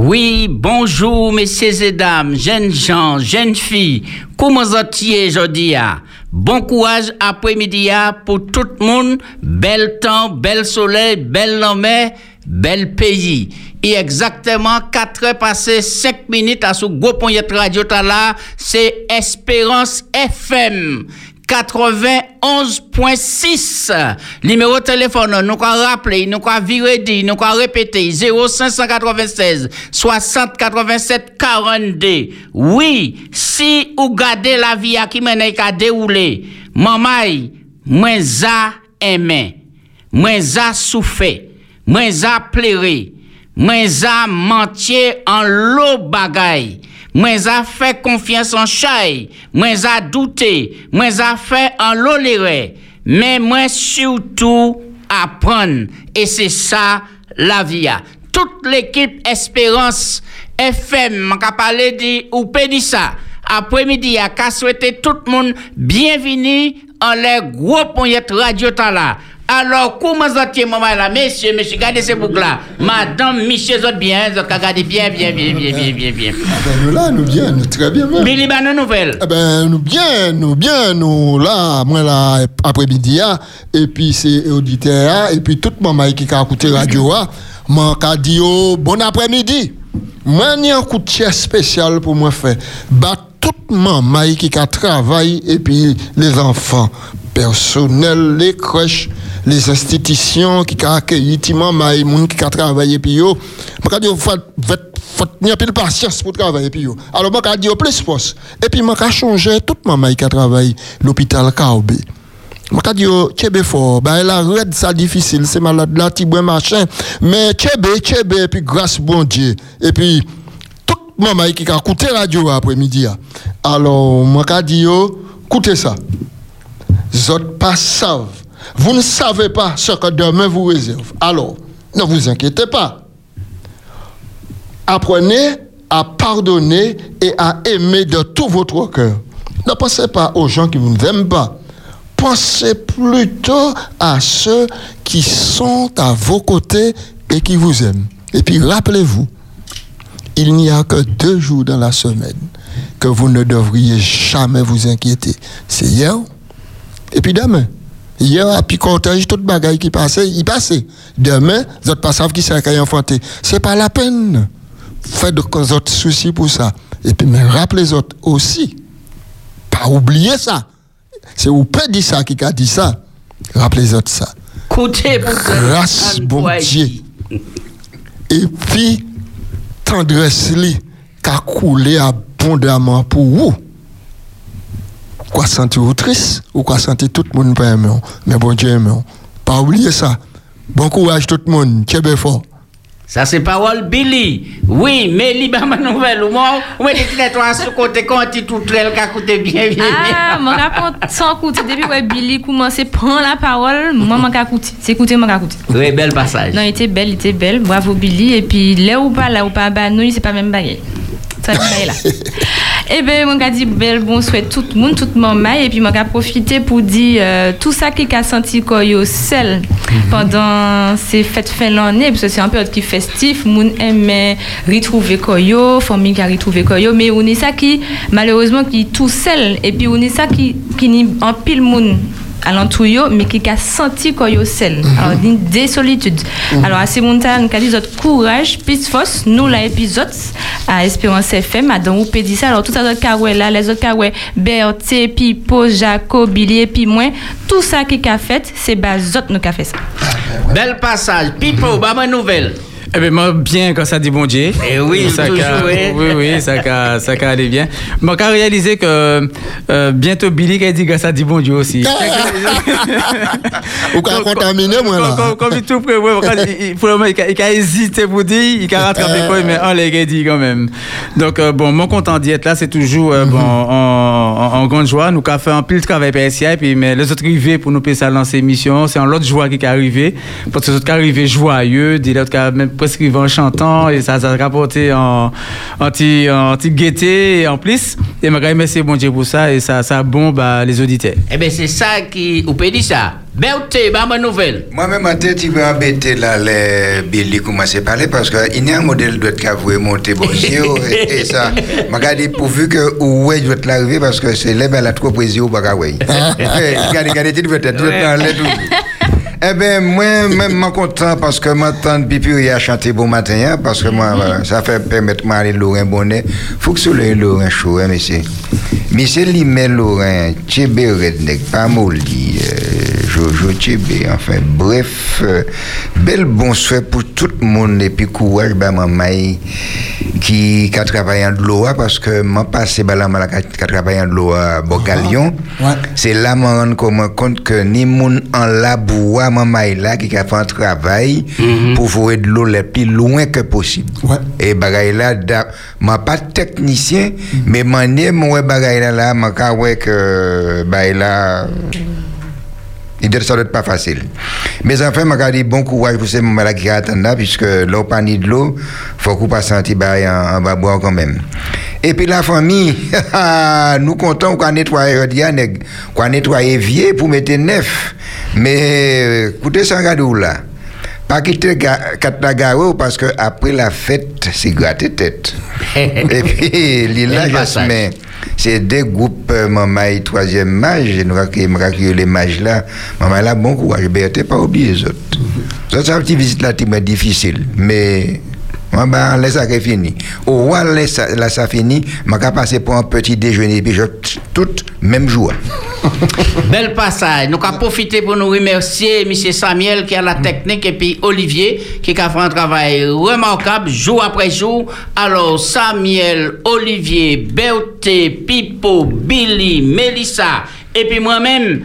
Oui, bonjour, messieurs et dames, jeunes gens, jeunes filles. Comment vous aujourd'hui? Bon courage après-midi pour tout le monde. Bel temps, bel soleil, belle mer, bel pays. Et exactement 4 heures passées 5 minutes à ce gros point de radio c'est Espérance FM. 91.6. Numéro de téléphone, nous avons rappelé, nous avons viré nous avons répété 0596 60 87 42. Oui, si vous gardez la vie qui mène à dérouler, maman, moi za aimé, moi za souffert, moi za pleuré, moi za mentier en l'eau bagaille. Moi, j'ai fait confiance en chay. Moi, j'ai douté. Moi, j'ai fait en l'oléré. Mais moi, surtout, apprendre. Et c'est ça, la vie. Toute l'équipe Espérance FM, m'a parlé de, ou pédit ça. Après-midi, a qu'à souhaiter tout le monde bienvenue en les gros poignet radio là. Alors, comment ça tient, maman, là, messieurs, messieurs, gardez ces boucles-là. Madame, monsieur, vous bien, vous regardez bien, bien, bien, bien, bien, bien, bien. Ah ben, nous là, nous bien, nous très bien même. Billy, ben, nouvelles. Eh ben, nous bien, nous bien, nous là, moi là, après-midi, hein. et puis c'est auditeur, hein. et puis toute maman qui a écouté radio, hein. moi, qui dit, oh, bon après-midi. Moi, a un coup de chair spécial pour moi faire. Bah, toute maman qui a travaillé, et puis les enfants personnels, les crèches, les institutions qui ont accueilli les gens qui ont travaillé, puis yo, je dis, faut tenir de patience pour travailler, puis yo. Alors, je dis, plus force. Et puis, je changé toute maman qui a travaillé l'hôpital Kaobe. Je dis, Tchebe fort, bah, elle a red, ça difficile, c'est malade, là, machin. Mais Tchebe, Tchebe, et puis grâce bon Dieu. Et puis, toute maman qui a écouté la radio après-midi. Alors, je dis, écoutez ça. Vous ne savez pas ce que demain vous réserve. Alors, ne vous inquiétez pas. Apprenez à pardonner et à aimer de tout votre cœur. Ne pensez pas aux gens qui ne vous aiment pas. Pensez plutôt à ceux qui sont à vos côtés et qui vous aiment. Et puis rappelez-vous, il n'y a que deux jours dans la semaine que vous ne devriez jamais vous inquiéter. C'est hier et puis demain. Hier, à picotage, toute bagaille qui passait, il passait. Demain, vous n'êtes pas qui a enfanté. C'est pas la peine. Faites de autres soucis pour ça. Et puis, mais rappelez les autres aussi. Pas oublier ça. C'est ou peut dire ça qui a dit ça. Rappelez les autres ça. Écoutez, grâce bon Dieu. Et puis, tendresse qui a coulé abondamment pour vous quoi sentir triste ou quoi sentir tout le monde pas aimer mais bon Dieu aime pas oublier ça bon courage tout le monde tiens fort ça c'est parole Billy. Oui, mais libre ma nouvelle ou moi, ou me dit toi sur côté quand tu tout trel qu'a coûté bien bien. Ah, mon raconte sans coûter depuis ouais Billy commence prendre la parole, moi mon coûté. C'est écouter mon coûté. Oui, bel passage. Non, il était belle, il était belle. Bravo Billy et puis là ou pas là ou pas bah nous c'est pas même baguette. Ça là. Eh bien, je dit bel bon tout le monde, tout le monde, et puis je profiter pour dire euh, tout ça qui a senti koyo seul pendant ces fêtes fin l'année, parce que c'est un période qui festif, moun aime retrouver koyo, famille qui a retrouvé koyo, mais on est ça qui, malheureusement, qui tout seul, et puis on est ça qui, qui en pile moun à mais qui a senti qu'il y sel. Mhm. Alors, des solitudes. Mhm. Alors, à ces montagnes, nous avons dit courage, puis force, nous, l'épisode à Espérance FM, à Don dit ça. Alors, tout ça, d'autres cas, là, les autres cas, Berthe, Pipo, Jacob, Billy, puis moi, tout ça qui a fait, c'est Bazot nous qui a fait ça. Bel passage. Pipo, bah, bonne nouvelle. Eh bien, moi, bien quand ça dit bon Dieu. Eh oui, ça toujours, Oui, oui, ça a, ça a aller bien. Moi, quand réalisé que euh, bientôt Billy qui dit que ça dit bon Dieu aussi. Ou quand contaminé, moi, là. Comme il tout prévoit, il a hésité pour dire, il a rattrapé quoi, mais on l'a dit quand même. Donc, euh, bon, mon content d'y être là, c'est toujours euh, bon, mhm. en, en, grande joie. Nous avons fait un pile de travail PSI, puis mais les autres arrivés pour nous passer à lancer l'émission, c'est en l'autre joie qui est arrivé. Parce que les autres qui arrivés joyeux, des autres qui même prescrivant en chantant et ça, ça a rapporté en anti, anti gaieté en plus. Et je remercie bon Dieu pour ça et ça, ça bombe bah, les auditeurs. Eh bien, c'est ça qui. Vous pouvez dire ça. Berthe, bah, bonne nouvelle. Moi-même, en tête, il va embêter là, les Billy commence à parler parce qu'il y a un modèle de vous monter bon et, et ça. Je dit pourvu que ouais, je dois l'arriver parce que c'est là, elle a trop plaisir au bagaway. Regardez, regardez, tu dois être eh bien, moi, même, je content parce que ma tante Pipi a chanté bon matin, hein, parce que moi, ça fait permettre moi aller Lorrain Bonnet. faut que ce soit Lorrain chaud, hein, monsieur. Monsieur Limel Lorrain, Tchébé Redneck, pas Moldi, euh, Jojo Tchébé, enfin, bref, euh, bel bon souhait pour tout le monde et puis courage, ben, maman, qui, qui a travaillé en l'eau, parce que moi, passé, ben, là, qui a travaillé en l'eau à Bocalion, c'est là, je me rends compte que ni moun en laboua, maman là qui a fait un travail Mhm. pour voir de l'eau le plus loin que possible. Et bagaille là, moi pas technicien, mais manier moi bagaille là, là, que bagaille là, il ça doit être pas facile. Mais enfin, moi dit bon courage pour ces moments là qui attendent là, puisque l'eau pas ni de l'eau, faut qu'on pas sentir bagaille en, en bas boire quand même. Et puis la famille, nous comptons qu'on nettoie Diane, qu'on nettoie vieux pour mettre neuf. Mais écoutez ça, regardez là. Pas quitter quatre la gare parce que après la fête, c'est gratter tête. Et puis, passage. Jasmin, c'est deux groupes, euh, maman et troisième mage, nous avons les mages là. Maman là, bon courage, ben, t'es pas oublié les autres. Ça, c'est une petite visite là, qui difficile, mais. Moi, ben, laisse ça qui fini. Au roi, ça, là, ça fini. Je vais passer pour un petit déjeuner, puis je tout, même jour. Bel passage. Nous avons profité pour nous remercier M. Samuel qui a la technique et puis Olivier qui a fait un travail remarquable jour après jour. Alors Samuel, Olivier, Berthe, Pipo, Billy, Melissa et puis moi-même,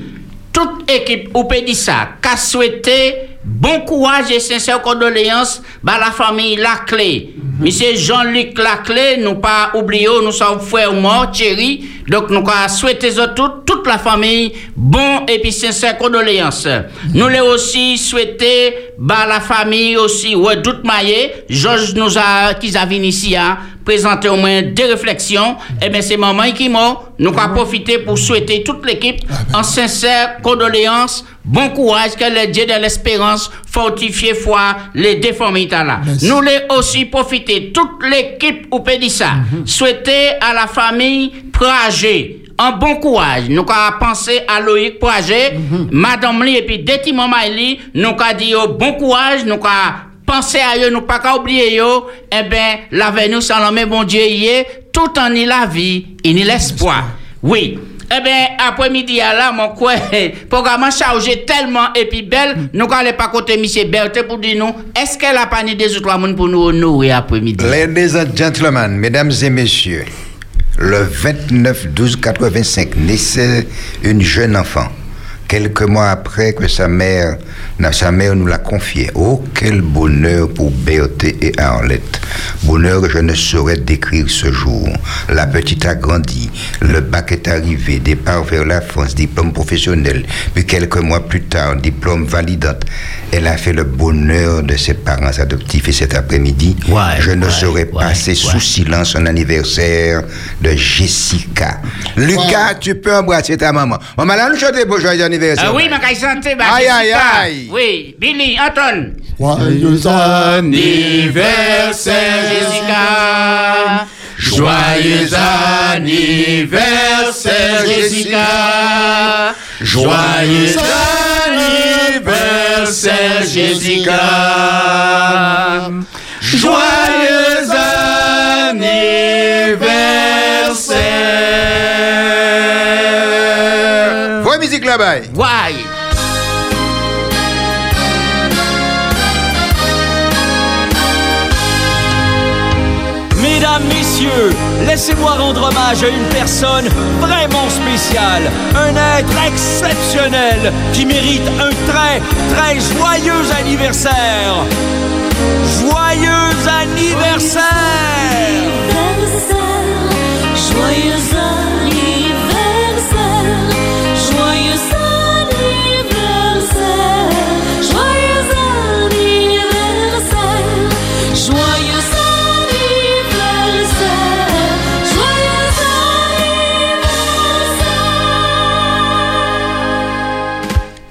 toute équipe ou ça, qu'a souhaité bon courage et sincère condoléances à la famille Laclé. Monsieur Jean-Luc Laclé, nous pas oublié, nous sommes frères morts, Thierry. Donc nous souhaité toute, toute la famille bon et puis sincère condoléances. Nous les aussi souhaité à la famille aussi Redoute Maillet, Georges nous a qui a venu ici à présenter au moins deux réflexions. Et bien c'est maman qui m'a nous avons profité pour souhaiter toute l'équipe en sincère condoléances, bon courage, que le Dieu de l'espérance fortifie foi les familles là. Nous les aussi profiter toute l'équipe au Pédissa. Souhaiter à la famille Pragé un bon courage. Nous avons pensé à Loïc Pragé, Madame Li et puis Deti Mamayli, nous avons dit oh, bon courage, nous avons pensé à eux, nous pas qu'à oublier yo, eh ben, lavez-nous sans l'homme bon Dieu y est, tout en y la vie, et ni l'espoir. Oui. Eh bien, après-midi, là, mon quoi, programme chargé tellement et puis belle, nous allons pas côté M. Berthe pour dire nous, est-ce qu'elle a pas ni des autres monde pour nous honorer après-midi? Ladies and gentlemen, mesdames et messieurs, le 29-12-85 naissait une jeune enfant. Quelques mois après que sa mère, sa mère nous l'a confiée. Oh, quel bonheur pour Berthe et Arlette. Bonheur que je ne saurais décrire ce jour. La petite a grandi, le bac est arrivé, départ vers la France, diplôme professionnel. Puis quelques mois plus tard, diplôme validant. Elle a fait le bonheur de ses parents adoptifs et cet après-midi, Ouais, je ne ouais, saurais ouais, passer sous silence un anniversaire de Jessica. Lucas, tu peux embrasser ta maman. Maman, là, nous chantons pour joyeux anniversaire. Ah oui, ma caille santé, bah, Aïe, aïe, aïe. Oui, Billy, Anton. Joyeux anniversaire, Jessica. Joyeux anniversaire, Jessica. Joyeux anniversaire, Jessica. Joyeux anniversaire. Voix musique là-bas. Why? Mesdames, Messieurs, laissez-moi rendre hommage à une personne vraiment spéciale, un être exceptionnel qui mérite un très, très joyeux anniversaire. Joyeux anniversaire!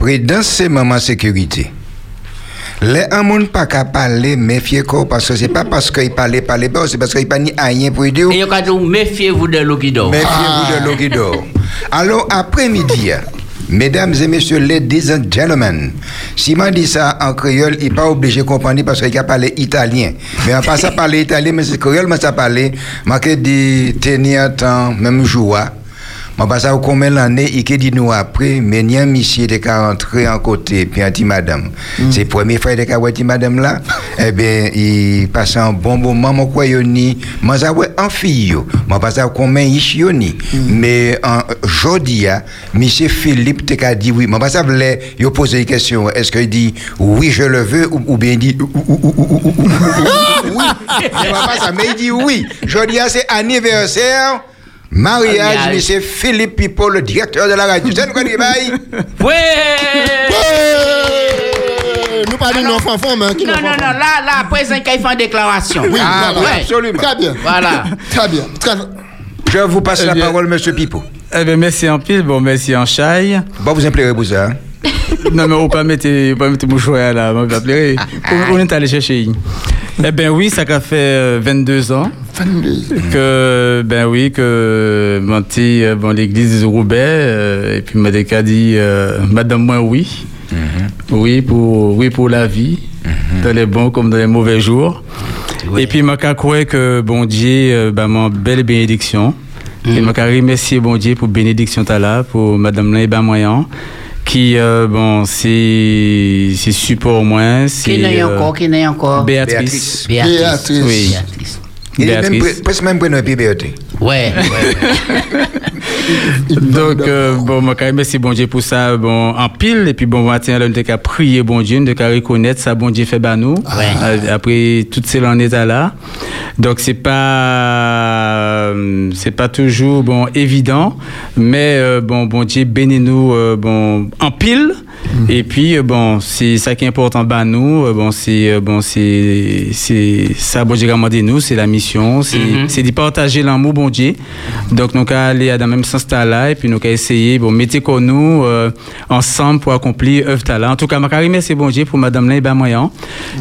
Prudence, c'est maman sécurité. Les un monde pas parler, méfiez quoi parce que c'est pas parce qu'il parlait, parlait pas, c'est parce qu'il pas ni rien pour dire. Et méfiez-vous de l'eau qui dort. Méfiez-vous de l'eau qui dort. Alors, après-midi, mesdames et messieurs, ladies and gentlemen, si m'a dit ça en créole, il n'est pas obligé de comprendre parce qu'il a parlé italien. Mais en passant parler italien, mais c'est créole, mais ça parler, m'a que dit tenir temps, même joie. Moi, pas ça, combien l'année, il a dit nous après, mais n'y a monsieur de qu'à rentrer en côté, puis un dit madame. C'est la première fois de qu'à voir dit madame là, eh bien, il passe un bon moment, moi, quoi, yoni, moi, ça, ouais, en fille, yo. moi, pas ça, combien il yoni. Mais, en, jodi, ah, monsieur Philippe te qu'a dit oui, moi, pas ça, voulait, il poser une question, est-ce qu'il dit oui, je le veux, ou, ou bien il dit ou, ou, ou, ou, ou, ou, ou, ou, oui. Mais il dit oui. Jodi, ah, c'est anniversaire. Mariage, Mariage. monsieur Philippe Pipo, le directeur de la radio. C'est nous Ouais Nous parlons d'un enfant, mais qui Non, non, non, là, là, président qui fait une déclaration. Oui, Ah, voilà. oui, absolument. Très bien. Voilà. Très bien. Très- Je vous passe Eh la bien- parole, monsieur Pipo. Eh bien, merci en pile, bon, merci en chaille. Bon, vous implérez pour ça. hein? non, mais on mettre, on pas mettre mouchoir là, on va pleurer. On, est allé chercher. Eh bien, oui, ça a fait euh, 22 ans que, ben oui, que mon petit, euh, bon, l'église de Roubaix, euh, et puis m'a dit, dit euh, Madame, moi, oui. Oui, pour, oui, pour la vie, dans les bons comme dans les mauvais jours. Et puis, m'a croire que bon Dieu, euh, ben, mon belle bénédiction. Et m'a remercier bon Dieu pour bénédiction là, pour Madame Laïba Moyen, qui, euh, bon, c'est, c'est support moins, c'est. Qui n'est euh, encore, qui n'est encore Béatrice. Béatrice. Béatrice. Oui. Béatrice. Est même, Béatrice. pre- presque même prénom et puis Béatrice. Ouais, ouais. Donc, euh, bon, moi, quand même, merci bon Dieu pour ça, bon, en pile. Et puis, bon, matin, là, on qu'à prier bon Dieu, on qu'à reconnaître ça, bon Dieu fait bah nous. Ouais. Euh, Après, toutes ces l'année là. Donc, c'est pas, euh, c'est pas toujours, bon, évident. Mais, euh, bon, bon Dieu, bénis-nous, euh, bon, en pile. Et puis, euh, bon, c'est ça qui est important, bah, nous. Euh, Bon, c'est, euh, bon, c'est, c'est, ça, bon demandé nous, c'est la mission, c'est, c'est de partager l'amour, bon Dieu. Donc, nous, allons aller dans le même sens là, et puis nous, allons essayer, bon, mettez qu'on nous, euh, ensemble pour accomplir œuvre là. En tout cas, je remercie, bon Dieu, pour Madame Laïba Moyen,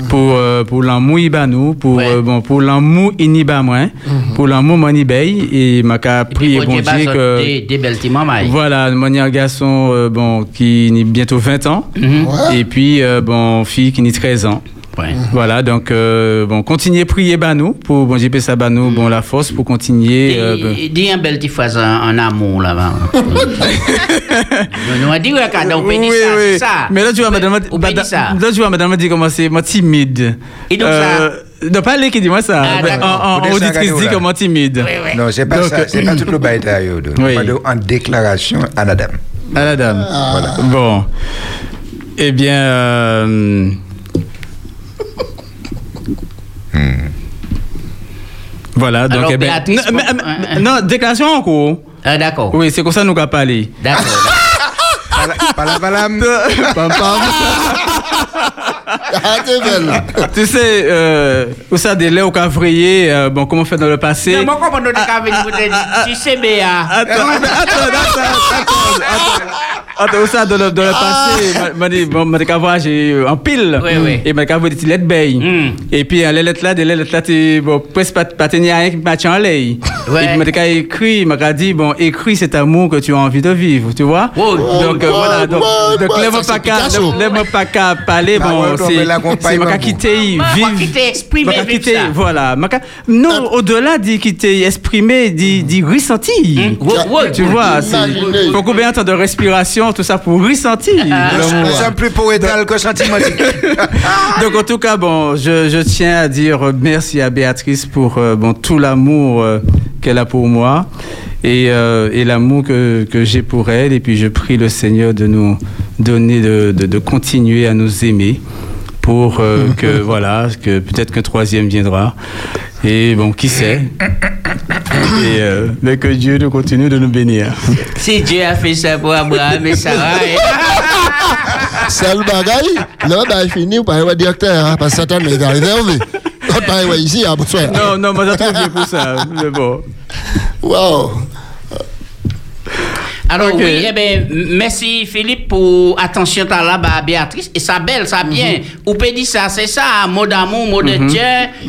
pour, euh, pour l'amour, Iba nous, pour, Ouais. euh, bon, pour l'amour, Iniba moi, pour l'amour, Monibay, et m'a Et puis, prier, bon Dieu, que. des, des belles petites mamans. Voilà, mon garçon, euh, bon, qui bientôt 20 ans. Mhm. Ouais. Et puis, euh, bon, fille qui a 13 ans. Ouais. Voilà, donc, euh, bon, continuez à prier Banou pour, bon, JP Sabanou, bon, la force pour continuer. euh, ben. Dis un bel petit phrase en, en amour là-bas. Nous nous dit ouais, quand on ça, c'est ça. Mais là, tu vois, madame, On là, tu vois, madame m'a dit comment c'est, moi, timide. Et donc ça Non, pas elle qui dit moi ça. Ah, Ben, en, auditrice dit comment timide. Oui, oui. Non, c'est pas Donc, ça. C'est pas tout le bail. Oui. On En déclaration à la dame. À la dame. Bon. Eh bien. euh, Voilà, donc. Alors, eh ben, non, mais- mais- non, déclaration en cours. Ah, d'accord. Oui, c'est comme ça nous qu'à parler. D'accord. Pala, pala, Pam, pam. Ah, tu sais, euh, où ça, des laits au cavrier, euh, bon, comment faire dans le passé? Non, moi, comment on a venir vous dire, tu sais, Béa? Attends, mais attends, attends, attends, attends. Ça, dans le, dans le passé, m'a- m'a dit, bon, m'a dit qu'à voir, j'ai en pile. Oui, oui. Et m'a dit qu'à voir des lettres bay. Mm. Et puis, euh, les lettres là, des lettres là, tu, bon, presque pas, pas tenir rien qui match en lait. Ouais. Et puis, m'a dit qu'à écrit, m'a dit, bon, écris cet amour que tu as envie de vivre, tu vois? Oh, Donc, euh, ouais, voilà, donc, ouais, donc, ouais, lève-moi ça, pas c'est qu'à, Picasso. lève-moi pas qu'à parler, Ah bon, c'est, mais l'accompagne c'est quitter, vivre. quitter, exprimer, quitter, ça. voilà. Non, au-delà d'y quitter, exprimer, d'y, d'y ressentir. Ouais, Tu vois, faut combien de temps de respiration, tout ça pour ressentir. Nous sommes plus poétal que sentimental. Donc en tout cas, bon, je, je tiens à dire merci à Béatrice pour euh, bon, tout l'amour euh, qu'elle a pour moi et, euh, et l'amour que, que j'ai pour elle. Et puis je prie le Seigneur de nous donner, de, de, de continuer à nous aimer pour euh, que, voilà, que peut-être qu'un troisième viendra. Et bon, qui sait et, euh, Mais que Dieu nous continue de nous bénir. Si Dieu a fait ça pour Abraham et Sarah, et- C'est le bagaille. Là, bah, fini, pas, le directeur, hein, parce que Satan est réservé. Bah, ouais, ici, à. Non, non, moi j'ai trop vieux pour ça. Mais bon. Wow. Alors Ok. oui, eh ben, merci Philippe pour attention t'as là, bah, Béatrice. Et ça belle, ça bien. Ou peut dire ça, c'est ça, mot d'amour, mot de Dieu,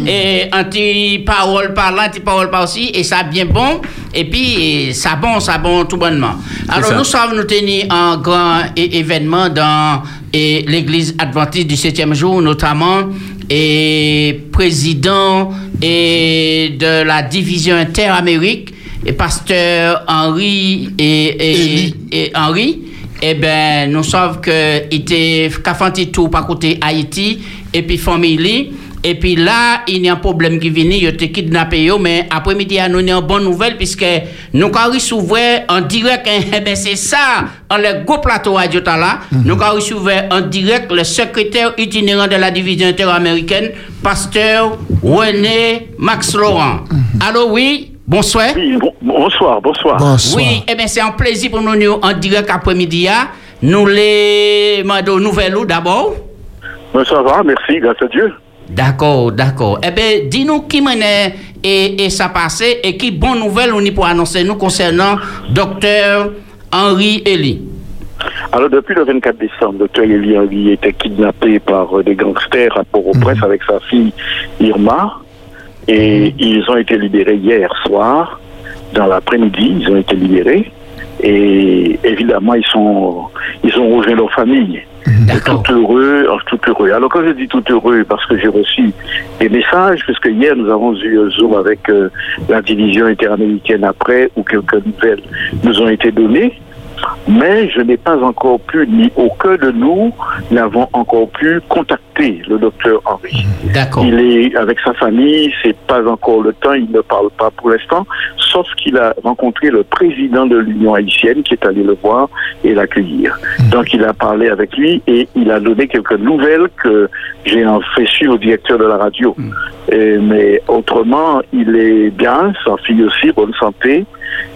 et anti-parole par là, anti-parole par aussi, et ça bien bon. Et puis, ça bon, ça bon tout bonnement. Alors nous sommes nous tenir un grand é- événement dans l'église adventiste du septième jour, notamment, et président et de la division interamérique, et pasteur Henri et, et, et Henri, eh ben, nous savons que était un tour par côté Haïti et puis famille et puis là il y a un problème qui vient il était kidnappé mais après-midi nous avons une bonne nouvelle puisque nous avons recevoir en direct hein, eh ben c'est ça en le gros plateau ta là. Nous avons recevoir en direct le secrétaire itinérant de la division interaméricaine pasteur René Max Laurent. Allô oui? Bonsoir. Oui, bon- bonsoir, bonsoir. Bonsoir. Oui, eh bien, c'est un plaisir pour nous, nous en direct après-midi. hein. Nous les demandons nouvelles ou d'abord? Ben, ça va, merci, grâce à Dieu. D'accord, d'accord. Eh bien, dis-nous qui menait et, et ça passé et qui bonne nouvelle on y pour annoncer nous concernant docteur Henri Elie. Alors, depuis le 24 décembre, docteur Elie Henry était kidnappé par euh, des gangsters à Port-au-Prince avec sa fille Irma. Et ils ont été libérés hier soir. Dans l'après-midi, ils ont été libérés. Et évidemment, ils sont, ils ont rejoint leur famille. D'accord. Tout heureux, oh, tout heureux. Alors quand je dis tout heureux, parce que j'ai reçu des messages, puisque hier nous avons eu un Zoom avec euh, la division interaméricaine après, où quelques nouvelles nous ont été données, mais je n'ai pas encore pu, ni aucun de nous n'avons encore pu contacter le docteur Henry. D'accord. Il est avec sa famille, c'est pas encore le temps, il ne parle pas pour l'instant, sauf qu'il a rencontré le président de l'Union haïtienne qui est allé le voir et l'accueillir. Donc il a parlé avec lui et il a donné quelques nouvelles que j'ai en fait suivre au directeur de la radio. Et- mais autrement, il est bien, sa fille aussi, bonne santé.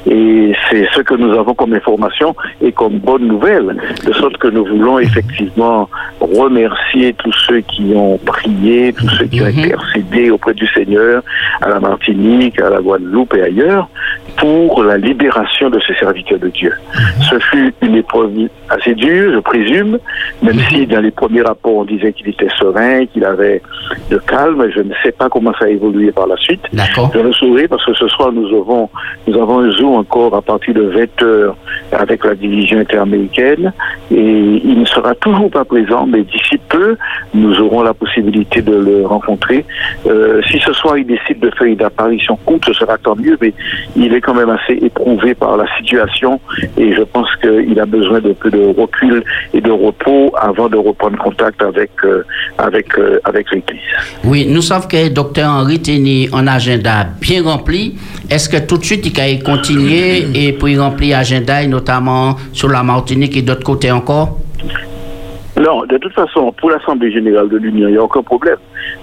Et c'est ce que nous avons comme information et comme bonne nouvelle. De sorte que nous voulons effectivement remercier tous ceux qui ont prié, tous ceux qui ont Mhm. intercédé auprès du Seigneur à la Martinique, à la Guadeloupe et ailleurs pour la libération de ces serviteurs de Dieu. Ce fut une épreuve assez dure, je présume, même si dans les premiers rapports on disait qu'il était serein, qu'il avait de calme. Je ne sais pas comment ça a évolué par la suite. D'accord. Je le saurai parce que ce soir nous avons nous avons un zoom encore à partir de 20 heures avec la division interaméricaine et il ne sera toujours pas présent, mais d'ici peu nous aurons la possibilité de le rencontrer. Euh, si ce soir il décide de faire une apparition courte, ce sera tant mieux, mais il est quand même assez éprouvé par la situation et je pense qu'il a besoin de peu de recul et de repos avant de reprendre contact avec euh, avec euh, avec l'Église. Oui, nous savons que docteur Henri tenait un agenda bien rempli. Est-ce que tout de suite, il peut continuer et puis remplir l'agenda, et notamment sur la Martinique et d'autres côtés encore? Non, de toute façon, pour l'Assemblée générale de l'Union, il n'y a aucun problème.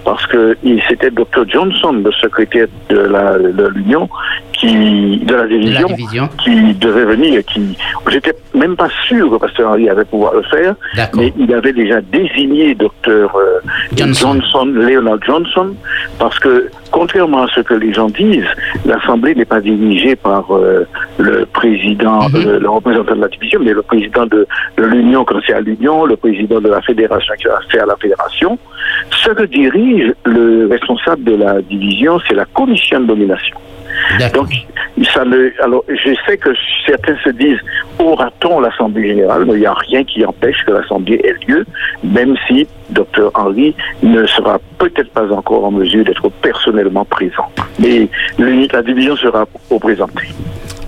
Parce que c'était Dr Johnson, le secrétaire de la- de l'Union, qui de la division, qui devait venir, qui j'étais même pas sûr que Pasteur Henry avait pouvoir le faire, mais il avait déjà désigné Dr euh, Johnson. Johnson, Leonard Johnson, parce que contrairement à ce que les gens disent, l'Assemblée n'est pas dirigée par euh, le président, Mhm. euh, le représentant de la division, mais le président de, de l'Union quand c'est à l'Union, le président de la fédération qui c'est à la fédération. Ce que dirige le responsable de la division, c'est la commission de nomination. Donc, ça ne, alors, je sais que certains se disent, aura-t-on l'Assemblée générale? Mais il n'y a rien qui empêche que l'Assemblée ait lieu, même si Dr Henry ne sera peut-être pas encore en mesure d'être personnellement présent. Mais la division sera représentée.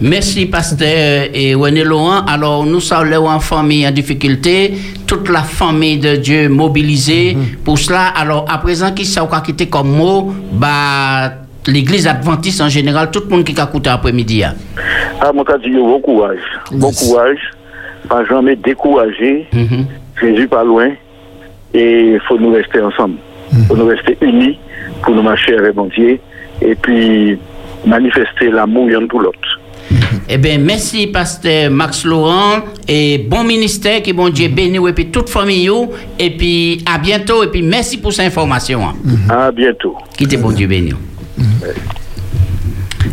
Merci, pasteur et René Laurent. Alors, nous saluons en famille en difficulté, toute la famille de Dieu mobilisée pour cela. Alors, à présent, qui a quitté comme mot, bah, l'église adventiste en général, tout le monde qui a écouté après-midi. hein. Ah, mon cas bon courage. Bon courage. Pas jamais découragé. Mhm. Jésus pas loin. Et il faut nous rester ensemble. Il faut nous rester unis pour nous marcher avec mon Dieu. Et puis, manifester l'amour l'un pour l'autre. Eh bien, merci, pasteur Max Laurent, et bon ministère, que bon Dieu bénisse, et puis toute famille, et puis à bientôt, et puis merci pour cette information. À bientôt. Qui te bon Dieu béni.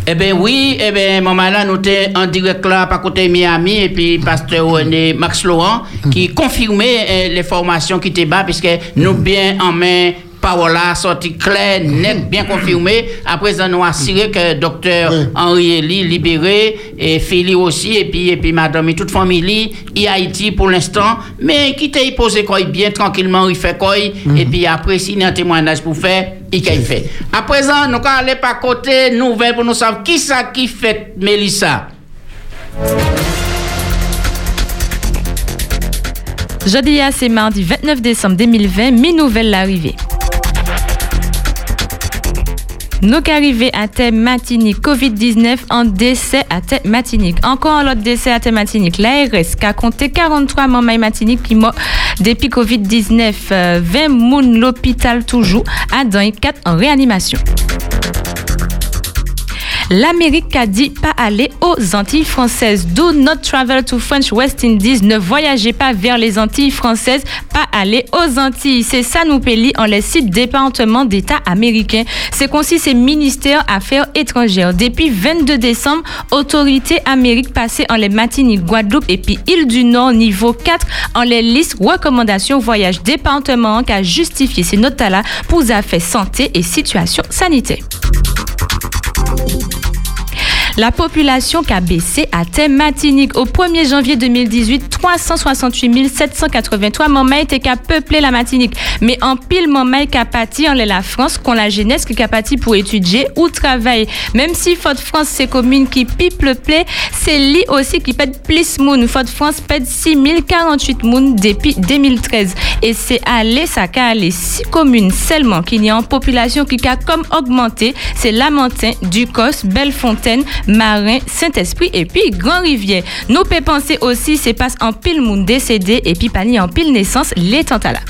Eh bien oui, eh bien, maman là, nous sommes en direct là, par côté Miami, et puis pasteur René Max Laurent, qui confirmait euh, les formations qui étaient bas, puisque nous bien en main parole là sorti clair, net, bien confirmé. Après, nous avons assuré que docteur Henri Elie libéré, et Philly aussi, et puis, et puis madame et toute famille, et Haïti pour l'instant, mais qui t'a posé quoi bien tranquillement, il fait quoi, et puis après, s'il y a un témoignage pour faire, il qu'il fait. À présent, nous allons aller par côté nouvelle pour nous savoir qui ça qui fait Mélissa. Jeudi, c'est mardi 29 décembre 2020, mi-nouvelle l'arrivée. Nous arrivés à thème Matinique, COVID-19 en décès à thème Matinique. Encore un autre décès à thème Matinique. L'ARS a compté 43 membres Matinique qui morts depuis COVID-19. Euh, 20 moun l'hôpital toujours. À 4 en réanimation. L'Amérique a dit pas aller aux Antilles françaises. Do not travel to French West Indies. Ne voyagez pas vers les Antilles françaises, pas aller aux Antilles. C'est ça nous péli en les sites départements d'État américains. C'est concis ces ministères Affaires étrangères. Depuis 22 décembre, autorités Amérique passées en les Martinique, Guadeloupe et puis île du Nord niveau 4 en les listes recommandations voyage département qui a justifié ces notes-là pour affaires santé et situation sanitaire. La population qui a baissé à thème Martinique au 1er janvier 2018, 368 783 membres étaient qu'à peupler la Martinique. Mais en pile membres qui a pâti en la France, qu'on la jeunesse qui a pâti pour étudier ou travailler. Même si Fort France, c'est commune qui pipe le c'est lui aussi qui pète plus moun. Fort France pète 6048 moun depuis 2013. Et c'est allé, ça allé six communes seulement qu'il y a en population qui a comme augmenté. C'est Lamentin, Ducos, Bellefontaine, Marin, Saint-Esprit et puis Grand-Rivière. Nous pouvons penser aussi, c'est passe en pile monde décédé et puis pani en pile naissance, les tantala.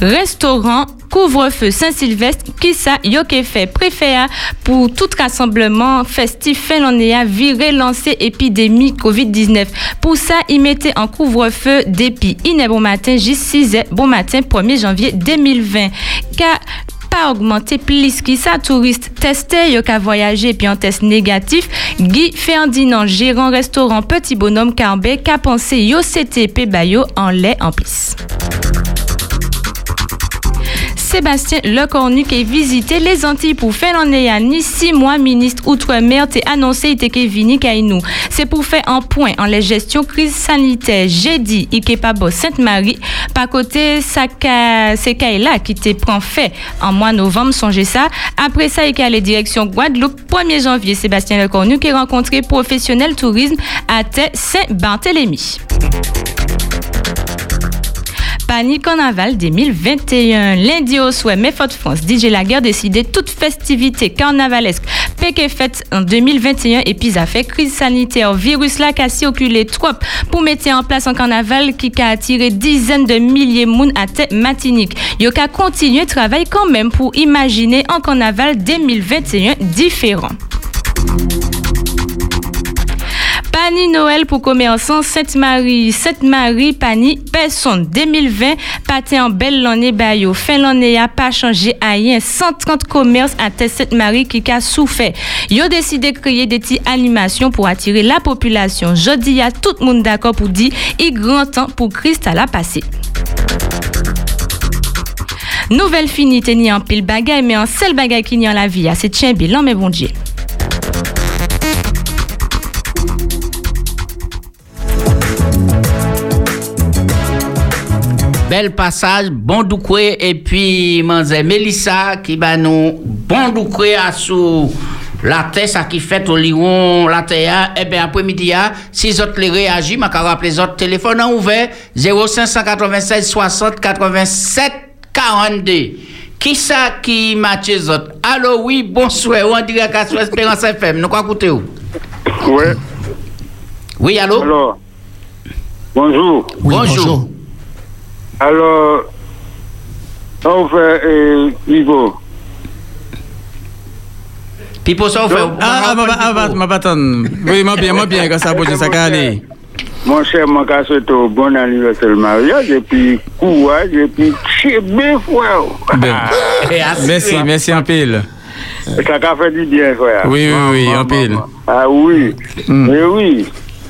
Restaurant couvre-feu Saint-Sylvestre, qui ça, yoke fait préfère pour tout rassemblement festif finlandais viré lancé épidémie COVID-19. Pour ça, il mettait en couvre-feu depuis iné bon matin, J6 bon matin, 1er janvier 2020. Car pas augmenté plus qui ça touriste testé yo ka voyager puis en test négatif Guy Ferdinand gérant restaurant Petit Bonhomme Carbet qu'a pensé yo CTP bayo en lait en plus. Sébastien Lecornu qui a visité les Antilles pour faire l'année six mois ministre outre-mer t'est annoncé était vini nous. C'est pour faire un point en les gestion crise sanitaire. J'ai dit beau Sainte-Marie par côté c'est là qui te prend fait en mois novembre songez ça. Après ça il allé direction Guadeloupe 1er janvier Sébastien Lecornu qui a rencontré professionnel tourisme à Saint-Barthélemy. Pani Carnaval 2021. Lundi au souhait, Méfort France, DJ Laguerre décidé toute festivité carnavalesque Péké fête en 2021 et puis a fait crise sanitaire. Virus là qui a circulé trop pour mettre en place un carnaval qui a attiré dizaines de milliers de monde à tête matinique. Yo a continué travail quand même pour imaginer un carnaval 2021 différent. Pani Noël pour commerçants Sainte-Marie, Sainte-Marie, Pani, personne. 2020, pâté en belle l'année bayo. Fin l'année a pas changé à rien. 130 commerces à Sainte-Marie qui a souffert. Yo décidé de créer des petites animations pour attirer la population. Je dis à tout le monde d'accord pour dire, il grand temps pour Christ à la passer. Nouvelle finité ni en pile bagaille, mais en seul bagaille qui n'y en la vie, c'est tien bilan, mais bon Dieu. Bel passage, bon doucoué, et puis manze Mélissa qui va nous bon doucoué à sous la tête, ça qui fait au Lyon, la terre, et bien après-midi, si autres les réagissent, ma rappeler les autres téléphones ouvert 0596 60 87 42. Qui ça qui matche les autres? Allô, oui, bonsoir, on dirait qu'à sous Espérance FM, nous quoi écouter où? Oui. Oui, allô? Bonjour. Oui, Bonjour. Alors, on fait euh, niveau. Pour ça, on fait. Ah, ah, ah, ma patronne. Oui, moi bien, moi bien, quand ça bouge, ça va aller. Mon cher, moi, quand c'est au bon anniversaire de mariage, et puis courage, et puis chébé, frère. Ben, Merci, merci en pile. Ça a fait du bien, frère. Oui, oui, oui, en pile. Ah oui. Mais oui.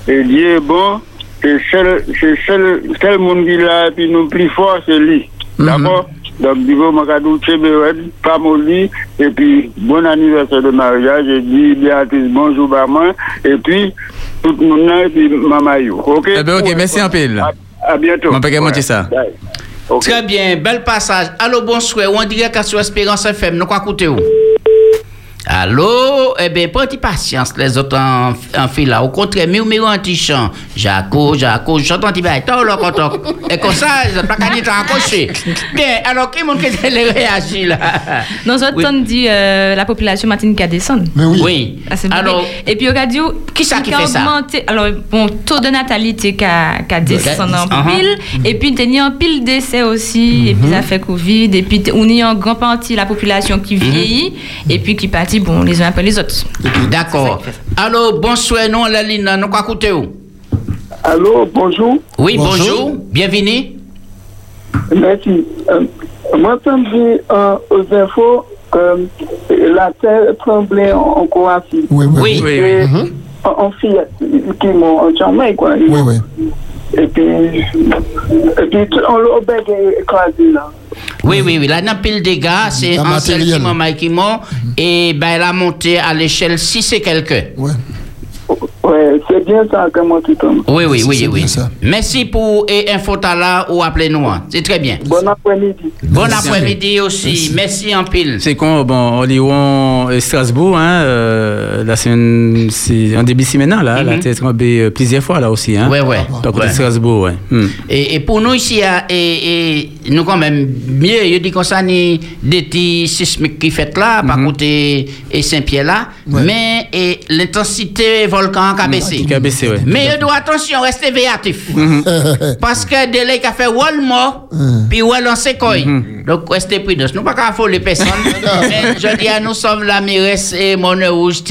Et Dieu est bon. C'est seul, c'est seul, seul monde qui l'a, et puis nous plus fort, c'est lui. D'accord? Donc, du coup, dire, pas molli, et puis, bon anniversaire de mariage, et dis, Béatrice, bonjour, maman, et puis, tout le monde, là, et puis, maman, you. OK? Eh ben, ok, merci en pile. À, bientôt. On peut qu'à monter ça. Très bien, bel passage. Allô, bonsoir. On dirait qu'à sur Espérance FM, nous quoi écouter où? Allô? Eh bien, prenez patience, les autres en, en file là. Au contraire, mieux, mieux, anti-chant. Jaco, Jaco, chante anti-bail. T'as là, quand on- Et comme ça, ils pas qu'à dire accroché. Bien, alors, qui montre que les réagit là? Dans Oui. temps, dit euh, la population Martinique a descendu. Mais oui. Oui. Ah, c'est Alors, et puis, au radio, Qui ça qui fait ça? augmenté, alors, bon, taux de natalité qui a, qui a descendu en Uh-huh. pile, et puis, il y a un pile décès aussi, et puis, ça fait Covid, et puis, on y a en grande partie la population qui vieillit, et puis, qui partit, bon, les uns après les autres. D'accord. Allô, bonsoir, non, la ligne, nous quoi? Allô, bonjour. Oui, Bonjour. bonjour. Bienvenue. Merci. Euh, moi, j'ai euh, aux infos que la terre tremblait en, en Croatie. Oui, oui. Oui. Oui, Oui, Et oui. en, en fille qui m'ont en Jamaïque, quoi. oui. oui. Et puis, et puis tout- on l'a écrasé là. Oui, oui, oui. Là, dans pile dégâts, c'est Un un seul matériel. qui m'a qui mort. Et ben, elle a monté à l'échelle 6 et quelques. Ouais. Ouais, c'est bien ça que moi tout tombe. Oui, oui, C'est- oui, c'est oui. ça. Merci pour et info là ou appelez-nous. hein. C'est très bien. Bon après-midi. Bon Merci. après-midi aussi. Merci en pile. C'est con, bon, on Lyon et Strasbourg, hein, euh, la semaine, c'est en début de semaine, là, la tête tombée euh, plusieurs fois, là aussi, hein. Ouais, ouais. Par Ouais. Strasbourg, ouais. Hmm. Et, et pour nous ici, à- et, et nous quand même, mieux, je dis qu'on ça, ni des petits sismiques qui fait là, par côté et Saint-Pierre là, mais et l'intensité volcan baissé. Qui a baissé, ouais. Mais je dois attention, rester véatif. Parce que délai qu'a fait wall mort, puis wall en séquoie. Donc restez prudents. Nous pas qu'à affoler personne. mais je dis à nous sommes la mairesse et mon rouge,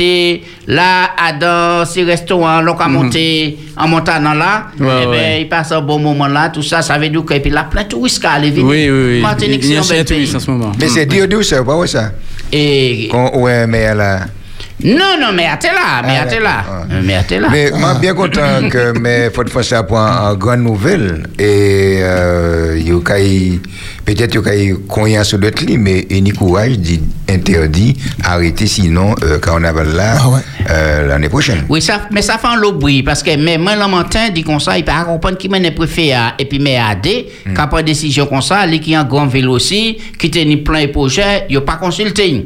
là, à dans ces restaurants, là, qu'on a monté en montant là. Ouais, eh ben, il passe un bon moment là, tout ça, ça veut dire que, et puis là, plein de touristes qui allaient venir. Oui, oui, oui. Martinique, Il y a c'est un un bel touriste pays. en ce moment. Mais c'est dur, dur, c'est pas ça. Et, ouais, mais là. Non, non, mais attends là, mais Ah, attends là. d'accord. Mais attends là. Mais moi, bien content que mais faut faire ça pour une grande nouvelle. Et euh, il y a peut-être qu'il y a combien sur d'autres mais il y a courage dit interdit, arrêter sinon euh, carnaval là Ah ouais. euh, l'année prochaine. Oui, ça, mais ça fait un lot de bruit parce que mais moi, le matin, dit comme ça, il peut comprendre qui mène préfet à, et puis mais AD, Hmm. quand prend décision comme ça, lui qui a un grand vélo aussi, qui tenait plein de projets, il n'a pas consulté.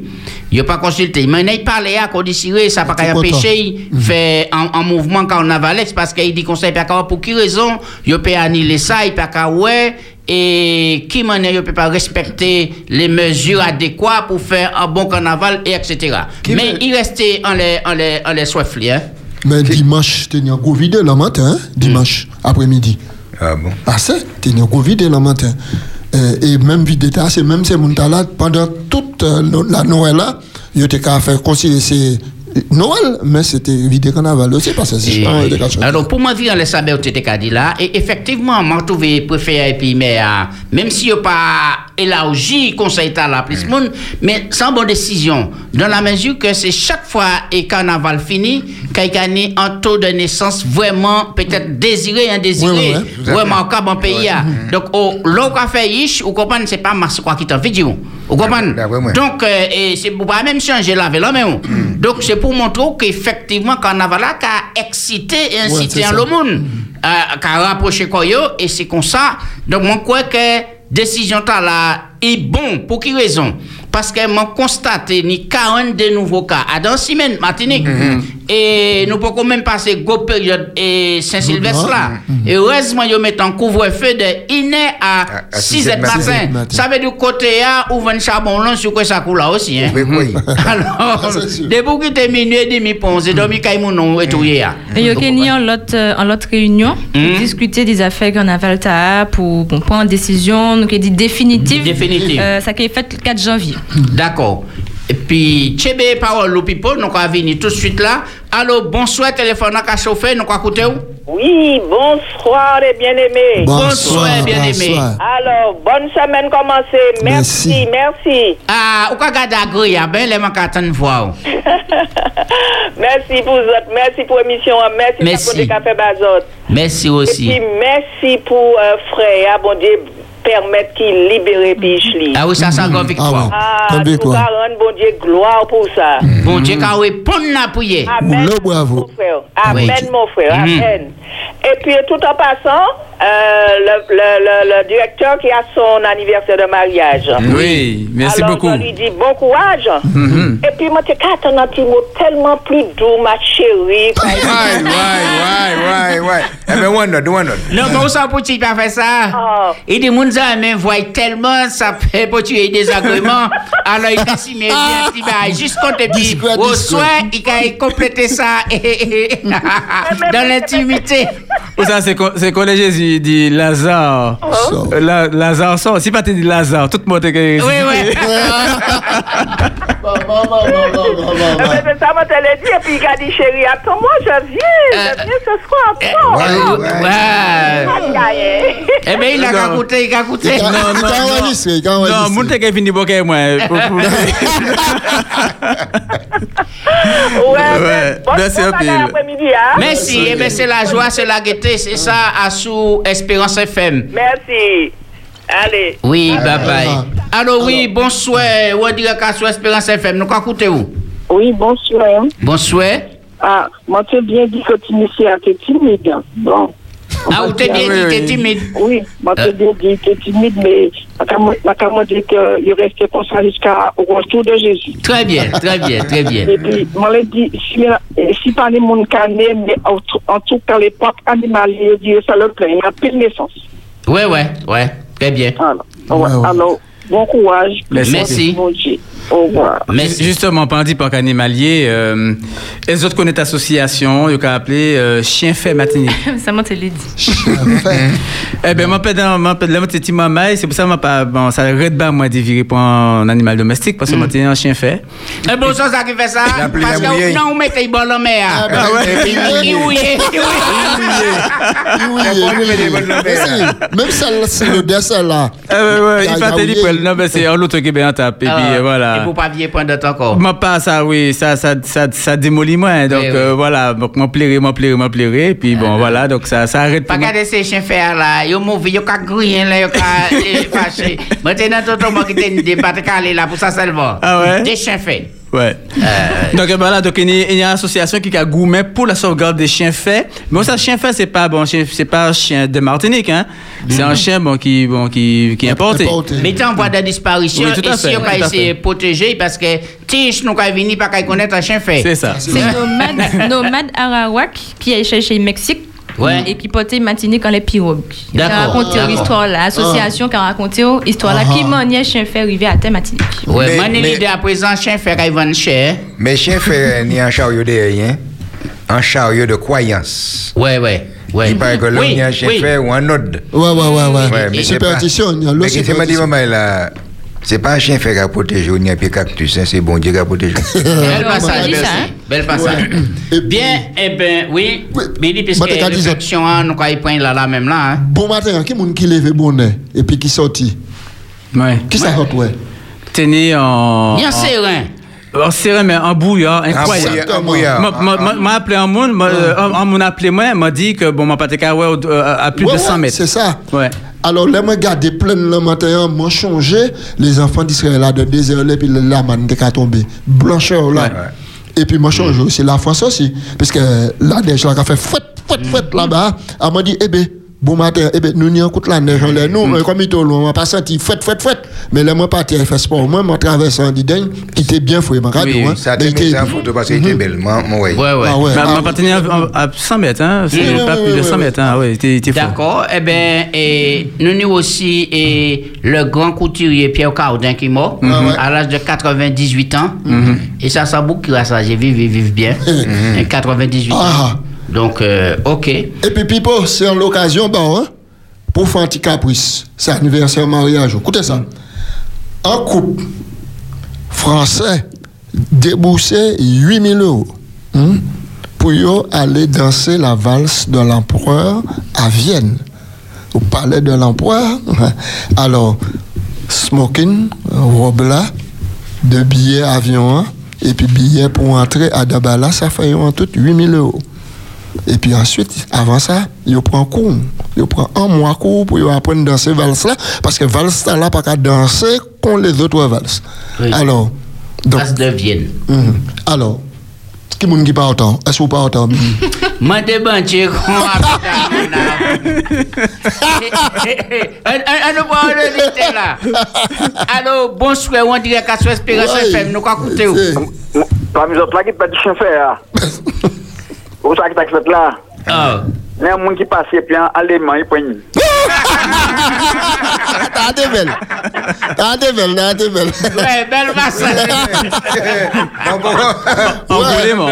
Il n'a pas consulté. Mais il parle à décide, ça n'a pas qu'à empêcher, fait un, un mouvement carnavalex parce qu'il dit comment- pour qui raison, il peut annuler ça, il peut ouais, et qui manière il peut pas respecter les mesures adéquates pour faire un bon carnaval, et etc. Qui mais il restait en les, en les, en les hein. Mais dimanche, t'es un gros vidéo le matin, hein, dimanche, après-midi. Ah bon? Ah, c'est, t'es un gros vidéo le matin. Euh, et même vidéo, c'est même ces là pendant toute euh, la Noël là, ils étaient qu'à faire considérer c'est Noël, mais c'était vidéo carnaval aussi, parce que c'est qu'à chanter. alors, pour moi, vivre les sables, tu étais dit là, et effectivement, moi, je trouve préféré, et puis, mais, même si a pas élargi conseil à la plus monde, mais sans bonne décision, dans la mesure que c'est chaque fois et carnaval fini, qu'il y a un taux de naissance vraiment, peut-être désiré, indésiré, Ouais, ouais, ouais. vraiment remarquable en pays. hein. Donc, au, qu'a fait ish, vous comprenez, c'est pas masse quoi qui t'en vidéo. Vous comprenez? Donc, euh, et c'est pour pas même changer la vélo, mais on. Donc, c'est pour montrer qu'effectivement, carnaval là, qu'a excité et incité le monde, euh, qu'a rapproché quoi yo, et c'est comme ça. Donc, moi, crois que décision là est bon. Pour qui raison? Parce que moi, constate ni 42 nouveaux cas à dans semaine, Martinique. Et nous pouvons même passer go période et Saint-Sylvestre là. Et heureusement, ils mettent en couvre-feu de iné à À- à 6 h matin. matin. matin. Ça veut dire côté A, ou 20 charbon long sur quoi ça coule là aussi. Hein? Oui, oui. Alors, depuis que tu minuit et demi, pour c'est dormi quand mon nom est tout hier. Et il y a gagné en l'autre euh, en l'autre réunion pour discuter des affaires qu'on a fait pour prendre une décision donc, qui dit définitive. Définitive. Euh, ça qui est fait le 4 janvier. D'accord. Et puis, Tchebe, parole people, nous allons venir tout de suite là. Allô, bonsoir, téléphone à chauffeur, nous allons écouter où? Oui, bonsoir les bien-aimés. Bonsoir, bien-aimé. bonsoir. Alors, bonne semaine commencée. Merci, merci. Ah, ou ka gade agri, ah, ben, le man ka attendre voir. Merci pour vous, merci pour l'émission, merci, Merci. pour le café Bazot. Merci Et aussi. puis, merci pour euh, frère, bon Dieu, permettre qu'il libère Pichli. Ah oui, ça, c'est encore Ah victoire. Ah, nous victoire. rendre, bon Dieu, gloire pour ça. Bon Dieu, ka répondre na prière. Amen. Mon frère. Amen, Oui. mon frère. Amen. Et puis, tout en passant, le, le, le, le directeur qui a son anniversaire de mariage. Oui, merci Alors, beaucoup. je lui dis bon courage. Mhm. Et puis, moi, tu as un petit mot tellement plus doux, ma chérie. Ouais, ouais, ouais, ouais, ouais. Eh ben, one note, one note. Non, mais où ça pour tu pas faire ça? Ah. Il dit, moun zame voit tellement, ça fait pour tuer des agréments. Alors, il a si mais bien, il va juste compter puis Discret, au discret. soir, il a complété ça dans l'intimité. Ça, c'est co- c'est collège Jésus, il dit Lazare. Sort. Euh, La, Lazare sort. Si pas tu dis Lazare, tout le monde est Oui, oui. C'est ça, moi, te l'ai dit. Et puis, il a dit, chérie, attends-moi, je viens. Je viens ce soir. Attends. Ouais. Eh bien, il a goûter, il a Non, non, non. Non, enregistré. moun te fini bokeh moi. Ouais, Merci, après-midi, hein. Merci. Eh bien, c'est la joie, c'est la gaieté, c'est ça, à sous Espérance FM. Merci. Allez. Oui, bye bye. Alors, oui, bonsoir. Ou dire qu'à sous Espérance FM, nous écoutez où? Oui, bonsoir. Bonsoir. Ah, moi, tu bien dit que tu à t'es timide. Bon. Ah, ou t'es bien oui, dit, t'es oui. timide. Oui, moi, tu Euh. bien dit que t'es timide, mais comment dire qu'il reste comme ça jusqu'à au retour de Jésus. Très bien, très bien, très bien. Et puis, moi, je dis, si, si pas les monde cané, mais en, tout- cas, l'époque animalière, dis, ça le plaît. Il a plus de naissance. Ouais, ouais, ouais, très bien. Alors, bon courage. Merci. Dieu. Au revoir. Merci. Justement, dit parc animalier, euh, les autres connaissent association, ils ont appelé euh, Chien fait Martinique. Ça m'a te l'a dit. Eh ben, moi, petit maman, c'est pour ça, moi, pas, bon, ça arrête pas, moi, de virer pour un animal domestique, parce que moi, t'es un chien fait. Et bon, ça, ça qui fait ça, parce que non, on mettait bon l'homme Ah, ben, ouais. Il il ouillait, ouillait. Mais Même celle c'est le dessin là. Ouais, ouais, il fait dit, oui. non, ben, c'est un autre qui est bien tapé, puis, Ah, euh, voilà. Et pour pas vieillir temps encore. Moi, pas ça, oui, ça, ça, ça, ça démolit moins. Donc, Oui, euh, voilà, donc, moi, plairai, moi, plairai, moi, plairai. Puis, bon, voilà, donc, ça, ça arrête Pas garder ces chiens faire là, yo mauvais, yo ka griller là, yo ka eh, fâché. Maintenant, tonton, moi qui t'ai une débat, aller là pour ça seulement. Ah ouais? Des chiens faits. Ouais. Donc, euh, voilà, donc, il y, a- il y a une association qui a gourmet pour la sauvegarde des chiens faits. Bon, ça, chien fait, c'est pas, bon, c'est pas un chien de Martinique, hein. C'est un chien, bon, qui, bon, qui, qui est importé. Mais en voie de disparition, Oui, tout à ici, fait, on tout va essayer de protéger parce que Tiche, nous, quand venir, pas qu'à connaître un chien fait. C'est ça. C'est Nomade, Nomade Arawak qui est cherché Mexique. Ouais. Et qui portait Martinique en les pirogues. D'accord, raconté l'histoire là, l'association qui a raconté l'histoire là, Ah. qui maniait chien fait arriver à terre Martinique. Ouais, Mais- l'idée à présent, chien fait qu'il vend cher. Mais chien fait ni un chariot de rien, un chariot de croyance. Ouais, ouais, ouais. Il paraît que il y a un chien oui. fait ou un autre. Ouais, ouais, ouais, ouais. Mais c'est superstition, il y a le Mais qu'est-ce que m'a dit maman là? C'est pas un chien fait à protéger, il n'y a pas cactus, hein, c'est bon Dieu qui a protégé. Belle Alors, passage, merci. hein? Belle passage. Bien, eh ben, oui. Oui. Billy, dire ça. réflexion, hein, nous, quand il prend là, là, même là, hein. Bon matin, qui moun qui lève bonnet et puis qui sorti Ouais. Qui ça sort ouais? Tenez en. Bien en- serein. En serein, mais en bouillard, incroyable. un bouillard. M'a- m'a- m'a- M'a appelé un monde, m'a- euh, un un monde appelé moi, m'a dit que bon, m'a pas euh, à plus de 100 ouais, mètres. C'est ça. Ouais. Alors, là, moi, garder plein le matin, moi, changé, les enfants d'Israël, là, de désert, là, puis la manne de tomber. Blancheur, là. Et puis, moi, changé aussi la France aussi. Parce que là, qui a fait fouette, fouette, fouette, là-bas, elle m'a dit, eh ben, bon matin, eh ben, nous, n'y écoute la neige, en l'air. nous, euh, comme il était loin, on n'a pas senti fouette, fouette, fouette. Mais là, moi, parti à faire sport, moi, moi, traversé en Didagne, qui était bien fouillé, ma radio, Oui, hein. Ça était- ça en photo parce qu'il était belle. Moi, moi, ouais. Ouais, ouais. Ah ouais. M'a ah m'a pas tenu à, à 100 mètres, hein. C'est Oui, pas oui, plus de oui, 100 oui. mètres, hein. Ouais, t'es t'es fort. D'accord. Eh bien, et nous avons aussi et le grand couturier Pierre Cardin qui est mort Ah ouais. à l'âge de 98 ans. Et ça, ça beaucoup à ça. J'ai vécu, vive bien. Et 98 ans. Donc, euh, OK. Et puis, Pipo, c'est l'occasion, bon, hein, pour faire un petit caprice. C'est anniversaire mariage. Écoutez ça. Un couple français déboursé 8000 euros hein, pour aller danser la valse de l'empereur à Vienne, au palais de l'empereur. Alors, smoking, robe là, deux billets avion, hein, et puis billets pour entrer à Dabala, ça fait en tout 8000 euros. Et puis ensuite, avant ça, il prend cours. Il prend un mois cours pour apprendre à danser valse là, parce que valse là, pas qu'à danser comme les autres valses. Oui. Alors, donc, Valse de Vienne. Mhm. Alors, qui moun qui pas autant? Est-ce que vous pas autant? Moi, le lit là. Allô, bonsoir, on dirait qu'à soit Espérance. FM, nous quoi écouter ou? Parmi les autres là, qui pas du chien faire. Vous savez que t'as là. Ah. Il y a un monde qui passe et puis en allemand, il prend. T'as des belles. T'as des belles, t'as des belles. Ouais, belle masse. En volément.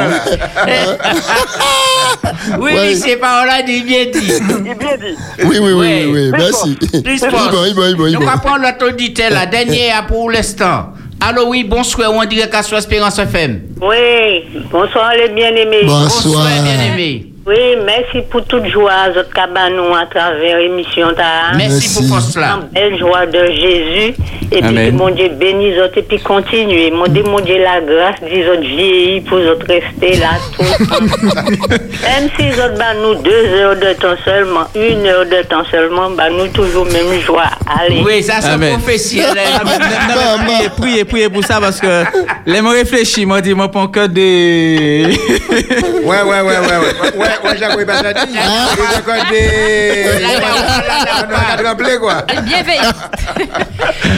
Oui, oui, c'est pas on l'a dit, bien dit. Il bien dit. Oui, oui, oui, oui, oui, merci. Plus Il bon, il bon, il bon, il Nous bon. allons prendre l'autre auditeur là, dernier à pour l'instant. Allô, oui, bonsoir, on dirait qu'à Espérance FM. Oui, bonsoir les bien-aimés. Bonsoir. bien-aimé. Oui, merci pour toute joie, votre cabanon à travers l'émission. Merci pour Merci. faire cela. Belle joie de Jésus. Et puis Amen. mon Dieu bénisse autres et puis continuez. Mon Dieu, mon Dieu, la grâce des autres vieillis pour autres rester là tout le temps. Même si autres, bah, nous deux heures de temps seulement, une heure de temps seulement, bah, nous toujours même joie. Allez. Oui, ça c'est mais priez, priez, priez pour ça parce que les me réfléchis, moi dis moi pas que des. Ouais, ouais, ouais, ouais. Ouais, ouais, Jacques, oui, pas ça dit. Il encore des. On a rappelé, quoi.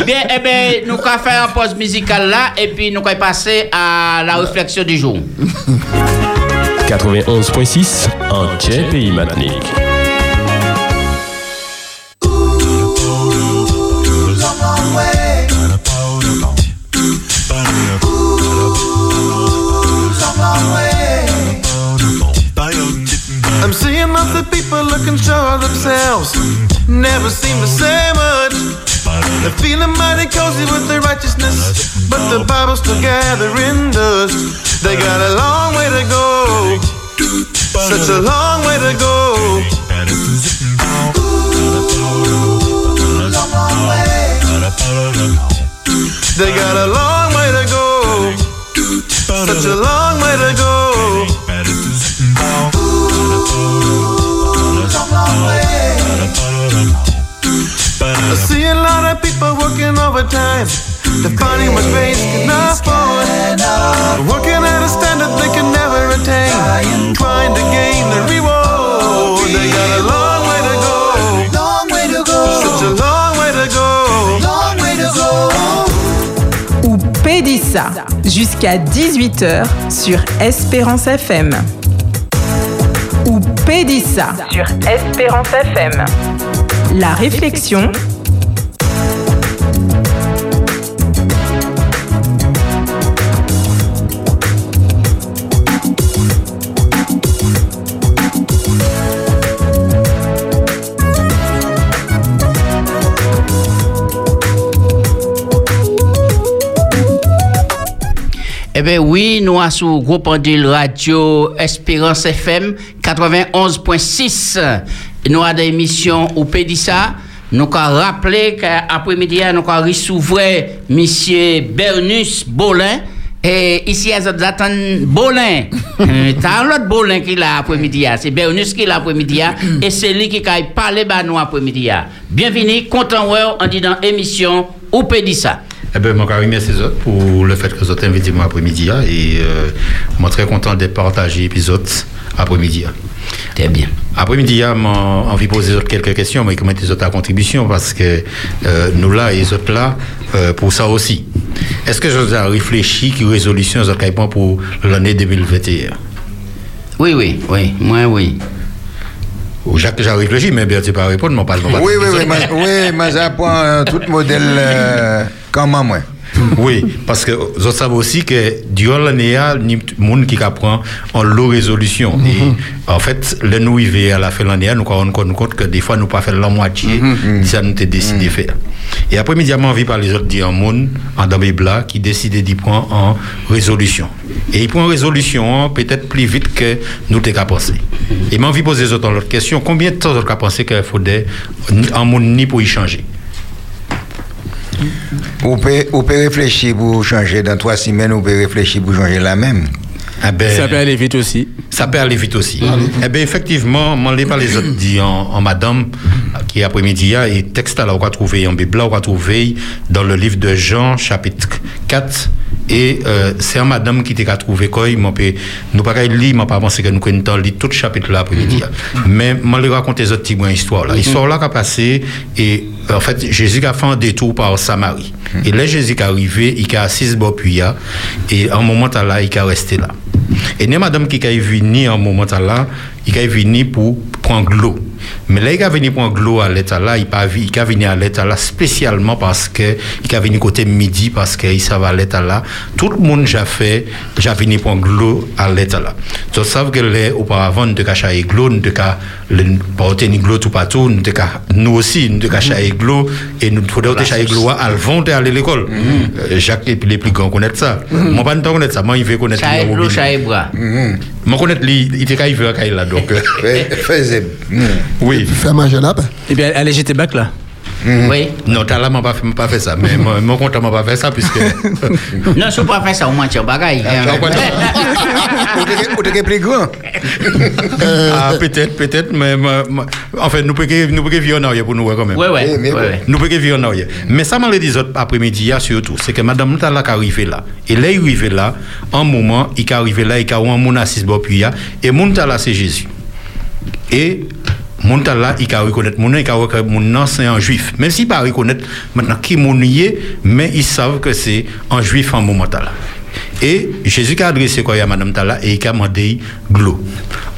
Bien, eh bien, nous allons faire une pause musicale là et puis nous allons passer à la réflexion du jour. 91.6 en Jet Pays Matinique. People looking sure themselves. Never seem to say much. They're feeling mighty cozy with their righteousness, but the Bible's still gathering dust. They got a long way to go. Such a long way to go. They got a long way to go. Such a long way to go. I see a lot of people working overtime. They're finding what race can afford. Working at a standard they can never attain. Trying to gain the reward. They got a long way to go. Long way to go. Such a long way to go. Long way to go. ou Pédissa jusqu'à 18h sur Espérance FM. Ou Pédissa sur Espérance FM. La réflexion. Eh bien oui, nous avons sur groupe Andil Radio Espérance FM 91.6. Nous avons des émissions au Pédissa. Nous avons rappelé qu'après-midi, nous avons recevoir M. Bernus Bolin. Et ici, ils attendent Bolin. Euh, T'as un autre Bolin qui est là après-midi. C'est Bernus qui est là après-midi. Et c'est lui qui a parlé à nous après-midi. Bienvenue, content, on dit dans l'émission au Pédissa. Eh ben, moi, je remercie les autres pour le fait que vous avez invité moi après-midi. hein, Et euh, moi, très content de partager l'épisode après-midi. hein. Très bien. Après-midi, j'ai envie de poser quelques questions, mais comment les autres à contribution, parce que euh, nous là et les autres là, euh, pour ça aussi. Est-ce que je vous ai réfléchi qui résolution autres pour pour l'année 2021 Oui, oui, oui, moi, oui. Ou Jacques, j'ai réfléchi, mais bien, tu peux pas répondre, mon pas Oui, oui, oui, mais- oui, mais j'apprends euh, tout modèle moi. Oui, parce que vous savez aussi que durant l'année, il y a ni monde qui apprend en low résolution. Et en fait, le nous arrivons à la fin de l'année, nous nous rendons compte que des fois, nous pas faire la moitié, ça nous a décidé de faire. Et après, immédiatement, on vit par les autres dire en monde, en qui décide d'y prendre en résolution. Et il prend en résolution peut-être plus vite que nous t'avons pensé. Et m'a envie de poser les autres l'autre question, combien de temps vous avez pensé qu'il faudrait en monde ni pour y changer? Ou peut, ou peut réfléchir pour changer dans trois semaines, ou peut réfléchir pour changer la même. Ah ben, Ça peut aller vite aussi. Ça peut aller vite aussi. Eh bien, effectivement, je l'ai pas les autres dit en, en madame, qui après-midi, et texte là, on va trouver en Bible, là, on va trouver dans le livre de Jean, chapitre 4, et euh, c'est un madame qui t'a trouvé quoi, il m'a pas, nous pas lire, m'a pas pensé que nous connaissons lire tout le chapitre là après-midi. là. Mais, je vais raconter les autres petits mots histoire là. L'histoire là qui a passé, et en fait, Jésus a fait un détour par Samarie. Et là, Jésus est arrivé, il a assis puits, et à un moment là, il est resté là. Et une madame qui est venue à un moment là, il est venu pour prendre l'eau. Mais là, il est venu prendre l'eau à l'état là, il pas il est venu à l'état là spécialement parce que il est venu côté midi parce qu'il savait à l'état là. Tout le monde j'ai fait, j'ai venu l'eau à l'état là. Tu sais que les auparavant, acheté l'eau, nous avons porté une l'eau tout partout, nous avons- nous aussi, nous avons acheté l'eau et nous faudrait acheter l'eau avant d'aller à l'école. Euh, Jacques et les plus grands connaissent ça. Moi, pas de connaître ça, moi, il veut connaître bras. Moi, connaître il était là, donc. Faisait. Oui. Fais manger là. Eh bien, allez, j'étais bac là. Oui. Non, t'as là, m'a pas fait, pas fait ça, mais moi, mon content m'a pas fait ça puisque. Non, si vous pas faire ça, au moins, tu as bagaille. Ou t'es plus grand. ah, peut-être, peut-être, mais moi, moi, en fait, nous pouvons nous vivre en arrière pour nous quand même. Ouais, ouais, mais ouais, bon. ouais. Nous pouvons vivre en arrière. Mais ça m'a dit autres après-midi surtout, c'est que madame Tala qui arrivé là. Et là, il arrivé là, un moment, il est arrivé là, il a un mon assis bon puis et mon Tala c'est Jésus. Et mon il a reconnaître mon nom, il a reconnaître mon nom, c'est un juif. Même s'il pas reconnaître maintenant qui mon y est, mais ils savent que c'est un juif en moment. Et Jésus a adressé quoi à Madame Tala et il a demandé de l'eau.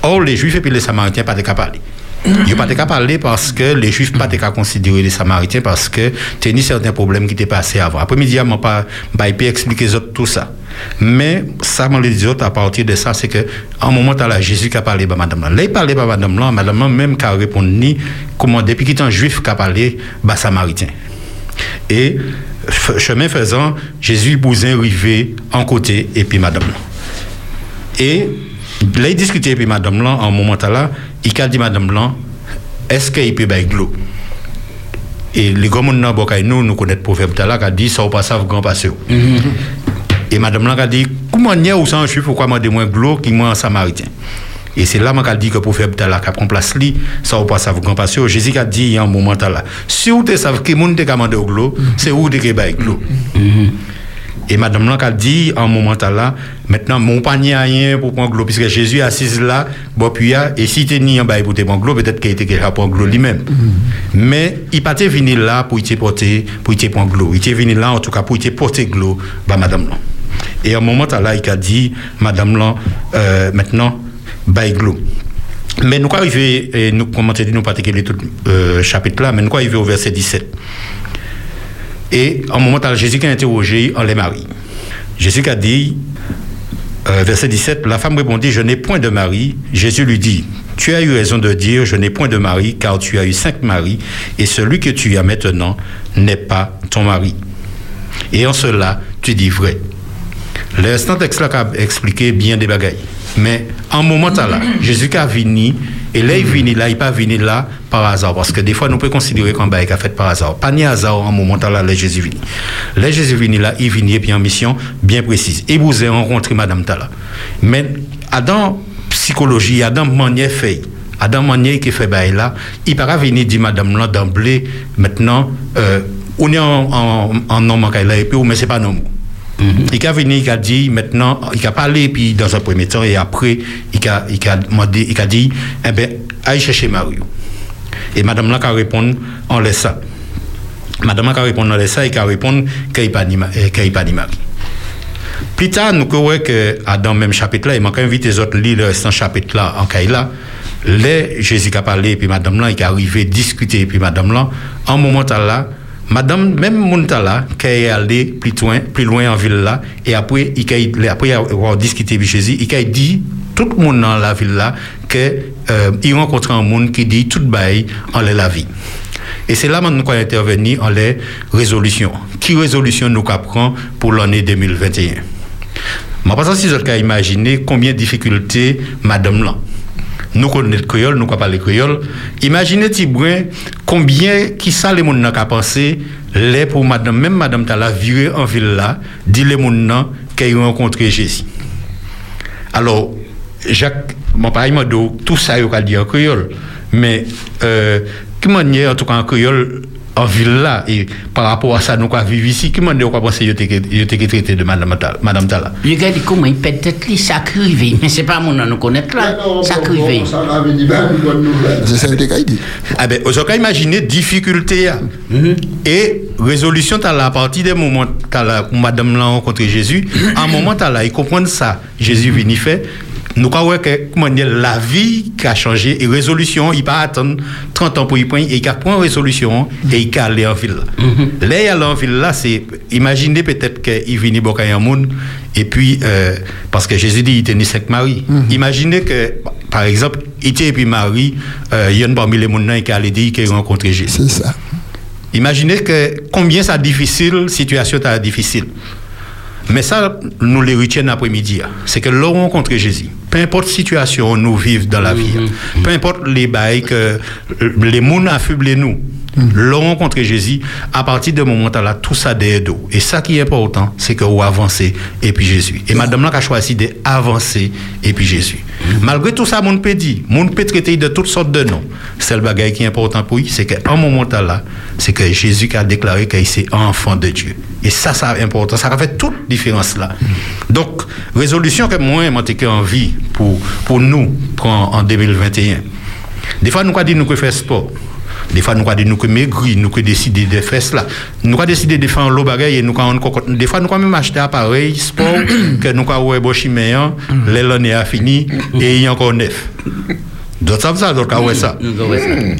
Or, les Juifs et les Samaritains pas de qu'à parler. Ils n'ont pas parler parce que les Juifs pas de qu'à considérer les Samaritains parce que tenaient certains problèmes qui étaient passés avant. Après-midi, je ne pas pas pu expliquer tout ça. Mais ça, dit autres à partir de ça, c'est que un moment là, Jésus qui a parlé à Madame là. Là, il parlait à Madame là, Madame même qui a répondu comment depuis qu'il est un Juif qui a parlé, bah Samaritain. Et chemin faisant, Jésus bousin arrivé en côté et puis madame. là. Et il discutait puis madame là, en moment là, il a dit madame là, est-ce qu'il peut bailler l'eau? Et les monde dans nous, nous connaissons le proverbe là, qui a dit, ça ou pas ça, grand passé. Et madame a dit, comment n'y a ou un juif, pourquoi moi de moins l'eau qui moi un samaritain? Et c'est là que dit que pour faire là prend place li, ça ou pas ça vous que Jésus a dit en un moment là. Si vous savez que monde te commande au glo, c'est où te bailler glo. Et madame a dit en moment là, maintenant mon panier a rien pour prendre glo puisque Jésus est assis là, bon puis là, et si tu ni en bail pour te prendre glo, peut-être qu'il était déjà prendre glo lui-même. Mais il pas venu là pour te porter pour te prendre glo. Il était venu là en tout cas pour te porter glo bah madame là. Et à un moment là, il a dit madame là euh, maintenant bail glo. Mais nous arrivons, et nous, comment dit, nous pas tout le chapitre là, mais nous arrivons au verset 17. Et à un moment, Jésus a interrogé en les maris. Jésus a dit, euh, verset 17, la femme répondit, je n'ai point de mari. Jésus lui dit, tu as eu raison de dire, je n'ai point de mari, car tu as eu cinq maris, et celui que tu as maintenant n'est pas ton mari. Et en cela, tu dis vrai. L'instant texte là a expliqué bien des bagailles. Mais en moment là, Jésus qui a venu, et là il venu là, il pas venu là par hasard. Parce que des fois, nous pouvons considérer qu'un bail a fait par hasard. Pas ni hasard en moment là, là Jésus venu. Là Jésus venu là, il venu et puis en mission bien précise. Et vous avez rencontré Madame Tala. Mais Adam, psychologie, Adam manière fait. Adam manière qui fait bail là, il pas venir dire Madame là d'emblée, maintenant, euh, on est en, en, en nom en là, et puis, mais c'est non. Il a venu, il a dit, maintenant, il a parlé, puis dans un premier temps, et après, il a, demandé, il a dit, eh bien, aille chercher Mario. Et madame là, a répondu, on laisse ça. Madame a répondu, on laisse ça, et a répondu, qu'il n'y a pas ni ma- eh, qu'il n'y a pas ni mari. Plus tard, nous croyons que ah, dans le même chapitre là, il manque inviter les autres lire le restant chapitre là en Kaila. Là, Jésus a parlé, puis madame là, est arrivé discuter, puis madame là, en moment là, Madame, même Muntala, qui est allé plus loin, en ville et après, il après avoir discuté avec Jésus, il a dit, tout le monde dans la ville que, euh, rencontre un monde qui dit, tout bail, en la vie. Et c'est là maintenant qu'on intervenir en les résolutions. Qui résolution nous apprend pour l'année 2021? Je pense que si vous avez imaginé combien de difficultés madame là. Nous connaissons le créole, nous connaissons le créole. Imaginez Tibouin combien qui les gens n'ont pensé les pour madame même madame Tala viré en ville là, dit les gens qu'elle a rencontré Jésus. Alors Jacques, mon dit tout ça il a dit en créole, mais euh, qui manière en tout cas en créole en ville là et par rapport à ça nous quoi vivre ici qui manière quoi penser yo été traité de madame Tala madame Tala regarde comment il peut être lui, ça mais c'est pas mon nom nous connaître là, ça crive. C'est ça que dit. Ah ben, vous avez imaginé difficulté là. et résolution t'as là, à partir des moments t'as là, où madame l'a rencontré Jésus, à un moment t'as là, il comprend ça. Jésus vient il fait. Nous croyons que comment dire, la vie qui a changé et résolution, il pas attendre 30 ans pour y prendre et il a pris une résolution et il a aller en ville. Là, il aller en ville là, c'est imaginez peut-être qu'il vient boire un monde et puis euh, parce que Jésus dit il était né cinq Marie. Imaginez que par exemple, il était et puis Marie, euh, il y a une parmi les mondes qui a allé dire qu'il a rencontré Jésus. C'est ça. Imaginez que combien ça difficile, situation ta difficile. Mais ça, nous les retiennent après-midi. hein. C'est que l'on rencontre Jésus. Peu importe situation où nous vivons dans la vie, hein. peu importe les bails que euh, les mouns affublent nous. L'on rencontre Jésus, à partir de ce moment-là, tout ça derrière nous. Et ça qui est important, c'est que vous avancez et puis Jésus. Et madame là a choisi d'avancer et puis Jésus. Malgré tout ça, mon peut dire, mon peut traiter de toutes sortes de noms. C'est le bagage qui est important pour lui, c'est qu'à un moment là, c'est que Jésus a déclaré qu'il est enfant de Dieu. Et ça, ça est important. Ça a fait toute différence là. Donc, résolution que moi, j'ai envie pour, pour nous, pour en, en 2021. Des fois, nous avons dit nous que faire sport. Des fois, nous avons nous que maigrir, nous que décider de faire cela. Nous avons décidé de faire l'eau bagaille et nous avons des fois, nous avons même acheté un appareil sport que nous avons ouais bochiméen, l'année a fini et il y a encore neuf. D'autres savent ça, d'autres avouent ça.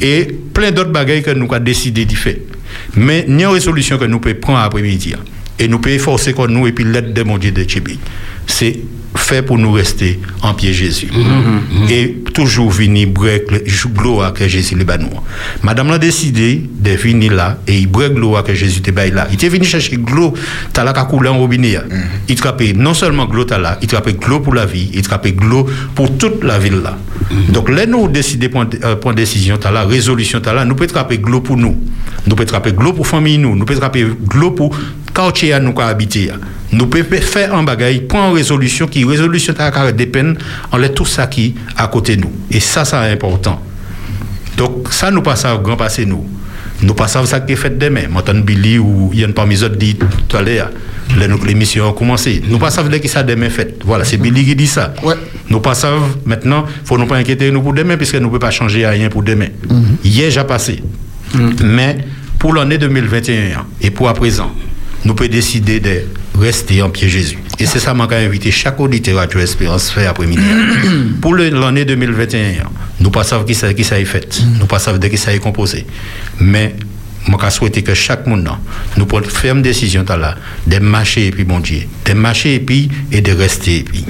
Et plein d'autres bagailles que nous avons décidé de faire. Mais il y a une résolution que nous pouvons prendre après-midi. Et nous pouvons efforcer comme nous et puis l'aide de mon Dieu de Tchébi. C'est fait pour nous rester en pied Jésus. Et toujours venir gloire que Jésus le nous. Madame l'a décidé de venir là et il gloire que Jésus te baille là. Il était venu chercher gloire, t'as qu'à couler en robinet. là. Il trappait non seulement gloire t'as là, il trappait gloire pour la vie, il trappait gloire pour toute la ville là. Donc là nous décider prendre euh, décision t'as là, résolution t'as là, nous pouvons trapper gloire pour nous. Nous pouvons trapper gloire pour famille nous, nous pouvons trapper gloire pour quartier à nous habiter. Nous pouvons faire un bagage, prendre une résolution qui résolution t'as qu'à dépend on laisse tout ça qui à côté de nous. Et ça c'est important. Donc, ça, nous passons au grand passé, nous. Nous passons ça qui est fait demain. Maintenant, Billy ou Yann parmi les autres dit tout à l'heure, les- l'émission a commencé. Nous passons avec qui ça demain fait. Voilà, c'est Billy qui dit ça. Nous passons maintenant, il faut nous pas inquiéter nous pour demain, puisque nous ne pouvons pas changer rien pour demain. Hier, j'ai passé. Mais pour l'année 2021 et pour à présent, nous pouvons décider de rester en pied Jésus. Et c'est ça que j'ai invité chaque auditeur à Espérance faire après-midi. pour l'année 2021, nous ne savons pas qui ça, qui ça est fait. Nous ne savons pas de qui ça est composé. Mais je souhaite que chaque monde, nous prenne ferme décision là, de marcher et puis bon Dieu, de marcher et puis et de rester et puis.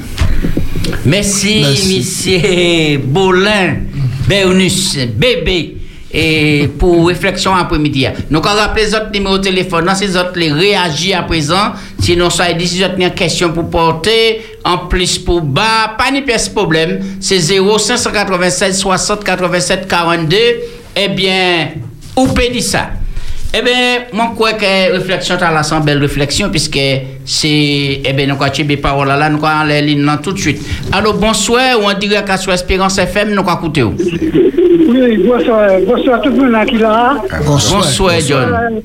Merci, monsieur Bolin, Bernus, bébé. Et pour réflexion après-midi. Nous allons rappeler les autres numéros de téléphone. Dans ces autres, les réagir à présent. Sinon, ça dit si avez une question pour porter, en plus pour bas, pas ni pièce problème. C'est 0 596 60 87 42. Eh bien, ou dire ça. Eh bien, moi, je crois que réflexion, là, sans belle réflexion, puisque c'est, eh bien, nous, quand tu as parole là, nous, allons les lignes là tout de suite. Alors, bonsoir, ou en direct à sur Espérance FM, nous, allons écouter. Oui, bonsoir, bonsoir tout le monde qui est là. Bonsoir. Bonsoir, John.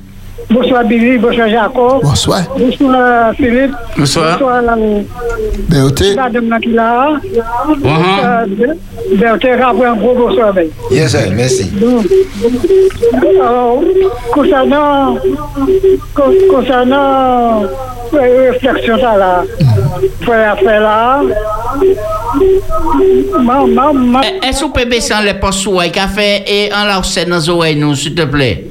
Bonsoir Billy, bonsoir Jacob. Bonsoir. Bonsoir Philippe. Bonsoir. Bonsoir Béoté. Madame qui là. Bonsoir, Berthe, rappelez un gros bonsoir. Ben. Yes, sir, merci. Donc, alors, concernant, con- concernant réflexion ça là, faire faire là, ma, ma, ma, Eh, Est-ce que vous pouvez baisser les postes sous qu'a fait et en la dans nos oreilles, nous, s'il te plaît?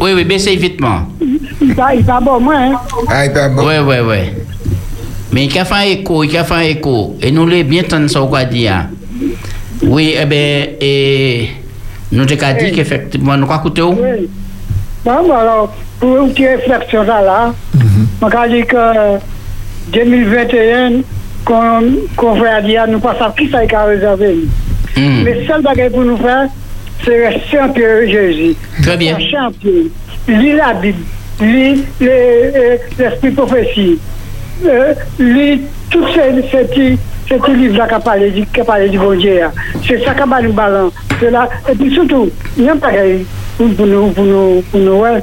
Oui, oui, baissez évitement. Il pas bon, moi. Ah, il pas bon. Oui, oui, oui. Mais il a fait un écho, il a fait un écho. Et nous l'avons bien entendu ça, quoi dire. Oui, eh bien, et nous avons dit qu'effectivement, nous avons écouté. où Oui. Bon, bon, alors, pour une petite réflexion là, mhm. je a dit que 2021, qu'on fait à dire, nous passons qui ça a réservé. Mais mhm. seul bagage pour nous faire, c'est rester en Pierre Jésus. Très bien. Champion. Lis la Bible. Lis les- l'esprit prophétie. Euh, lis tous ces, ces petits, livres-là qui parlent du, qui du bon Dieu. hein. C'est ça qui va nous ballon. Et puis surtout, il y a un pareil pour, nous, pour nous, pour nous, ouais.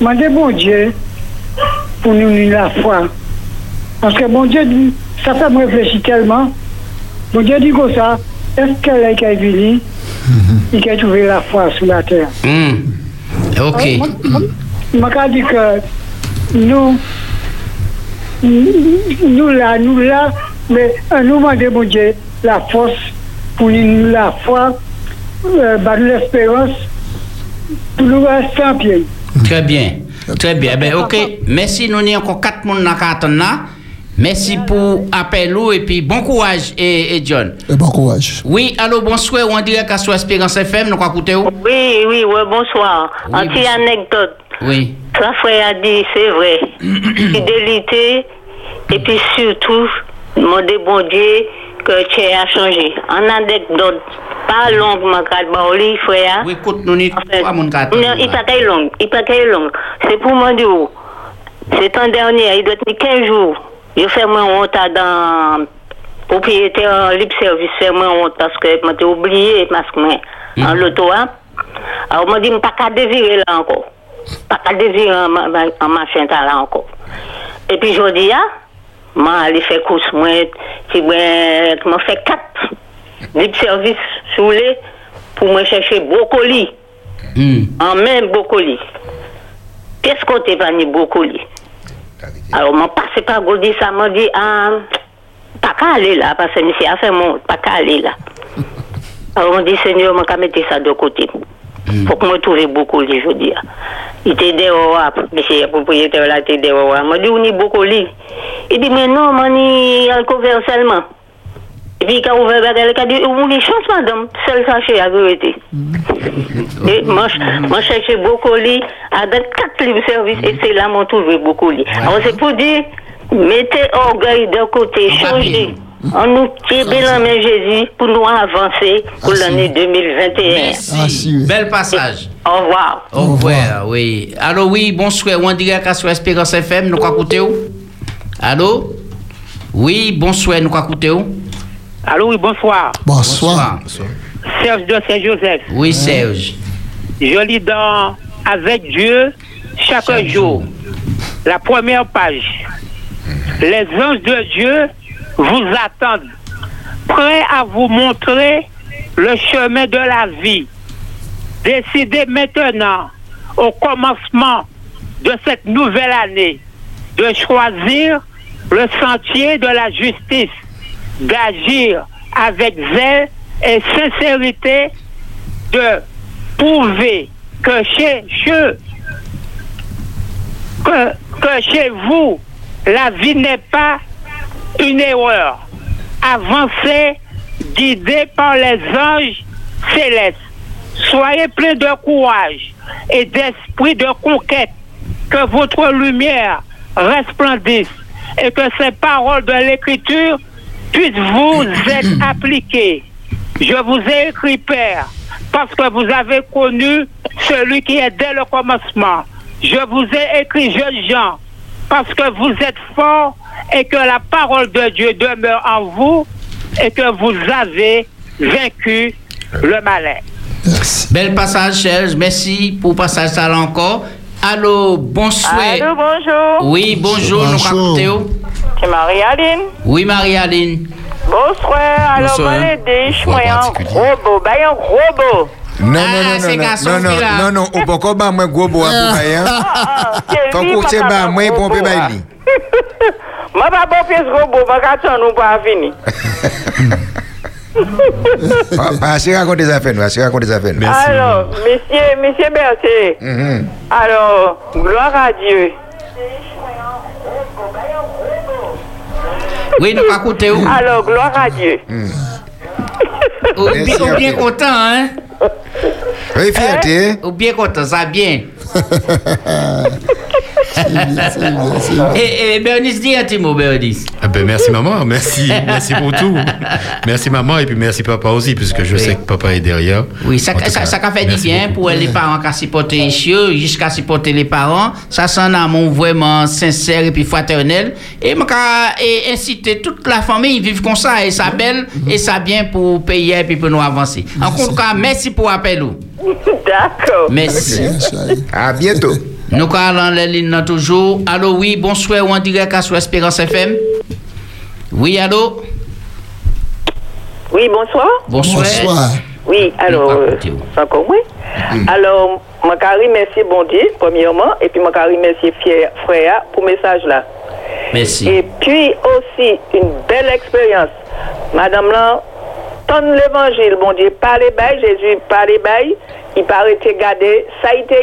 Mandez bon Dieu pour nous unir la foi. Parce que bon Dieu dit, ça fait me réfléchir tellement. Bon Dieu dit comme ça, est-ce qu'elle est venue, il a trouvé la foi sur la terre. Hmm. Ok. Je m'a dit que nous, nous là, nous là, mais euh, nous demandons Dieu la force pour nous la foi, euh, bah, l'espérance, pour nous rester en pied. Très bien. Très bien. Ben, ok. Merci. Nous avons encore quatre personnes dans. Merci pour l'appel ou, et puis bon courage et, et John. Et bon courage. Oui, allô, bonsoir, on dirait qu'à soit Espérance FM, nous où? Oui, oui, ouais, bonsoir. Oui, Un petit anecdote. Oui. Ça, frère a dit, c'est vrai. Fidélité, et puis surtout, demander bon Dieu que tu a changé. En anecdote, pas longue, ma carte, Baoli, frère. Oui, écoute, nous n'y pas mon carte. Non, il pas longue. Il pas longue. C'est pour moi dire, c'est un dernier, il doit être 15 jours. Yo fè mwen onta dan propriété en libre service fè mwen onta paske mwen te oubliye mask mwen mm. an loto an. A ou mwen di mwen pa ka dezire la anko. Pa ka dezire an machin tan la anko. E pi jodi ya, mwen alè fè kous mwen ti mwen mwen fè kat libre service sou lè pou mwen chèche brokoli. Mm. An men brokoli. Kè skote pa ni brokoli? Alors, mon passé par Gaudi, ça m'a dit, ah, pas qu'à aller là, parce que monsieur a fait mon, pas qu'à aller là. Alors, on dit, Seigneur, on va mettre ça de côté. Faut que moi trouve brocoli, je dis. Il était dehors, ah, monsieur le propriétaire là, il était dehors. Moi, dit, on y brocoli. Il dit, mais non, man, il y a un couvert seulement. Et puis, a ouvert la gueule, il a dit, vous voulez chance, madame, seul sachet à vérité. Et moi, je- cherchais brocoli à dans quatre livres service et c'est là mon trouvé brocoli. Alors, c'est pour dire, mettez orgueil d'un côté, changez. On nous bien la main Jésus pour nous avancer pour l'année 2021. Merci. Bel passage. Au revoir. Au revoir, oui. Allô, oui, bonsoir. On dirait qu'à Espérance FM, nous où? Allô? Oui, bonsoir, nous où? Allô, oui, bonsoir. Bonsoir. Serge de Saint-Joseph. Oui, Serge. Je lis dans Avec Dieu chaque, jour. La première page. Les anges de Dieu vous attendent, prêts à vous montrer le chemin de la vie. Décidez maintenant, au commencement de cette nouvelle année, de choisir le sentier de la justice, d'agir avec zèle et sincérité, de prouver que chez, chez- que, que chez vous, la vie n'est pas une erreur. Avancez, guidés par les anges célestes. Soyez pleins de courage et d'esprit de conquête. Que votre lumière resplendisse et que ces paroles de l'Écriture puissent vous être appliquées. Je vous ai écrit, Père, parce que vous avez connu celui qui est dès le commencement. Je vous ai écrit, jeunes gens, parce que vous êtes forts et que la parole de Dieu demeure en vous et que vous avez vaincu le malin. Bel passage, Serge. Merci pour le passage ça là encore. Allô, bonsoir. Allô, bonjour. Oui, bonjour, nous écouté où? C'est Marie-Aline. Oui, Marie-Aline. Bonsoir. Alors, Bonsoir. moi, je suis un robot. Ben, un robot. Non, non, Ah, non, non, non, non, non, non, non, ou pas comme moi, gros bois pour bailler. Faut lui, que c'est pas pas comme moi, gros pour bois. bailler. Moi, pas bon pièce robot. Moi, quand on nous pas fini. Ah, bah, c'est raconter des affaires, c'est raconter des affaires. Alors, monsieur, monsieur Berthier, Mhm. alors, gloire à Dieu. Oui, nous pas écouter où? Alors, gloire à Dieu. Ou bien, ou bien content, hein? Oui, fierté. Ou bien content, ça bien. Et, et Bernice, dis un petit mot, Bernice. Ah ben, merci maman, merci, merci pour tout. Merci maman et puis merci papa aussi, puisque je sais que papa est derrière. Oui, ça, ça, cas, ça a fait du bien pour les parents qui supportent les chiens, jusqu'à supporter les parents. Ça, c'est un amour vraiment sincère et puis fraternel. Et moi, et inciter toute la famille à vivre comme ça, et ça belle, et ça bien pour payer et puis pour nous avancer. En tout cas, merci pour l'appel. D'accord. Merci. À bientôt. Nous allons les lignes toujours. Allô, oui, bonsoir, ou en direct à sur Espérance FM. Oui, allô? Oui, bonsoir. Bonsoir. Oui, alors, euh, c'est encore moi. Alors, je remercie bon Dieu, premièrement, et puis je remercie fier frère pour le message là. Merci. Et puis aussi, une belle expérience. Madame là, tonne l'évangile, bon Dieu, parlez bail, Jésus parlez bail, il paraît te garder, ça a été,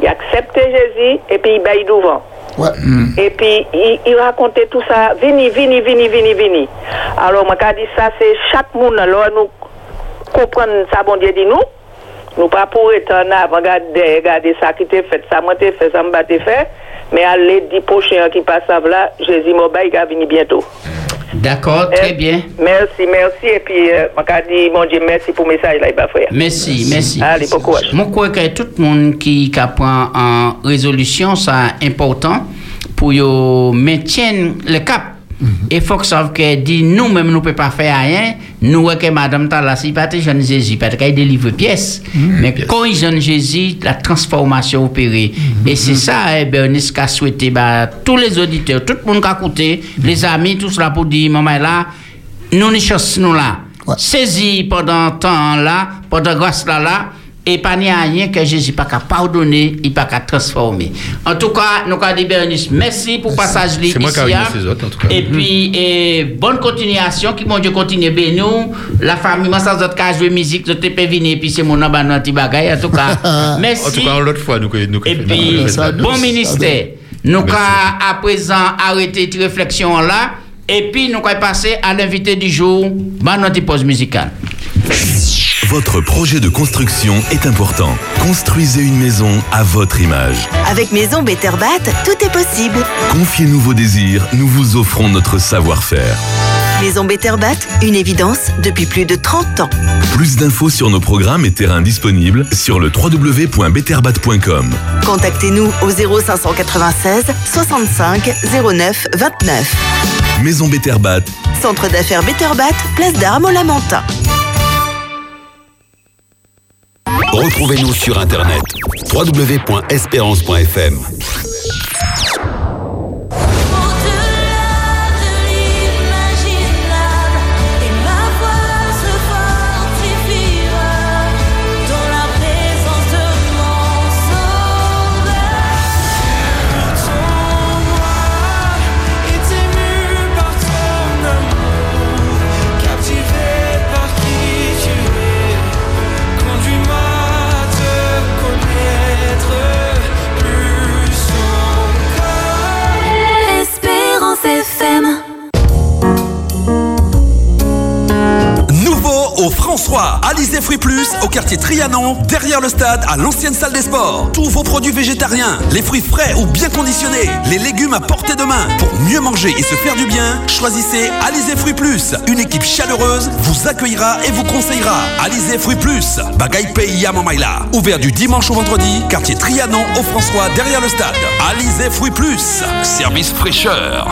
il acceptait Jésus, et puis il baille devant. Et puis, il, il racontait tout ça, vini, vini, vini, vini, vini. Alors, moi, quand dit ça, c'est chaque monde, alors nous comprenons ça, bon Dieu dit nous. Nous pas pour être en avant, regarder, regarder ça qui t'est fait, ça m'a été fait, ça m'a fait. Mais à du prochain qui passe là, Jésus il va venir bientôt. D'accord, très bien. Merci, merci. Et puis, euh, dit, mon Dieu, merci pour le message là, il va frère. Merci, merci. Allez, bon courage. Moi, je crois que tout le monde qui, prend en résolution, c'est important pour maintenir le cap. Et faut que ça que dit nous-mêmes nous pouvons pas faire rien. Nous que madame Tala si pas jeune Jésus parce qu'elle délivre pièces. Mais quand il jeune Jésus, la transformation opérée. Et c'est ça eh, Bernice qu'a souhaité bah, tous les auditeurs, tout le monde qui a écouté, les amis, tout cela pour dire maman là, nous choses nous là. Saisi pendant temps là, pendant grâce là là. Et pas rien que Jésus pas qu'à pardonner, il pas qu'à transformer. En tout cas, nous avons dit Bernice, merci pour le passage C'est moi qui ici, ai hein. ces autres, en tout cas. Et puis, et bonne continuation, qui mon Dieu continue ben nous. La famille, moi, ça, autres cas, jouer musique, je venir, et puis c'est mon aban, petit bagay. En tout cas, merci. En tout cas, l'autre fois, nous, nous, Et puis, bon ministère. Nous avons à présent arrêté cette réflexion là. Et puis, nous allons passer à l'invité du jour, bah, notre pause musicale. Votre projet de construction est important. Construisez une maison à votre image. Avec Maison Betterbat, tout est possible. Confiez-nous vos désirs, nous vous offrons notre savoir-faire. Maison Betterbat, une évidence depuis plus de 30 ans. Plus d'infos sur nos programmes et terrains disponibles sur le www.betterbat.com. Contactez-nous au 0596 65 09 29. Maison Betterbat, Centre d'affaires Betterbat, place d'Armes au Lamentin. Retrouvez-nous sur Internet www.espérance.fm. au François, Alizé Fruits Plus, au quartier Trianon, derrière le stade, à l'ancienne salle des sports. Tous vos produits végétariens, les fruits frais ou bien conditionnés, les légumes à portée de main. Pour mieux manger et se faire du bien, choisissez Alizé Fruits Plus. Une équipe chaleureuse vous accueillera et vous conseillera. Alizé Fruits Plus, Bagaille Pays à. Ouvert du dimanche au vendredi, quartier Trianon, au François, derrière le stade. Alizé Fruits Plus, service fraîcheur.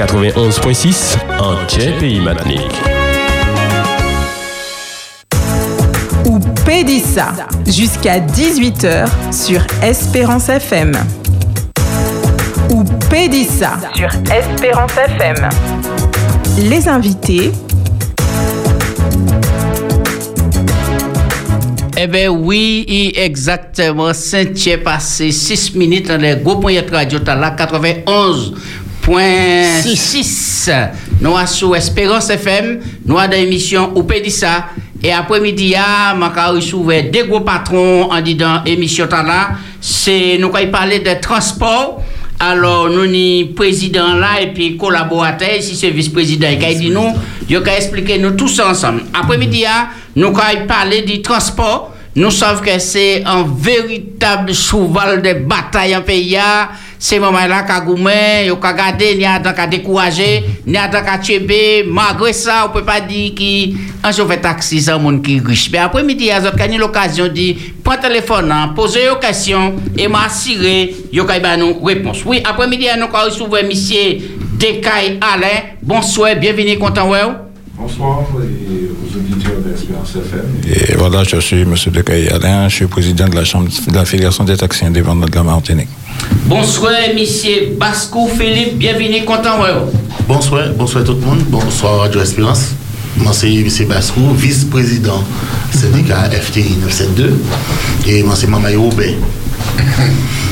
91.6 Antje Pays Matnik. Ou Pédissa, jusqu'à 18h sur Espérance FM. Ou Pédissa sur Espérance FM. Les invités Eh bien oui, exactement. Saint-Thierry passé 6 minutes dans les groupes de radio, la 91. 107.6. Nous sommes sur Espérance FM. Nous avons sommes dans l'émission Oupédissa. Et après-midi, je suis deux gros patrons en disant émission là. C'est nous qui parler de transport. Alors, nous sommes président là et puis collaborateurs, si c'est vice-président, qui dit nous, il a expliquer nous tous ensemble. Après-midi, nous allons parler du transport. Nous savons que c'est un véritable cheval de bataille en pays. Ces moments-là, qu'a goumé, yo qu'a gardé, ni a dans qu'a découragé, ni qu'a tué, malgré ça, on peut pas dire qu'un chauffeur taxi, c'est un monde qui riche. Mais après-midi, à avez l'occasion de prendre téléphone, hein, poser une question et m'assurer, yo qu'a nous réponse. Oui, après-midi, nous avons recevoir monsieur Dekay Alain. Bonsoir, bienvenue, content, ouais. Bonsoir et aux auditeurs d'Espérance FM. Et voilà, je suis M. Decaille Alain, je suis président de la Chambre de la Fédération des taxis indépendants de la Martinique. Bonsoir, monsieur Basco Philippe, bienvenue, content, ouais. Bonsoir, bonsoir tout le monde. Bonsoir Radio Espérance. Moi c'est M. Bascou, vice-président syndicat FTI 972 et moi c'est Mamaye Robert.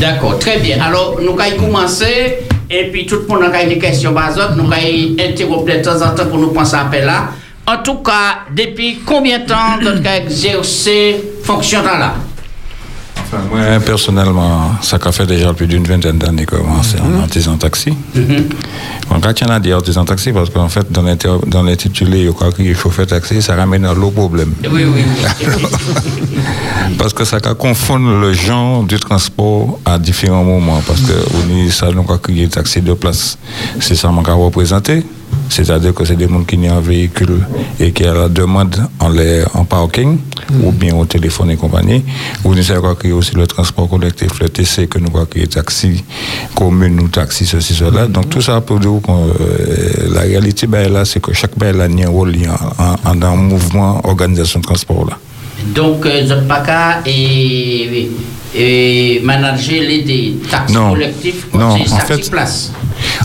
D'accord, très bien. Alors, nous allons commencer, et puis tout le monde a des questions nous allons interrompre de temps en temps pour nous penser à appel là. En tout cas, depuis combien de temps vous avez exercé fonction là? Enfin, moi, personnellement, ça a fait déjà plus d'une vingtaine d'années que commencé en artisan taxi. On quand il y en a des artisans taxi, parce qu'en fait, dans l'intitulé, il crois que chauffeur taxi, ça ramène à l'autre problème. Oui, oui. Parce que ça va confondre le genre du transport à différents moments. Parce que on dit ça, avons créé taxi de place. C'est ça qu'on a représenté. C'est-à-dire que c'est des gens qui ont un véhicule et qui a la demande en, les, en parking ou bien au téléphone et compagnie. Ou nous avons créé aussi le transport collectif, le TC, que nous avons créé taxi commune ou taxi, ceci, cela. Donc tout ça pour dire que euh, la réalité, ben, là, c'est que chaque bail a un rôle en, le mouvement organisation de transport. Là. Donc, euh, qu'à et, et manager les des taxis Non. c'est en fait- place.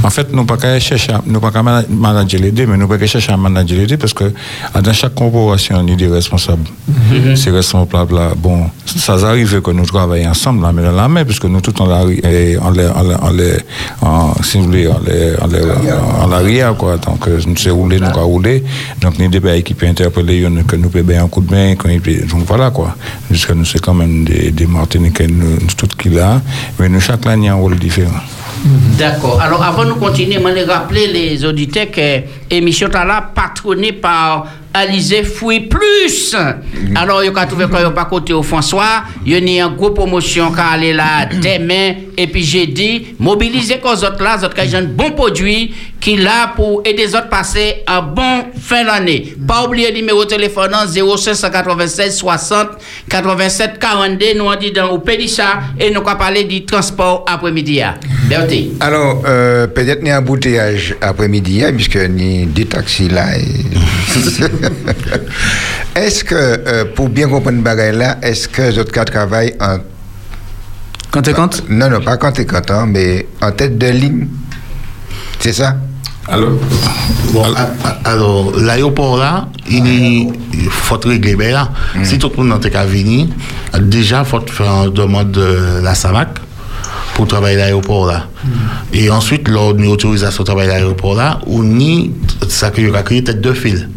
En fait, nous ne pouvons pas chercher, nous pas manager les deux, mais nous pas chercher à manager les deux parce que dans chaque corporation, il y a des responsables. Ces responsables là, bon, ça arrive que nous travaillons ensemble, là, mais dans la main, puisque nous les, en- en arrière, quoi. Donc, euh, nous savons rouler, nous avons rouler. Donc, nous avons des qui peuvent interpeller, que nous pouvons un coup de main, donc voilà, quoi. Puisque nous sommes quand même des, des Martiniquais, nous, nous tous qui là, mais nous, chaque là, il y a un rôle différent. D'accord. Alors, avant de continuer, je vais rappeler les auditeurs que l'émission est là patronnée par Alizé Fouille Plus. Alors, il y a trouvé qu'il n'y a pas côté au François. Il y a une grosse promotion qui est là demain. Et puis, j'ai dit, mobilisez les autres là, les autres qui ont un bon produit qui est là pour aider les autres à passer un bon fin d'année. Pas oublier le numéro de téléphone 0596 60 87 42. Nous on dit dans au Pédissa et nous allons parler du transport après-midi. Bertie. Alors, euh, peut-être qu'il y a un embouteillage après-midi, hein, puisque ni des taxis là. et- est-ce que, euh, pour bien comprendre le bagage là, est-ce que les autres cas travaillent en. Quand et quand Non, non, pas quand et quand, hein, mais en tête de ligne. C'est ça? Alors, bon, alors l'aéroport là, il, est- il faut régler ben là. Si tout le monde n'a venir, déjà il faut faire une demande de la SAMAC pour travailler à l'aéroport là. Et ensuite, lors de l'autorisation de travailler à l'aéroport là, on ni ça que a créé tête de fil.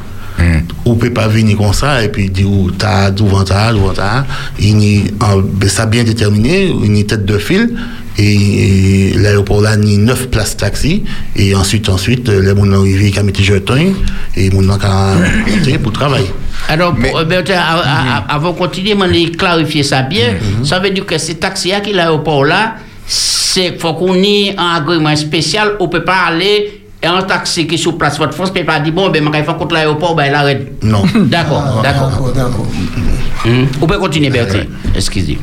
On ne peut pas venir comme ça et puis dire ou t'as devant t'as devant t'as. Il y a ben, ça bien déterminé, une tête de fil et, et l'aéroport là a neuf places taxi et ensuite ensuite les gens arrivent qui mettent jetons et les gens qui pour travailler. Alors, pour, euh, a- avant de continuer, je vais clarifier ça bien. Ça veut dire que ces taxis qui l'aéroport là, c'est faut qu'on ait un agrément spécial, on ne peut pas aller et un taxi qui est sur place Fort-France, peut pas dire, bon, ben, je vais faire contre l'aéroport, ben, il arrête. Non. D'accord, d'accord. Hum. Vous pouvez continuer, Bertie. Excusez.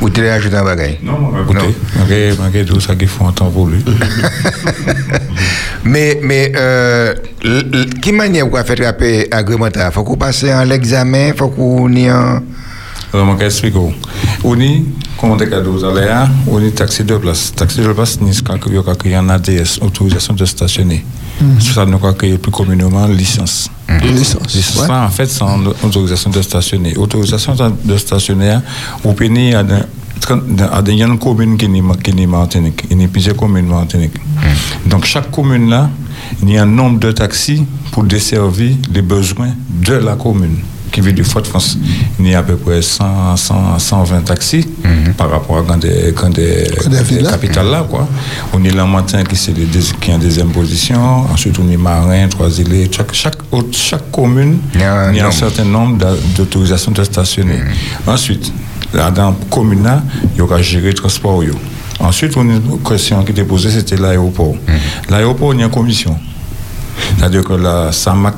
Ou tu l'as ajouté un bagage? Non, écoutez, malgré, malgré tout ça qu'il faut en temps voulu. Mais, mais, euh, qui manière vous faire attraper agrémentaire Faut qu'on passe en l'examen, faut qu'on y en. Alors, je vais expliquer. On est, comment on cadeaux aléas, on est taxi de place. Taxi de place, c'est quand il y a créé un ADS, autorisation de stationner. C'est ça, nous avons créé plus communément licence. Licence. Licence, ça, en fait, c'est une autorisation de stationner. Autorisation de stationner, au pays, à des une commune qui est qui est Martinique, il y a plusieurs communes Martinique. Donc chaque commune là, il y a un nombre de taxis pour desservir les besoins de la commune. Qui veut dire Fort-France, il y a à peu près 100, 100, 120 taxis par rapport à quand des, quand des, des capitales là. Quoi. On est là matin qui, c'est les deux- qui est en deuxième position, ensuite on est Marin, Trois-Îlets. Chaque, chaque, autre- chaque commune, il y a un, certain nombre d'a- d'autorisations de stationner. Ensuite, là, dans la commune là, il y aura géré le transport. yo. Ensuite, on a une question qui était posée, c'était l'aéroport. L'aéroport, il y a une commission. C'est-à-dire que la SAMAC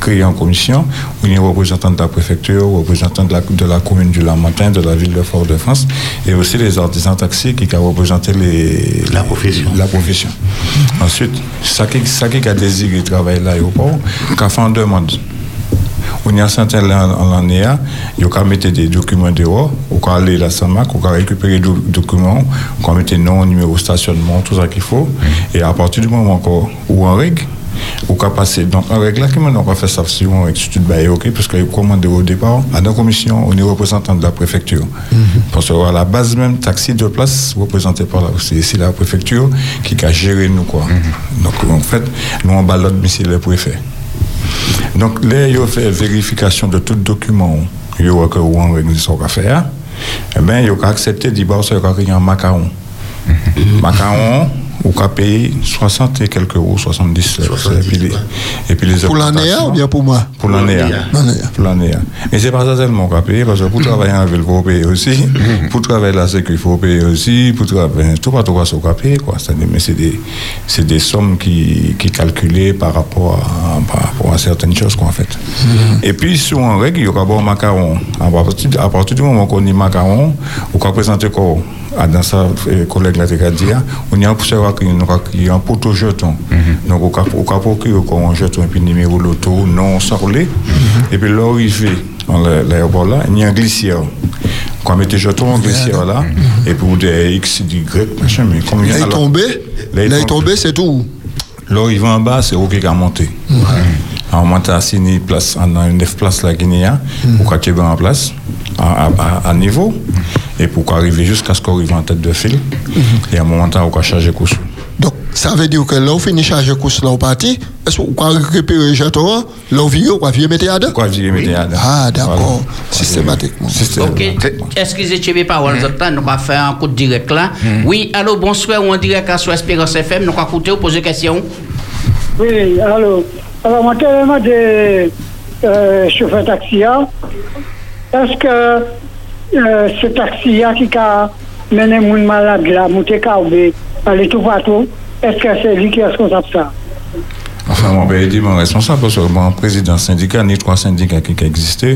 créé en commission, où il y a un représentant de la préfecture, un représentant de la, de la commune du Lamentin, de la ville de Fort-de-France, et aussi les artisans taxis qui ont représenté les, la profession. La profession. Ensuite, ça qui, ça qui a désiré travailler à l'aéroport, qu'a fait une demande. On y a certains en l'année, il y a mettre des documents dehors, on peut aller à la SAMAC, on peut récupérer des documents, on peut mettre nom, numéro stationnement, tout ça qu'il faut. Et à partir du moment où en règle, on peut passer. Donc en règle, comment on va faire ça si on étude bail, ok, parce qu'il commandé au départ, à la commission, on est représentant de la préfecture. Parce qu'à la base même, taxi de place représenté par la, c'est c'est la préfecture qui a géré nous, quoi. Donc en fait, nous on balade, mais c'est le préfet. Donc là, il fait vérification de tout document. Il y a que ou ça va faire. Eh bien, il y a accepté qu'il y a un macaron. Macaron, ou qu'à payer 60 et quelques euros, 70. et puis les, et puis les Pour l'année ou bien pour moi pour l'année. Pour l'année. Mais c'est pas ça seulement qu'on payer, parce que pour travailler en ville, il faut payer aussi. Pour travailler la sécurité, il faut payer aussi. Pour travailler, tout pas tout quoi, qu'on payer, quoi. C'est-à-dire, mais c'est des, c'est des sommes qui, qui calculées par rapport à, par rapport à certaines choses, quoi, en fait. Et puis, sur en règle, il y aura bon macaron. À partir, à partir du moment qu'on dit macaron, on peut présenter quoi? Ah, dans sa euh, collègue là, t'as dit, hein, on y a un pousseur qui il y a un poteau jeton. Donc, au cas au cas pour que on jeton et puis numéro loto, non sorlé. Et puis là, il fait dans le- l'aéroport là, il y a un glissière. Quand on met des jetons en glissière là, et pour des X, Y, machin, mais comme Là, il est alors- tombé. Là, il Là, il est tombe. tombé, c'est tout? Là, il va en bas, c'est OK qui a monté. On monte à six places, on a une neuf places là, Guinée, pour qu'on tienne en place, et pour qu'on arrive jusqu'à ce qu'on arrive en tête de fil, et à un moment donné, on va charger coup Donc, ça veut dire que là, on finit charger course là, on parti. Est-ce qu'on peut récupérer le jeton Là, on vire, on va virer, mettre à deux Quoi, virer, mettre à deux. Ah, d'accord. Systématiquement. Ok, excusez moi parole, nous autres allons faire un coup de direct là. Oui, allô, bonsoir, ou en direct à sur Espérance FM, nous allons écouter ou poser question? Oui, alors, alors moi, tellement de euh, chauffeur taxi, hein, est-ce que euh, ce taxi hein, qui a mené mon malade Kaoubé, aller tout partout, est-ce que c'est lui qui est responsable de ça? Enfin, mon père dit mon responsable parce que mon président syndicat, il y a trois syndicats qui existent.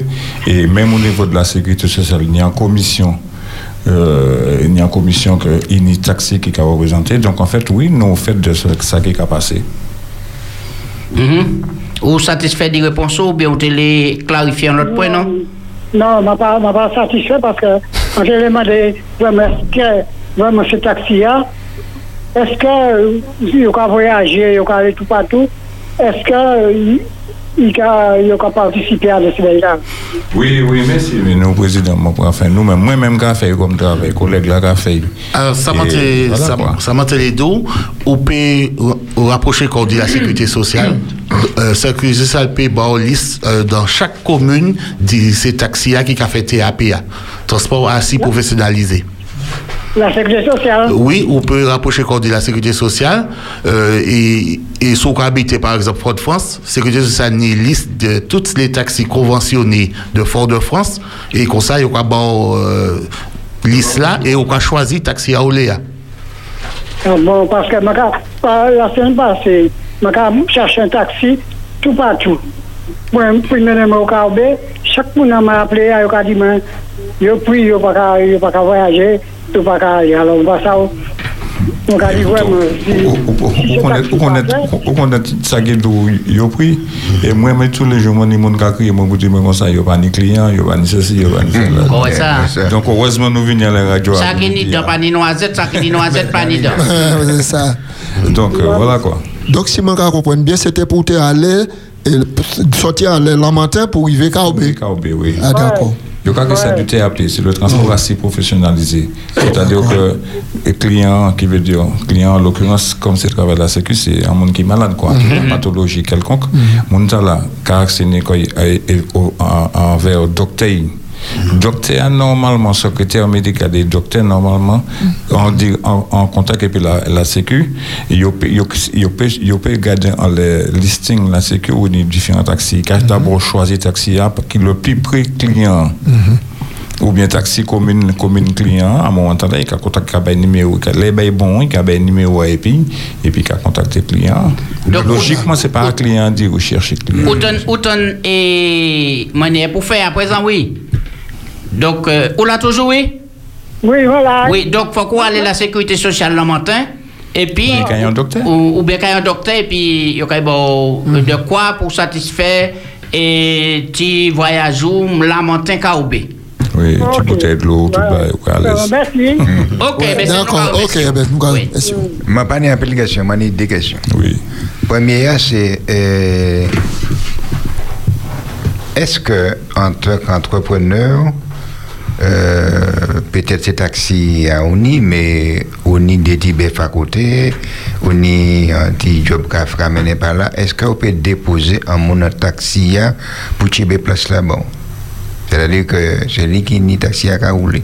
Et même au niveau de la sécurité sociale, il y a une commission. Euh, il y a une commission que a taxi qui a représenté. Donc en fait, oui, nous fait de ce, ça qui a passé. Mhm. Ou satisfait des réponses ou bien les clarifier un autre point, non? Non, ne suis pas, m'a pas satisfait parce que quand j'ai demandé vraiment est-ce que vraiment ce taxi-là, est-ce que euh, il a voyagé, il a aller tout partout, est-ce que euh, il a, il a participé à ce là Oui, oui, merci. Mais nous, président, moi, pour faire nous-mêmes, moi-même, qui fait comme travail, collègue là, qui fait. Alors, ça m'a les deux. On peut ra- rapprocher qu'on dit la sécurité sociale. Euh, sécurité sociale peut avoir liste euh, dans chaque commune de ces taxis-là qui a fait TAPA, transport assis professionnalisé. La sécurité sociale Oui, on peut rapprocher qu'on dit la sécurité sociale euh, et, et si on habite par exemple Fort-de-France, sécurité sociale une liste de toutes les taxis conventionnés de Fort-de-France et comme ça, il y a bon, euh, liste là et on a choisi taxi à Oléa. Ah, Bon, parce que la semaine passée, je cherche un taxi tout partout. Pour me au Caribé, chaque monde m'a appelé, il a dit, mais, yo pris, yo pas qu'à- yo pas voyager, pas. Alors, on va ça, on dit vraiment, si- si Ou c'est taxi connaît pas fait, ou connaît ça qui yo pris et moi mais tous les jours côté moi comme ça pas client yo pas ni ceci pas cela ça? donc heureusement nous venons à la radio Ça qui ni dans pas ni noisette, ça qui noisette, pas ni dans. Ouais, c'est ça. donc euh, voilà quoi Donc, si je comprends bien, c'était pour te aller et sortir le matin pour arriver à Kaobé. Kaobé, oui. Ah, d'accord. Yo ka que ça du TAP, c'est le transport assez professionnalisé. C'est-à-dire que le client, qui veut dire, client en l'occurrence, comme c'est le travail de la sécu, c'est un monde qui est malade, quoi, qui a une pathologie quelconque. Mon ça là, au- en- envers docteur. Docteur, normalement, secrétaire médical des docteurs, normalement, en, di- en, en contact avec la, la sécu, il peut il peut garder le listing la sécu ou les différents taxis. Car d'abord choisir taxi A qui est le plus près client. Ou bien taxi commune, commune client, à un moment donné, il a contacté le numéro, il a les bon, il a numéro et puis, et puis il a contacté le client. Logiquement, c'est pas un client dit rechercher client. Autant, autant et manière pour faire à présent, oui. Donc, euh, on l'a toujours, oui? Oui, voilà. Oui, donc, faut qu'on aille à la sécurité sociale le matin. Et puis, Et qu'il y a un docteur. ou, ou bien qu'il y a un docteur, et puis, il y a bon, de quoi pour satisfaire et tu voyages où, la matin, Kaoubé. Oui, tu bouteille de l'eau, tout va, ou à l'aise. Merci. Ok, mais c'est D'accord, ok, ben, nous allons- merci. Ma pas une application, ma deux questions. Oui. Première, c'est euh, est-ce que en tant qu'entrepreneur, euh, peut-être c'est taxi à Oni, mais Oni des tibets à côté, Oni un petit job qu'a fait ramener par là, est-ce qu'on peut déposer un mon taxi à pour tibet place là-bas? C'est-à-dire que c'est lui qui ni taxi à rouler.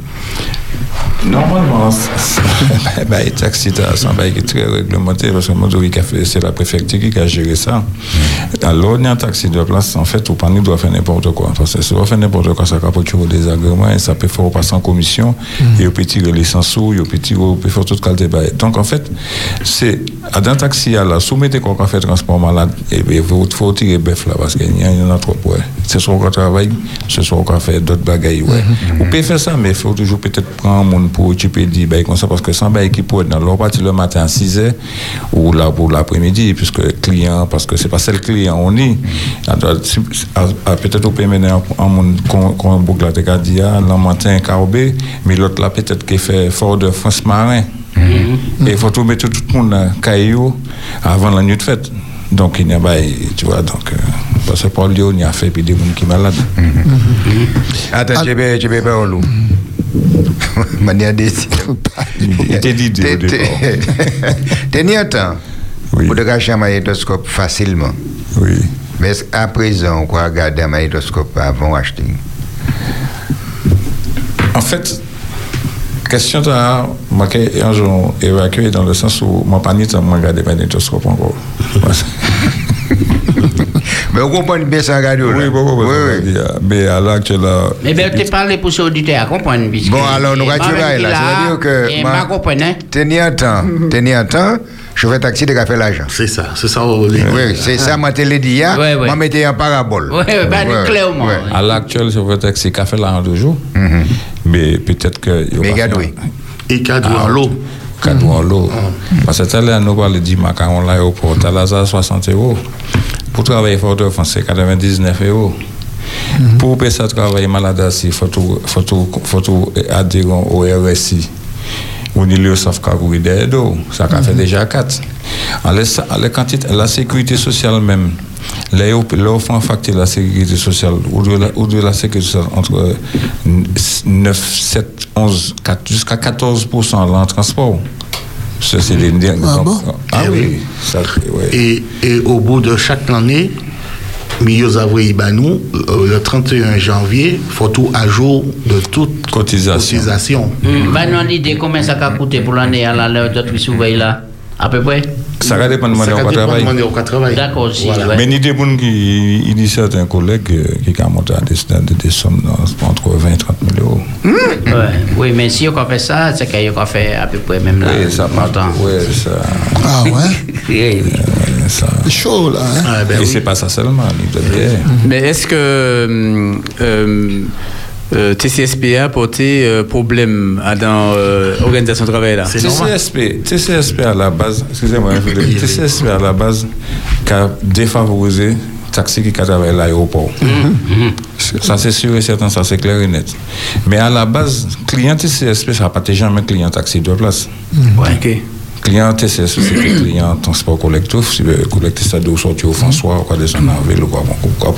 Normalement, c'est- bah, les taxis, bail qui est très réglementé parce que c'est la préfecture qui a géré ça. Alors, il y a un taxi de place, en fait, ou pas, nous doit faire n'importe quoi. Parce que si on fait n'importe quoi, ça capote des agréments et ça peut faire passer en commission, et on peut tirer les et on peut tirer, on peut faire toute qualité. Donc, en fait, c'est, à dans un taxi, là, soumettez qu'on a fait transport malade, et il faut, tirer bœuf là, parce qu'il y en a- trop, ouais. C'est soit qu'on travaille, c'est soit qu'on fait d'autres bagailles, ouais. Vous pouvez faire ça, mais il faut toujours peut-être prendre un monde pour occuper des bails comme ça, parce que sans bail qui peut être dans leur partie le matin à 6 heures, ou là pour l'après-midi, puisque le client, parce que c'est pas seul client, on est. Peut-être on peut mener un, un monde qu'on boucle la Tecadia, le matin, Carobé, mais l'autre là, peut-être qui fait fort de France Marin. Et il faut tout mettre tout le monde Caillou avant la nuit de fête. Donc, il n'y a pas, tu vois, donc, euh, parce que pour Lyon, il y a fait puis des gens qui sont malades. Attends, je vais, je vais pas au loup. Manière de Il t'a dit au départ. Tenir temps pour te cacher un magnétoscope facilement? Oui. Mais est-ce qu'à présent, on peut regarder un magnétoscope avant d'acheter En fait, question de moi un jour évacué dans le sens où mon panier ça m'a regardé pas magnétoscope encore. Mais vous comprenez bien ça, radio Oui, bon, bon, oui, Mais à l'heure actuelle, là, Mais bien, tu parles pour ce auditeur à comprendre. Bon, alors, nous moi-même là. C'est-à-dire que. Et ma- ma comprenez. Tenir temps, tenir temps, chauffeur taxi de faire l'argent. C'est ça, c'est ça. Oui, c'est ça, te l'ai dit. Moi, mettez en parabole. Oui, ben, clairement. à l'heure actuelle, je veux taxi café là en deux jours. Mais peut-être que. Mais gadoué. Et cadre en l'eau. Cadou en l'eau. Parce que à l'heure, nous parlons de macarons à l'aéroport. Tu as 60 euros. Pour travailler fort c'est 99 euros. Pour payer ça travailler malade il faut tout, adhérer au RSI. Ou ni le sauf d'eau. Ça a fait déjà 4. En laisse- en la quantité, la sécurité sociale même, là, ils offrent facture la sécurité sociale, ou de la, ou de la sécurité sociale entre 9, 7, 11, 4, jusqu'à 14% dans le transport. Ça, c'est des. Ah bon Ah Eh oui. Ça, ouais. Et, et au bout de chaque année, milieu avril, Ibanou, euh, le 31 janvier, faut tout à jour de toute cotisation. cotisation. Hum, Ben, non, l'idée, combien ça va coûter pour l'année à la l'heure de tu surveilles là À peu près Ça va dépendre de au travail. D'accord, si. Voilà. ouais. Mais des gens qui, il dit certains collègues euh, qui ont monté à des, sommes entre 20 et 30 000 euros. Ouais. Oui, mais si on fait ça, c'est qu'on fait à peu près même là. Oui, ça part. montant. Oui, ça. Ah ouais? Oui, oui. ça. C'est chaud, là. Hein? Et c'est pas ça seulement. Mais est-ce que euh, euh, TCSP a porté euh, problème à dans euh, l'organisation de travail là. TCSP, TCSP à la base, excusez-moi, TCSP à la base, qui a défavorisé taxi qui travaille à l'aéroport. Ça c'est sûr et certain, ça c'est clair et net. Mais à la base, client TCSP, ça n'a pas été jamais client taxi de place. Ok. Client TCSP, c'était client transport collectif, si le collectif ça doit sortir au François, ou quoi descendre en ville, ou quoi quoi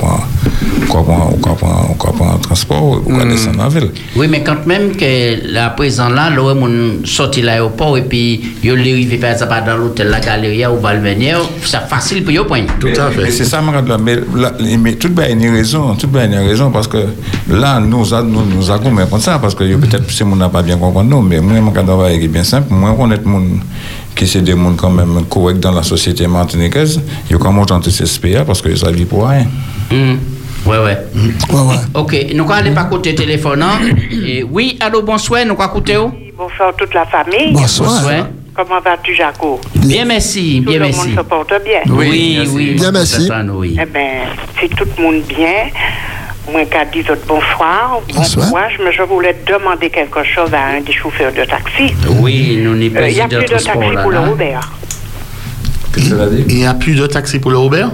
quoi quoi quoi transport, ou quoi descendre en ville. Oui, mais quand même que la présent là, là, on sorti de l'aéroport et puis yo l'arrivé par exemple dans l'hôtel La Galeria ou Valmenier, c'est facile pour yo point. Mais- Mais c'est ça. Mais, là, mais tout le monde a raison. Tout le monde a raison parce que là, nous, nous, nous avons comme ça parce que peut-être que mon n'a pas bien compris nous, mais moi, mon cadre est bien simple. Moi, on est mon qui c'est des gens quand même corrects dans la société martiniquaise. Ils ont comment tenter ces SPA parce que ça vit pour rien. Hmm. Ouais, ouais. Ok, nous allons aller par côté téléphone. hein. Et oui, allô, bonsoir, nous allons écouter. Bonsoir toute la famille. Bonsoir. Bonsoir. Comment vas-tu, Jaco? Bien, merci, bien, Tout merci. le monde se porte bien. Oui, oui. Bien, merci. Eh bien, si tout le monde bien, moi, qu'à dire bonsoir, bon Bonsoir. courage, mais je voulais demander quelque chose à un des chauffeurs de taxi. Oui, nous n'y Euh, Il n'y a plus de taxi pour le Robert. Il n'y a plus de taxi pour le Robert?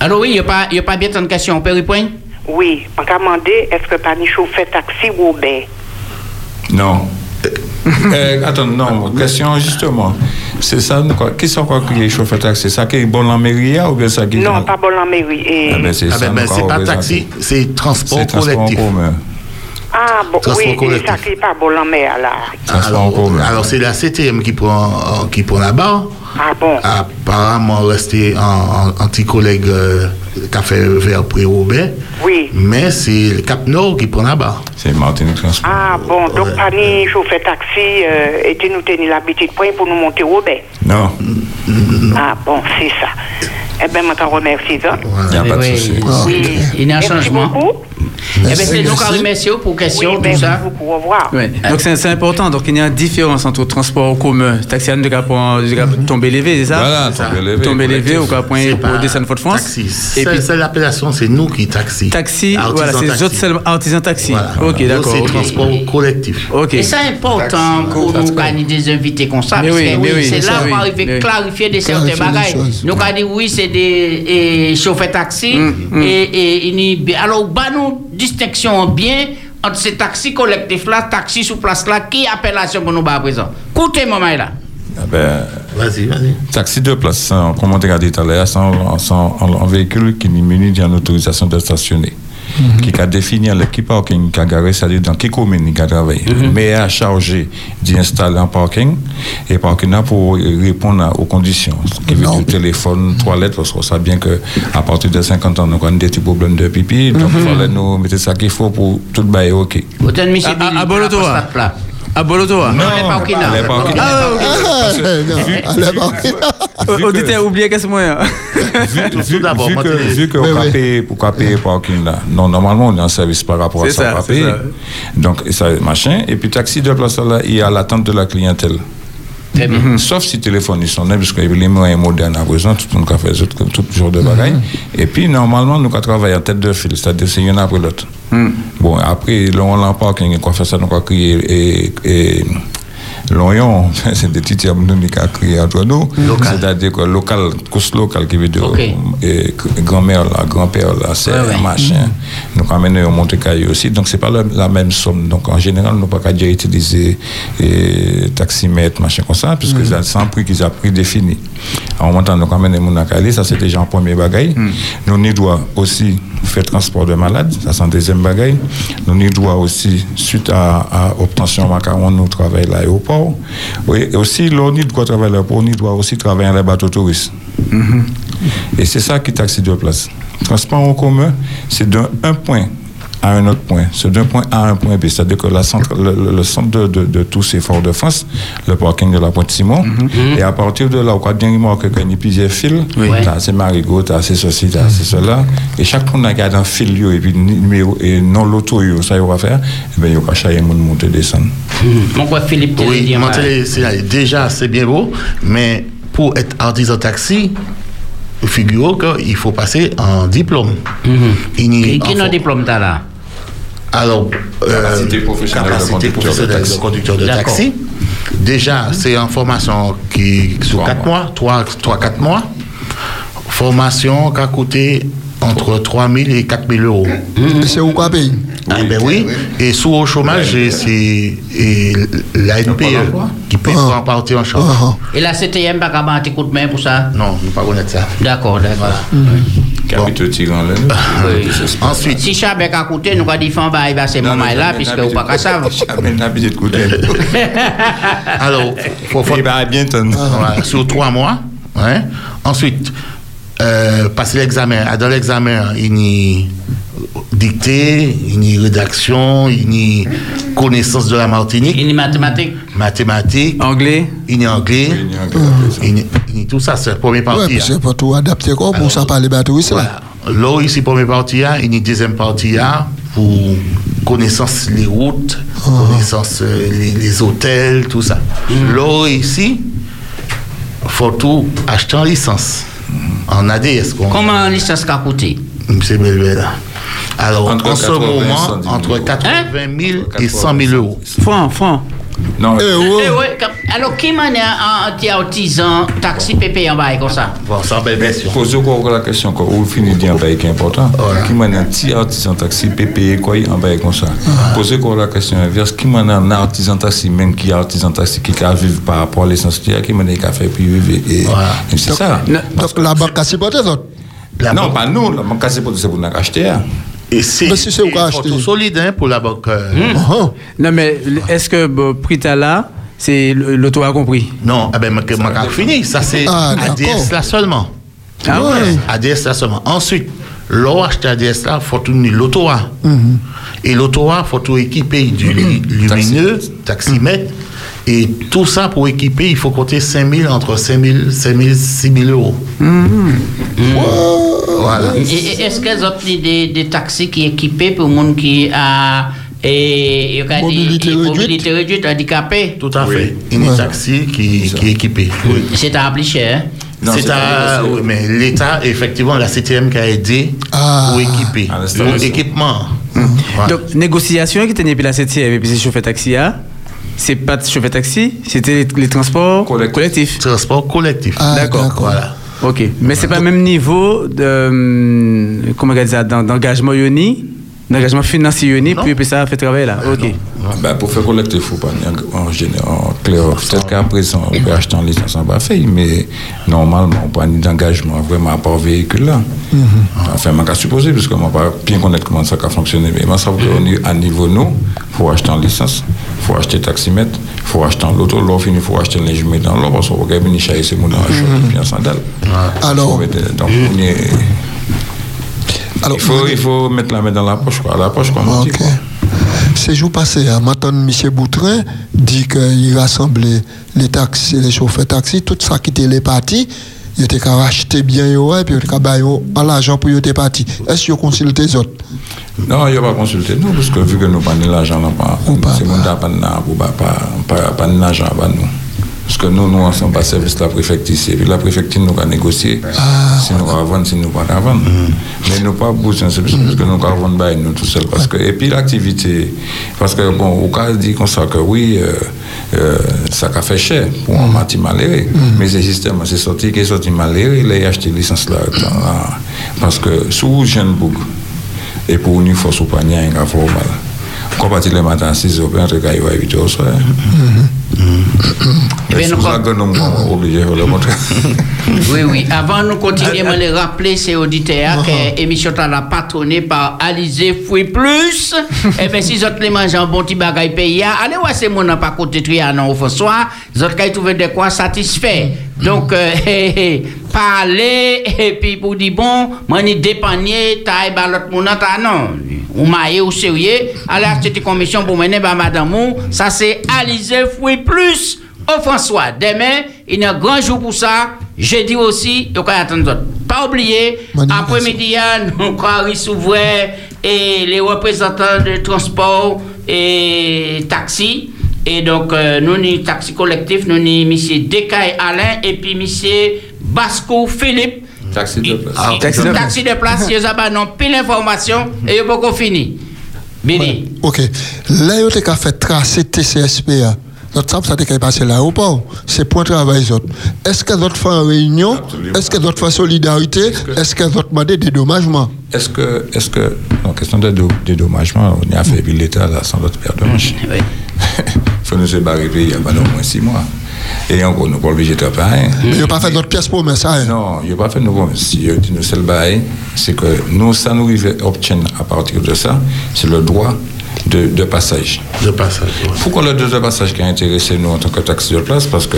Allô, oui, il n'y a pas, y a pas bien tant de questions. On peut répondre? Oui, on m'a demandé est-ce que pas ni chauffeur taxi Robert? Non. Euh, attends, non, question justement. C'est ça, quoi. Qui sont quoi qui est chauffeur taxi? C'est ça qui est bon en mairie ou bien ça qui est. Non, pas bon en mairie. Et... Ah ben, c'est Ah ça, ben, ben, nous, pas taxi, c'est transport collectif. commun. Ah, bon, Transport oui, collectif. ça qui est pas bon en mer, là. Alors, alors c'est la CTM qui prend, euh, qui prend la barre. Ah bon Apparemment resté en, en, anti-collègue euh, Café Vert pré-Robert. Oui. Mais c'est le Cap Nord qui prend la barre. C'est Martinique Transport. Ah bon, donc pas ni chauffeur taxi euh, était nous tenir l'habitude point pour nous monter Robert. Non. Ah bon, c'est ça. Eh bien, je t'en remercie, ça. Il n'y a pas de souci. Oui, il y a un Merci changement. beaucoup. Eh bien, c'est nous qui remercions pour questions, tout merci ça. beaucoup. Au revoir. Ouais. Donc c'est important. Donc il y a une différence entre transport en commun, taxi de cap tomber levé, c'est ça? Voilà, tomber levé, Tomber levé collectif. au cap point C'est pour descendre Fort France. Taxi. Et C'est puis c'est l'appellation, c'est nous qui taxi. taxi, voilà, c'est les taxi. autres seulement artisans taxi. Ok, d'accord. C'est transport collectif. Ok. Et c'est important pour nous gagner des invités comme ça, parce oui, que oui, c'est là qu'on oui, oui. à clarifier des certains bagages. choses. Nous avons dit oui, c'est des chauffeurs taxi, Mm, et, et, alors, bah, nous, distinction bien entre ces taxis collectifs là, taxis sous place là, qui appellation pour nous bah, à présent. Écoutez-moi, là. Ah ben, Vas-y, vas-y. taxi de place, comme on t'a dit tout à l'heure, c'est un véhicule qui est muni d'une autorisation de stationner. Qui a défini l'équipe parking qui a garé, c'est-à-dire dans quelle commune il a travaillé. Mais à charger d'y installer un parking et parking là pour répondre aux conditions. Ce qui veut dire téléphone, toilette, parce qu'on sait bien que à partir de 50 ans, nous avons des petits problèmes de pipi. Donc, il fallait nous mettre ça qu'il faut pour tout OK. À- à- Billy, à À Bolotoa. Non, elle est pas au Kina. elle est pas au Kina. Ah, ok. Ah, Auditeur, oubliez qu'est-ce moyen. vu, d'abord, vu moi, que, vu que on a payé pour qu'on paye parking là. Non, normalement, on est en service par rapport à ça, payer. Donc, ça, machin. Et puis, taxi de place là, il y a l'attente de la clientèle. Très bien. Mhm. Sauf si téléphone ils sont parce que les moyens modernes à présent, tout le monde a fait tout, tout genre de bagailles. Et puis, normalement, nous travaillé en tête de fil, c'est-à-dire c'est une après l'autre. Bon, après, là, on l'a parking, quoi fait ça, nous avons crié et. et L'oignon, c'est des nous qui a crié entre nous. C'est-à-dire que local, course local qui veut dire Ok. et grand-mère là, grand-père là, c'est Ouais, ouais. un machin. Donc amener au Monte aussi. Donc c'est pas la, la même somme. Donc en général, nous pas qu'à déjà utiliser et, taximètre, machin comme ça, puisque c'est sans prix qu'ils ont pris défini. En montant, nous amener mon Cali, ça c'est déjà un premier bagaille. Nous n'y doit aussi faire transport de malades, ça c'est un deuxième bagaille. Nous n'y doit aussi, suite à, à obtention macaron, nous travaillons à l'aéroport. Et aussi, l'on y doit travailler y doit aussi travailler à les bateaux touristes. Et c'est ça qui taxi de place. Transport en commun, c'est d'un un point à un autre point. C'est d'un point A à un point B. C'est-à-dire que la centre, le, centre de, de, de tous ces forts de France, le parking de la Pointe-Simon, et à partir de là, on a bien remarqué qu'il y a plusieurs fils. T'as assez marigot, t'as assez ceci, t'as assez cela. Et chaque monde a gardé un fil, yo, et puis numéro, et non l'auto, ça, il va faire. Et bien, il va changer, monde monter, descendre. Mon quoi, Philippe, Oui, c'est- déjà, c'est bien beau, mais pour être artisan taxi, figurez qu'il faut passer un diplôme. Il n'y- Qui qui fo- diplôme t'as là? Alors, euh, Capacité professionnelle de capacité conducteur de professionnelle taxi. de conducteur de taxi. Déjà, c'est en formation qui sur 4 mois, 3-4 mois. Formation qui a coûté entre 3 000 et 4 000 euros. C'est où quoi payer Ah ben oui. Et sous au chômage, c'est et la NPE qui paye pour en partie en charge. Et la CTM pas de main pour ça? Non, je ne pas connaître ça. D'accord, d'accord. Capitaux tirant là. Ensuite. Si Chabek a coûté, nous avons dit fin bah, il va ces moments là, puisque vous pas qu'à ça. Jamais l'habitude de coûter. Alors, faut, faut, Il va bien. Voilà, sur trois mois. Ensuite, euh, passer l'examen. Ah, Dans l'examen, il y a dictée, il y a rédaction, il y a connaissance de la Martinique. Il y a mathématiques. Mathématiques. Anglais. Il y a anglais. Il y a, il y a tout ça, c'est la première partie. puis c'est pas tout adapté quoi pour ça parler bateau c'est là. Là, ici, première partie, hein, il y a une deuxième partie hein, pour connaissance les routes, connaissance euh, les, les hôtels, tout ça. Là, ici, faut tout acheter en licence, en ADS. Comment une licence qu'a coûté? C'est Belvel, là. Alors, Entre en ce 80 et moment, 110 000 entre euros. 80 000 et 100 000 euros. Franc, franc. Non, Eh ouais, comme- alors qui m'a un petit artisan taxi pépé en bas comme ça? Bon, ça, belle version. Posez encore la question, quoi. Vous finissez de dire un bail qui est important. Qui m'a un petit artisan taxi, PPE, quoi, un bail comme ça? Posez encore la question inverse. Qui m'a un artisan taxi, même qui est artisan taxi, qui a vivre par rapport à l'essentiel, qui m'a un café puis vivre. Et, et c'est ça. Donc la banque a supporté non, pas nous. La banque c'est pour nous acheter. Et c'est solide hein, pour la banque. euh, Uh-huh. Non, mais est-ce que bon, Prita là, c'est l'auto a compris? Non, ah ben, ma- fini. Ça, c'est Ah, ADS là seulement. Ah ouais. ADS là seulement. Ensuite, l'on achète ADS là, il faut tout l'auto A. Et l'auto A, il faut tout équiper du lu- lumineux, taximètre. Et tout ça pour équiper, il faut compter 5 000, entre 5 000, 5 000, 6 000 euros. Voilà. Et- et Est-ce qu'ils ont des, des taxis qui sont équipés pour les gens qui a et, et, Mobilité et- réduite. mobilité réduite, handicapé? Tout à fait. Il y a un taxi qui, qui est équipé. Oui. C'est un plus cher. hein? C'est à- oui, mais l'État, effectivement, la CTM qui a aidé pour équiper. l'installation. Pour équipement. Donc, négociation qui tenait puis la 7 et puis c'est chauffeur taxi A, c'est pas de chauffeur taxi, c'était les, les transports collectifs. Transport collectif. Ah, D'accord. Voilà. Ok. Mais c'est pas le même niveau de, hum, comment on dit ça, d'en- d'engagement yoni, d'engagement financier yoni, puis, puis ça fait travailler là. Ok. Ben, pour faire collecter, il faut pas en, général, en clair. Peut-être qu'à présent, on peut acheter en licence en bas fait, mais normalement, on prend d'engagement vraiment à part véhicule là. Enfin, je suis supposé, parce que je ne pas bien connaître comment ça a fonctionné, mais je sais qu'à niveau nous, il faut acheter en licence, il faut acheter taximètre, il faut acheter en loto, l'offre, il faut acheter les jumeaux dans l'eau, parce qu'on va venir chercher ces mots dans la shop, puis en sandales. Alors- donc, on est- il, faut, il faut mettre la main dans la poche, quoi, la poche, dit. Ok. Ces jours passés, maintenant, M. Boutrin dit qu'il rassemblait les taxis, les chauffeurs taxis, tout ça qui était les partis, il était qu'à racheter bien, et puis il était qu'à l'argent pour être parti. Est-ce qu'il consulte les autres? Non, il n'y a pas consulté nous, parce que vu que nous pas de l'argent, pas, c'est mon pas de l'argent, pas, pas, pas, pas de l'argent à nous. Parce que nous, nous, on sommes pas service de la préfecture ici. Et puis la préfecture nous a négocié si nous avons vendre, si nous pas vendre. Mais nous pas besoin, c'est parce que nous avons vendre nous tout seul. Parce que, et puis l'activité, parce que bon, au cas dit comme ça que oui, euh, euh, ça a fait cher pour un mati maléré. Mais ce système, c'est sorti, qui est sorti maléré, il a acheté licence là, la- parce que sous jeune bouc, et pour une force au panier, il y a un mal. Quand partir le matin à 6 heures, entre cas, il va 8 heures au soir. Bien, C'est nous pour ça que nous sommes obligés de le montrer. Oui, oui. Avant nous continuer, je vais rappeler ces auditeurs que l'émission est patronnée par Alizé Fouille Plus. Et bien, si vous avez les manger un bon petit bagage pays, allez voir ces gens pas côté Trianon au François. Vous avez trouvé de quoi satisfait. Donc, euh, hé, hé, parler, et puis pour dire bon, moi, ni dépanner, taille, bah, l'autre monde, ta non. Ou maillé ou sérieux, allez acheter une commission pour mener, bah, madame, ça c'est Alizé Fouille Plus. Oh François, demain, il y a un grand jour pour ça. Jeudi aussi, il faut attendre d'autres. Pas oublier, après-midi, nous avons s'ouvrir et les représentants de transport et taxi. Et donc, euh, nous, ni taxi collectif, nous, ni monsieur Dekay Alain et puis monsieur Basco Philippe. Taxi de place. Ah, taxi, de taxi de place, ils ont pile d'informations et ils ont fini. Béni. Ok. Là, vous avez fait tracer TCSPA. Notre sable, ça a passé à l'aéroport. C'est point de travail. autres. Est-ce que d'autres font une réunion Est-ce que d'autres font solidarité Est-ce que d'autres demandent des dédommagements? Est-ce que, est-ce que, en question de dé- dédommagement, on a fait l'État là sans notre paire de manches. Il faut nous séparer il y a pas au moins six mois. Et encore, nous pas obligés de faire rien. Mais il n'y a pas fait d'autres pièces pour ça. hein? Non, il n'y a pas fait de nouveau. Si nous, c'est le bail, c'est que nous, ça nous arrive à partir de ça, c'est le droit de, de passage. De passage, Pourquoi le droit de passage qui a intéressé nous en tant que taxi de place Parce que,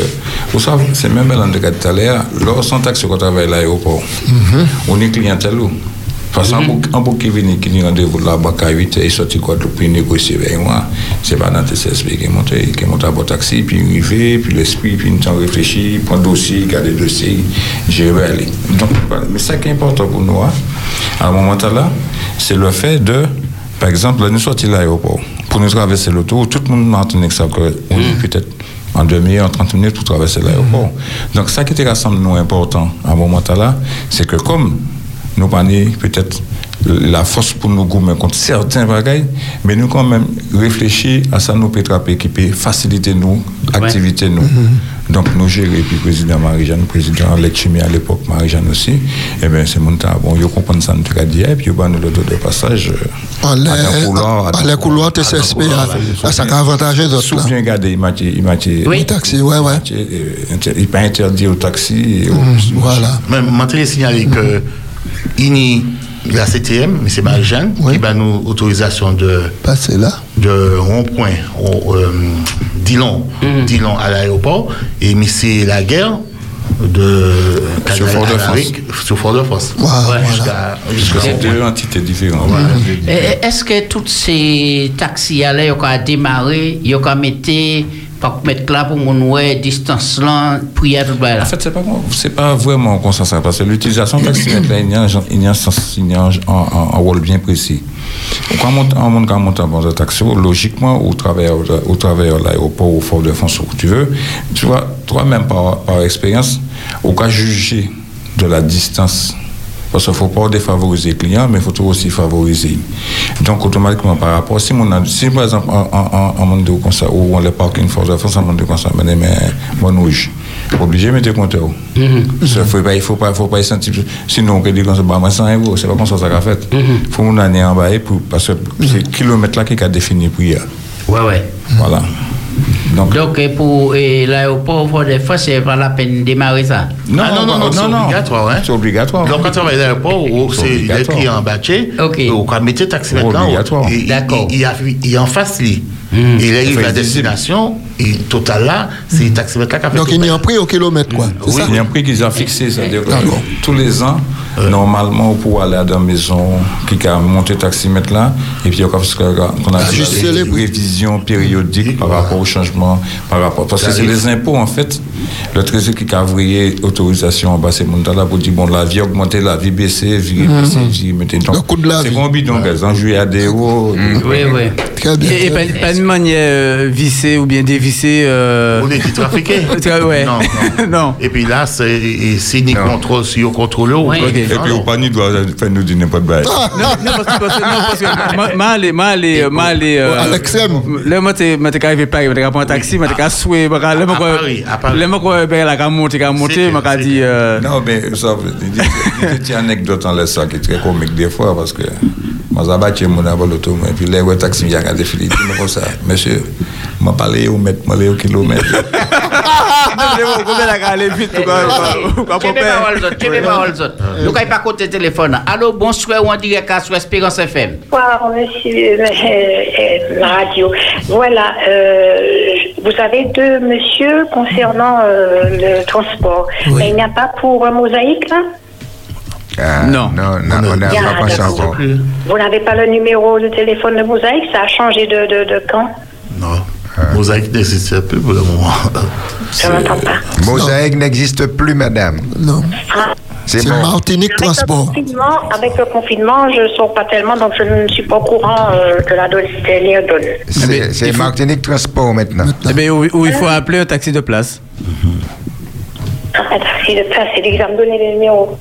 vous savez, c'est même dans le cas de tout à l'heure, lorsqu'on taxi qu'on travaille à l'aéroport, on est clientèle où? Parce qu'un un bouc qui vient qui nous rendez-vous là-bas à 8 et il sorti quoi de puis négocier avec moi. C'est pas dans TCSP qui est monté qui est monté à bon taxi puis il arrivé puis l'esprit puis nous avons réfléchi prend dossier garder dossier j'ai aller donc mais ça qui est important pour nous hein, à un moment là c'est le fait de par exemple, là, nous sortis de l'aéroport pour nous traverser l'autoroute, tout le monde m'a entendu que ça, est peut-être en demi-heure, 30 minutes pour traverser l'aéroport. Donc, ça qui était rassemble nous important à ce moment-là, c'est que comme nous prenons peut-être la force pour nous gouverner contre certains bagailles, mais nous quand même réfléchir à ça nous peut qui peut faciliter nous, activité nous. Donc nous gérer, puis président Marie-Jeanne, président Lechimi à l'époque, Marie-Jeanne aussi, et bien c'est mon temps, bon, ils comprennent ça nous a dit, et puis ils nous le dos de passage. euh, En à l'air, un couloir, à en l'air couloir TCSP, à- à ça a avantagé d'autres. Bien gardé, il m'a dit, il m'a dit, Oui. Taxi, ouais, ouais. Il pas interdit au taxi. au- Voilà. Mais maintenant, signaler que INI, la CTM, mais c'est Marie-Jeanne, qui va nous autorisation de, Passer là. de rond-point au euh, Dillon, Dillon à l'aéroport, et mais c'est la guerre de Sur Canal Fort-de-France. Alaric, sur Fort-de-France. Ouais, Jusqu'à- Parce que jusqu'à- c'est deux entités différentes. Et Est-ce que tous ces taxis ont démarré, ils ont mis pour mettre là pour mon ouais distance là, prière tout là. En fait, c'est pas, pas vraiment ça, parce que l'utilisation de là, il y a, un rôle bien précis. Quand on monte, en bord de taxi, logiquement, au travers, au travers de l'aéroport, au fort de France, où tu veux, tu vois, toi-même, par, par expérience, au cas juger de la distance parce qu'il ne faut pas défavoriser le client, mais il faut aussi favoriser. Donc, automatiquement, par rapport, si, mon, si par exemple, en, en, en monde de comme ça, ou on le parking force de France, en monde de comme ça, mais, mon rouge, obligé de mettre le compteur. Pas, il ne faut pas, faut pas y sentir. Sinon, on peut dire bah, moi, 100 euros, c'est pas comme ça ça qu'a fait. Il faut mon année en bas, parce que c'est le kilomètre là qui a défini pour hier. Ouais, ouais. Voilà. Donc, Donc, et pour l'aéroport Fort de France, c'est pas la peine de démarrer ça. Non, ah non, non, non, c'est obligatoire. Hein? C'est obligatoire. Donc, quand tu vas à l'aéroport, C'est obligatoire. écrit en bâché, on va mettre taxi maintenant. obligatoire. Il, y a- il y a en face, lui. Et il arrive Enfin, à destination, et total là, c'est le taximètre là qui a fait Donc il y a un prix au kilomètre, quoi. Oui, ça il y a un prix qu'ils ont fixé, c'est-à-dire tous les ans, normalement, pour aller à la maison, qui a monté taximètre là, et puis y a des révisions périodiques par rapport au changement, par rapport. Parce que c'est les impôts, en fait, le trésor qui a ouvrier autorisation en bas, c'est mon là pour dire, bon, la vie a augmenté, la vie baissé, vie Mhm. baissé, vie mettez donc. C'est bon bidon, gars, en juillet à des euros. Oui, oui. Très bien. Et, et pas, pas de manière euh, vissée ou bien dévissée. Euh... On est dit trafiqué. ouais. Non, non. Et puis là, c'est ni contrôle, si on contrôle Et puis, au panier doit faire nous dire n'importe quoi. non, non, parce que, ma- ma ma ma euh, À l'extrême. Là, moi, t'es, arrivé Paris, t'es un taxi, t'es souhait, moi, là, moi, là, moi, ben, là, monter, quand monter, moi, quand dit, Non, mais ça, il y a une anecdote en laissant qui est très comique des fois parce que moi, j'ai battu mon avant l'auto, et puis les ouais, taxi, il y a un défilé, tout le comme ça. Monsieur, m'a parlé au mètre, m'a parlé au kilomètre. non, mais bon, combien la aller vite, ou quoi, ou quoi, Tu pour peux faire. pas autres, tu peux pas autres. Nous, quand pas côté téléphone. Allô, bonsoir, ou en direct à sur Espérance FM. Bonsoir, monsieur euh, la radio. Voilà, euh, vous avez deux monsieur concernant euh, le transport. Mais il n'y a pas pour Mosaïque, là? Non. Non, non, on n'a a pas d'accord. encore. Vous n'avez pas le numéro de téléphone de Mosaïque? Ça a changé de, de, de quand Mosaïque n'existe plus pour le moment. Je n'entends pas. Mosaïque n'existe plus, madame. Non. Ah, C'est Martinique Avec le, Transport. confinement, avec le confinement, je ne sors pas tellement, donc je ne suis pas au courant euh, de la donne. C'est c'est Martinique Transport maintenant. Eh bien, où, où il faut appeler un taxi de place. Un taxi de place, c'est l'examen donner les numéros.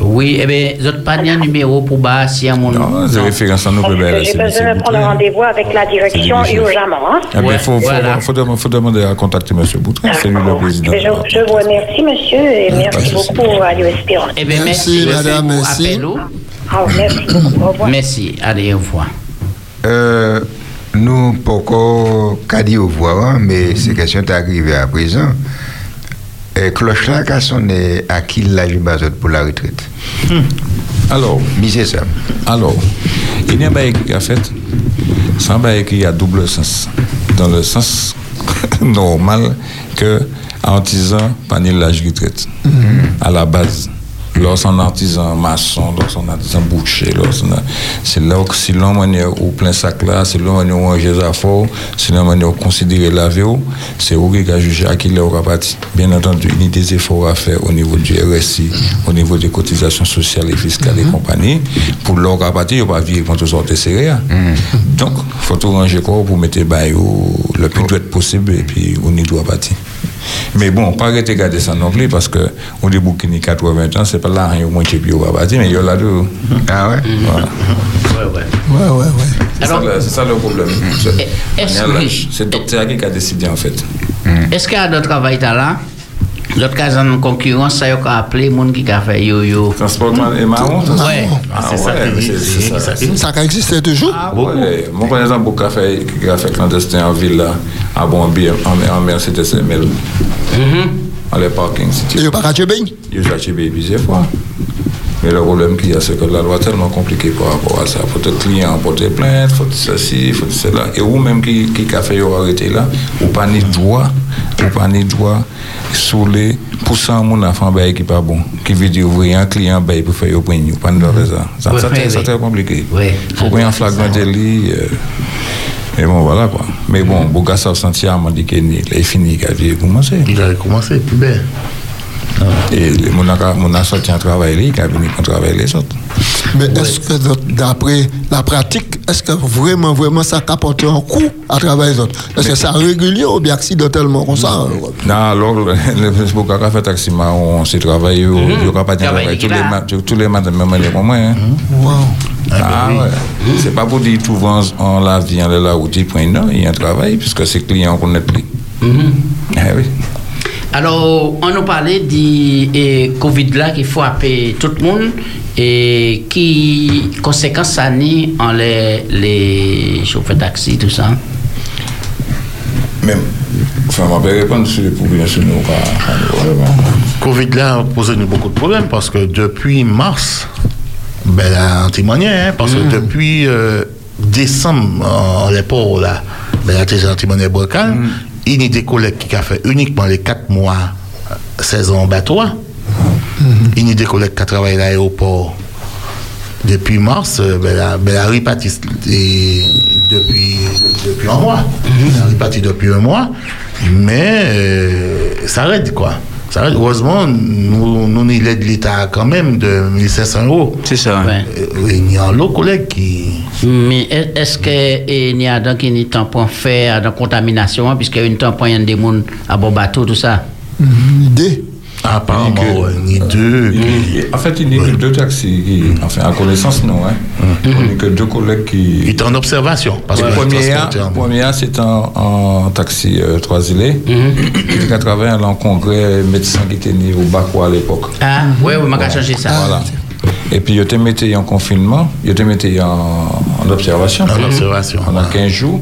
Oui, eh bien, vous n'avez pas de numéro pour bas si à mon Non, c'est référence à nous, bébé. c'est- besoin c'est de prendre rendez-vous avec la direction urgemment. Hein. Ben, Ouais, faut, faut, voilà. faut, demander, faut demander à contacter M. Boutrin, c'est lui le président. Je, je vous remercie, monsieur, et merci beaucoup à l'Espérance. Eh bien, Merci, merci, madame, merci. oh. Ah, merci beaucoup. Au revoir. Merci, allez, au revoir. Euh, nous, pourquoi qu'a dit au revoir, hein, mais ces questions sont arrivées à présent. Et cloche là, qu'a sonné à qui l'âge bas pour la retraite Alors, Misez ça. alors, il y a bail qui a fait, c'est un bail qui a double sens. Dans le sens normal que artisan, pas ni l'âge retraite. À la base. Lorsqu'on artisan maçon, lorsqu'on artisan boucher, lorsqu'on c'est là où si l'on manière au plein sac là, c'est là où on affaires, c'est là où on considérer la vie, c'est où qui a jugé à qui il aura parti. Bien entendu, il y a des efforts à faire au niveau du RSI, au niveau des cotisations sociales et fiscales et compagnie. Pour leur parti, il n'y a pas vivre quand on sort de céréales. Donc, il faut tout ranger pour mettre le plus vite possible et puis on y doit partir. Mais bon, pas arrêter de garder ça non plus parce que on dit bouquin 80 ans, c'est pas là rien au moins qui va partir, mais il y a là deux. Ah ouais? Voilà. Ouais, ouais. Ouais, ouais, ouais. C'est ça, le- c'est ça le problème. C'est le docteur qui a décidé en fait. Est-ce qu'il y a d'autres travail là? Là D'autres cas en concurrence, ça y a qu'à appeler les gens qui a fait yo-yo. Transportement et marron Ouais. Ah, c'est ça qui- mais c'est- ça. Ça a existé toujours Ah ouais. Moi, par exemple, beaucoup café, café clandestin en ville, là, à Bonbir, en, en Mercedes ML, dans les parkings. Et il n'y a pas qu'à tuer bien. Il y a déjà plusieurs fois. Mais le problème qu'il y a, c'est que la loi est tellement compliquée par rapport à ça. Il faut que le client porter plainte, il faut ceci, il faut cela. Et vous même qui, qui a fait arrêter là, ou pas ni droit, ou pas ni droit, sous les poussant mon enfant bail qui pas bon. Qui veut dire ouvrir un client bail pour faire ou pas de ça. Ça, ça, très compliqué. Il faut prendre un flagrant délit. euh, et bon, voilà quoi. Mais bon, Bouga ça senti à m'a dit qu'il est fini, qu'il avait commencé. Il a commencé, plus belle. Et les- mon a mon a sorti un travail, lui, qui a venu pour travailler les autres. Mais est-ce que d'après la pratique, est-ce que vraiment, vraiment ça apporte un coup à travers les autres? Est-ce que ça régulier ou bien accidentellement comme ça? Non, alors, qui a fait taxi on s'est travaillé, il n'y aura pas de Travail travail. Tous les, là. les matins, même pour moi. hein. Wow. Ah ouais. C'est pas pour dire tout en la vie, en la route, il prend, non, il y a un travail, puisque c'est client qu'on est plus. Ah oui. Alors, on nous parlait du Covid là qu'il faut appeler tout le monde et qui conséquences ça ni en les, les chauffeurs taxi, tout ça. Même, enfin, on va répondre sur les problèmes sur nous. Covid là a posé nous beaucoup de problèmes parce que depuis mars, ben on témoignait, hein, parce que depuis euh, décembre, en l'époque là, ben t'es en témoignait Bocal, il y a des collègues qui ont fait uniquement les 4 mois euh, saison bateau. Il y a des collègues qui ont travaillé à l'aéroport depuis mars, euh, ben la, ben la depuis, depuis un mois. La répartie depuis un mois, mais euh, ça arrête quoi. Ça. Heureusement, nous, nous, il l'aide de l'État quand même de 1500 euros. C'est ça. Ouais. Euh, Il y a un autre collègue qui. Mais est- est-ce qu'il y a donc une tampon fait dans contamination, hein, puisqu'il y a une tampon, il y a des gens à bon bateau, tout ça? Une idée Apparemment, ouais, ni deux. Il- En fait, il n'y a que deux taxis, qui, enfin, à connaissance, non. Hein. Il n'y a que deux collègues qui. Il est en observation. Parce Le que en- premier c'est en, en taxi euh, trois îlets. Il a travaillé à un congrès médecin qui était né au Baco à l'époque. Ah, oui, oui, on va changer ça. Voilà. Et puis, il était mis en confinement, il était mis en, en observation. En observation, Pendant 15 jours.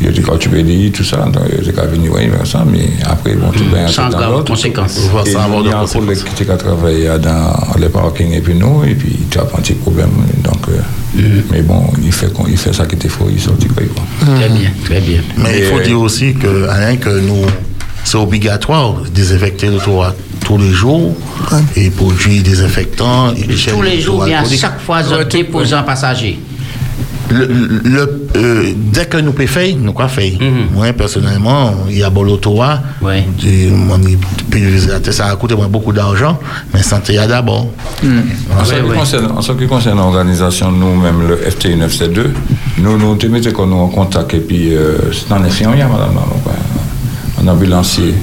Il était quand tu veux dire tout ça, donc il était qu'à venir, oui, mais ça, mais après, bon, tout bien, Sans grave l'autre. conséquence. Et ça avoir il y de a un conséquences. collègue qui était qu'à travailler dans les parkings et puis nous, et puis tu as un petit problème. Donc, euh, mais bon, il fait, il fait ça qui était faux, il sortit quoi. quoi. Très bien, très bien. Mais il faut dire aussi que, Alain, que nous, c'est obligatoire de désinfecter le toit tous les jours et produits désinfectants. Tous les jours, bien chaque fois, un passager. le, le- euh, dès que nous pouvons faire, nous quoi faire. Moi, personnellement, il y a Bolotoa. pulvérisateur, Ça a coûté moi beaucoup d'argent, mais santé il y a d'abord. En, ce qui concerne, en ce qui concerne l'organisation, nous-mêmes, le FTI 9C2, nous nous te mettons qu'on nous en contact et puis euh, c'est en infirmière, madame, là, donc, ouais, en ambulancier.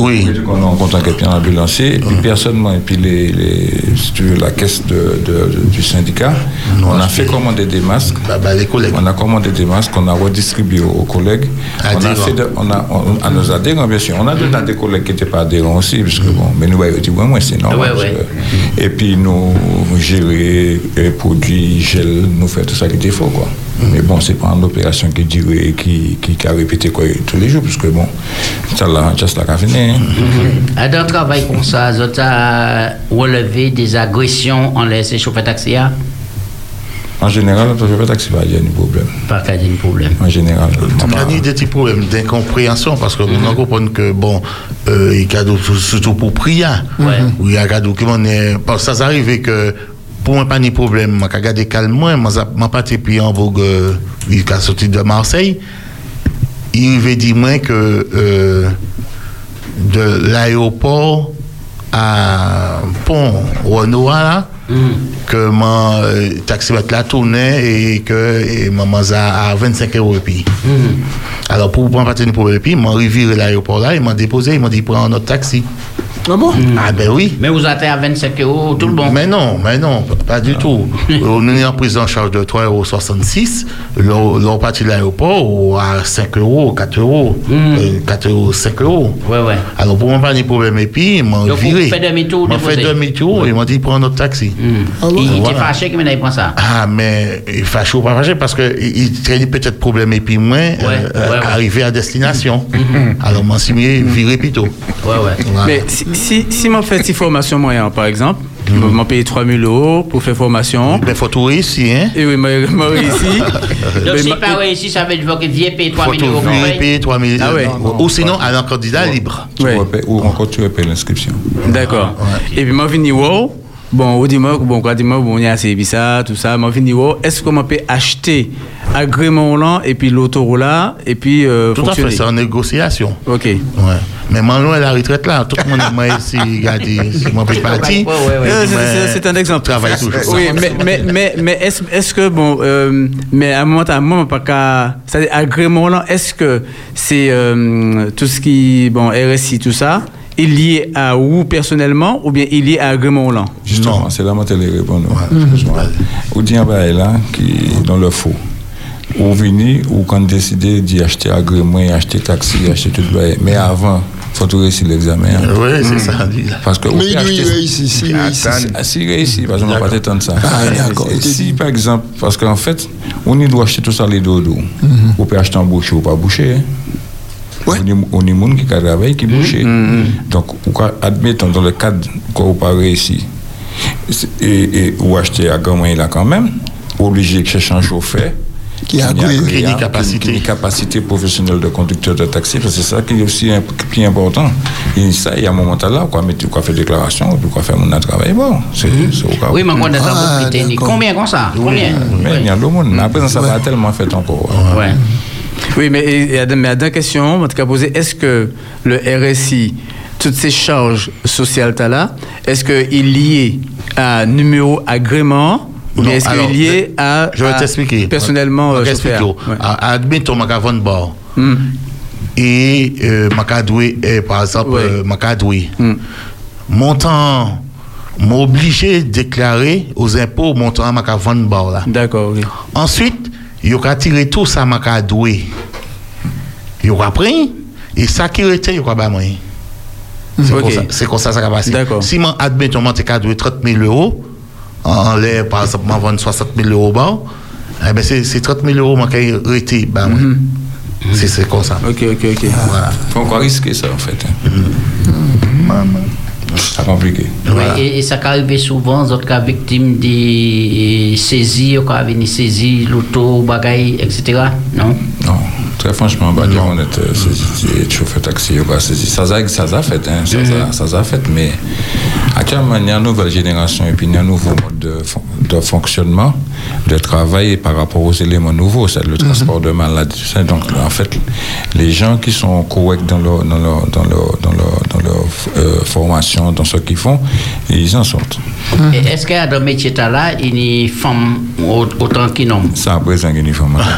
Oui. On est en contact et puis en ambulancier, et puis personnellement, et puis les, les, si tu veux, la caisse de, de- de- du syndicat, on a fait commander des masques. On a commandé des masques qu'on a redistribués aux collègues. On a fait de- on a, on- à nos adhérents, bien sûr. On a dedans des collègues qui n'étaient pas adhérents aussi, parce que bon, mais nous, ouais, tu vois, moi, c'est normal. Ouais, ouais. que- et puis nous gérer les produits, gel, nous faire tout ça qui était faux, quoi. Mais bon, c'est pas une opération qui dure et qui, qui, qui a répété quoi, tous les jours, parce que bon, ça là, juste là, qu'à venir. hein. À dans un travail comme ça, vous avez relevé des agressions en laissé chauffer taxi à En général, je ne taxi pas, il y a un problème. Pas qu'il y a un problème. En général. Il y a des petits problèmes d'incompréhension parce que nous comprenons que, bon, il y a surtout pour prier. Ouais. Ou il y a m'en est. Parce que ça arrive que pour moi, pas de problème. Je regarde calme, moi, je suis parti puis en vogue, euh, il est sorti de Marseille. Il veut dire moi que euh, de l'aéroport à Pont Renoir, là, que mon euh, taxi va la tournée et que et maman a à 25 euros et puis. Alors pour prendre partir pour le pays, ils m'ont reviré l'aéroport là, ils m'ont déposé, ils m'ont dit prends notre taxi. Ah bon Ah ben oui. Mais vous êtes à 25 euros, tout le bon. Mais non, mais non, pas du tout. On est en prise en charge de 3,66 euros. L'on parti de l'aéroport ou à 5 euros, 4 euros, euh, 4 euros, 5 euros. Ouais, ouais. Alors pour moi, pas de problème. Et puis, ils m'ont viré. faites demi-tour, Ils m'ont fait demi-tour, ils m'ont dit prends notre taxi. Il était Voilà. fâché que maintenant il prend ça. Ah, mais il fâché ou pas fâché parce qu'il traînait peut-être problème et puis moi, euh, euh, ouais, ouais. arriver à destination. Alors, moi, si mieux virer plutôt. Ouais, ouais. Mais si, si, si m'en fait une formation moyen, par exemple, m'en paye 3000 euros pour faire formation. Mais faut tout réussir, hein? Et oui, moi réussi. Donc, si pas réussi, ça veut dire que vieux paye 3 000 euros pour Faut payer. payer 3 000 Ah ouais. Ou, ou sinon, à un candidat libre. Tu repaies- ou encore tu repayes l'inscription. D'accord. Et puis, moi, venu wow. Bon, au dimanche, bon, quoi, dimanche, bon, il y a assez ça, tout ça. Moi, venu wow. Est-ce qu'on peut acheter agrément là, et puis l'autoroulant, et puis euh, Tout à fait, fonctionner? c'est en négociation. Ok. Ouais. Mais maintenant, à la retraite là, tout le monde est moi ici, regardez, si moi je parti. C'est- c'est- C'est un exemple. Travaille toujours. Oui, mais, mais, mais, mais est-ce est que, bon, euh, mais à un moment, à un moment, pas qu'à. C'est-à-dire, agrément là, est-ce que c'est euh, tout ce qui, bon, RSI, tout ça, est lié à vous personnellement, ou bien il est lié à agrément là Justement, c'est là que je les répondre. Ou dit bail là, qui dans le faux. Ou venir, ou quand décider d'y acheter agrément, acheter taxi, acheter tout le bail. Mais avant, faut tout réussir l'examen. hein. Oui, c'est ça, dit là. Parce que Mais il réussir, s'il réussit. Ah, S'il réussit, parce qu'on ne va pas t'étendre ça. Ah, Si, par exemple, parce qu'en fait, on y doit acheter tout ça les dodo. On peut acheter en boucher ou pas boucher. hein. On y- On des gens qui travaillent qui boucher. Donc, ou quoi, admettons, dans le cadre qu'on n'a pas réussi, et, et, ou acheter à grand là quand même, obligé de chercher un chauffeur. Qui a a- a- Qui a capacité. a une capacité professionnelle de conducteur de taxi, parce que c'est ça qui est aussi un- plus important. Et ça, il y a un moment là, quoi, mais tu quoi faire déclaration, tu quoi faire mon travail, bon, c'est c'est au cas où. Oui, mais on a Ah, beaucoup technique. Combien comme ça? Combien? Mais il y a le monde. Mais après, ça va tellement fait encore. Ouais. Oui, mais, Adam, mais à deux questions, en tout cas posée, est-ce que le RSI, toutes ces charges sociales là, est-ce qu'il est lié à numéro agrément ou bien est-ce qu'il alors, est lié à, Je vais t'expliquer. personnellement Je vais Admettons, je vais bar. Et je euh, par exemple, je. Montant, m'obligé de déclarer aux impôts montant vais vendre bar là. D'accord, oui. Ensuite, il va tirer tout ça vais douer. Il va prendre et ça qui retient, il va pas. C'est comme ça- comme ça va passer. D'accord. Si moi, admettons, moi, tu as doué 30 000 euros, en l'air, par exemple, vendre 60 000 euros, bar, eh ben, c'est c'est 30 000 euros moi, qui retient. bah, moi. C'est c'est comme ça. Ok, ok, ok. Voilà. faut encore risquer ça, en fait. hein. C'est compliqué. Oui, et, et ça peut arriver souvent, les cas victimes des saisies, quand venir saisir l'auto, bagaille, etc. Non? Non, très franchement, bah, dire honnête, c'est- chauffeur taxi, ça ça ça a fait, hein, ça Mhm. ça ça a fait, mais actuellement, il y a une nouvelle génération et puis il y a un nouveau mode de, de fonctionnement? De travail par rapport aux éléments nouveaux, c'est le transport de maladies. tout ça. Donc, en fait, les gens qui sont corrects dans leur, dans leur, dans leur, dans leur, dans leur euh, formation, dans ce qu'ils font, ils en sortent. Et Est-ce qu'il y a dans métier là, il y a une femme au- autant qu'un homme? Ça à présent qu'il y a une formation.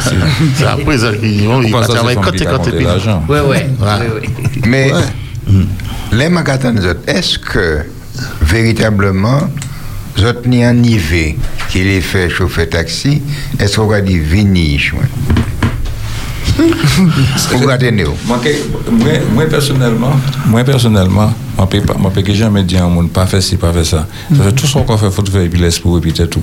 C'est à présent a Pourquoi ça, travaille côté femme côté l'argent Oui, oui. Mais les autres, est-ce que véritablement, vous êtes ni un niveau qui les fait chauffer taxi, est-ce qu'on va dire viniche Vous regardez nous. Moi, personnellement, moi personnellement, pas, moi peux que jamais dire à un monde pas faire ci, pas faire ça. Ça fait tout ce qu'on fait, faut faire et puis laisse pour répéter tout.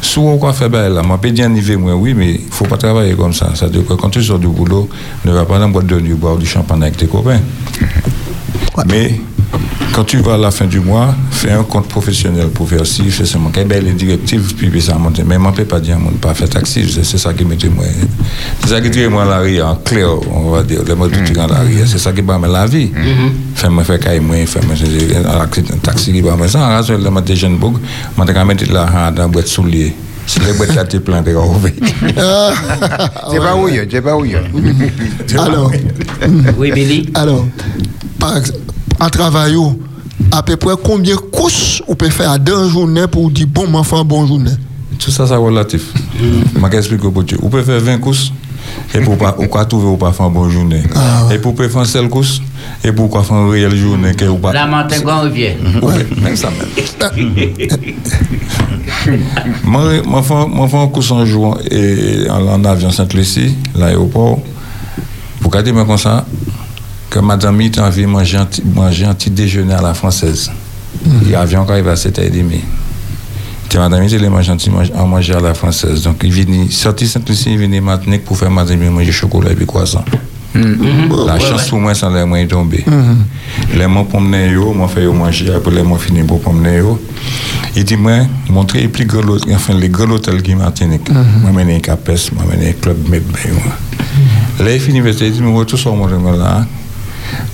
Si on quoi faire ben là, moi peux dire un niveau moi oui, mais faut pas travailler comme ça. Ça veut dire que quand tu sors du boulot, ne va pas dans une boîte de nuit boire du champagne avec tes copains. Mais quand tu vas à la fin du mois, fais un compte professionnel pour faire ci, fais ça. Quelle belle directive, puis puis ça monte. Mais moi, je ne peux pas dire à mon pas faire taxi. C'est c'est ça qui mettait moi. C'est ça qui tire moi la rue en clair, on va dire. Le mot du tir en la rue. C'est ça qui va me la vie. Fais-moi faire caille moi, fais-moi un taxi qui me ça. En raison de moi, des jeunes bougs, moi, je vais mettre la dans la boîte soulier. Si les boîtes là, tu plantes, tu C'est pas où, c'est pas où. Alors, Oui, Billy. alors, par exemple, en travail, où, à peu près combien de courses on peut faire dans une journée pour dire bon, mon enfant, bonne journée? Tout ça, c'est relatif. Je vais expliquer pour tu. On peut faire 20 courses. Et pour pas, trouver ou pas faire une bonne journée. Et pour faire une seule course. Et pour faire une réelle journée. Que ou pas. La montagne grand rivière. Ouais, même ça même. Moi, moi, fais- moi, fais un course en jour et en, en avion Sainte-Lucie, l'aéroport. Pour garder comme ça, que madame envie de manger un, petit- manger un petit déjeuner à la française. L'avion quand il va à 7h30. C'est madame il est manger un petit manger à la française. Donc il vient sorti Sainte-Lucie, il vient Martinique pour faire madame il manger chocolat et puis croissant. La chance pour moi, c'est les moyens tombés. Les mots pour mener, yo, moi fait manger, après les mots finis pour mener. yo. Il dit, moi, montrer les plus gros, hôtels- enfin, les gros hôtels qui Martinique. Moi, mener un Capes, moi, mener un club ben, moi. Là, il finit, il dit, moi, tout ça, moi, là.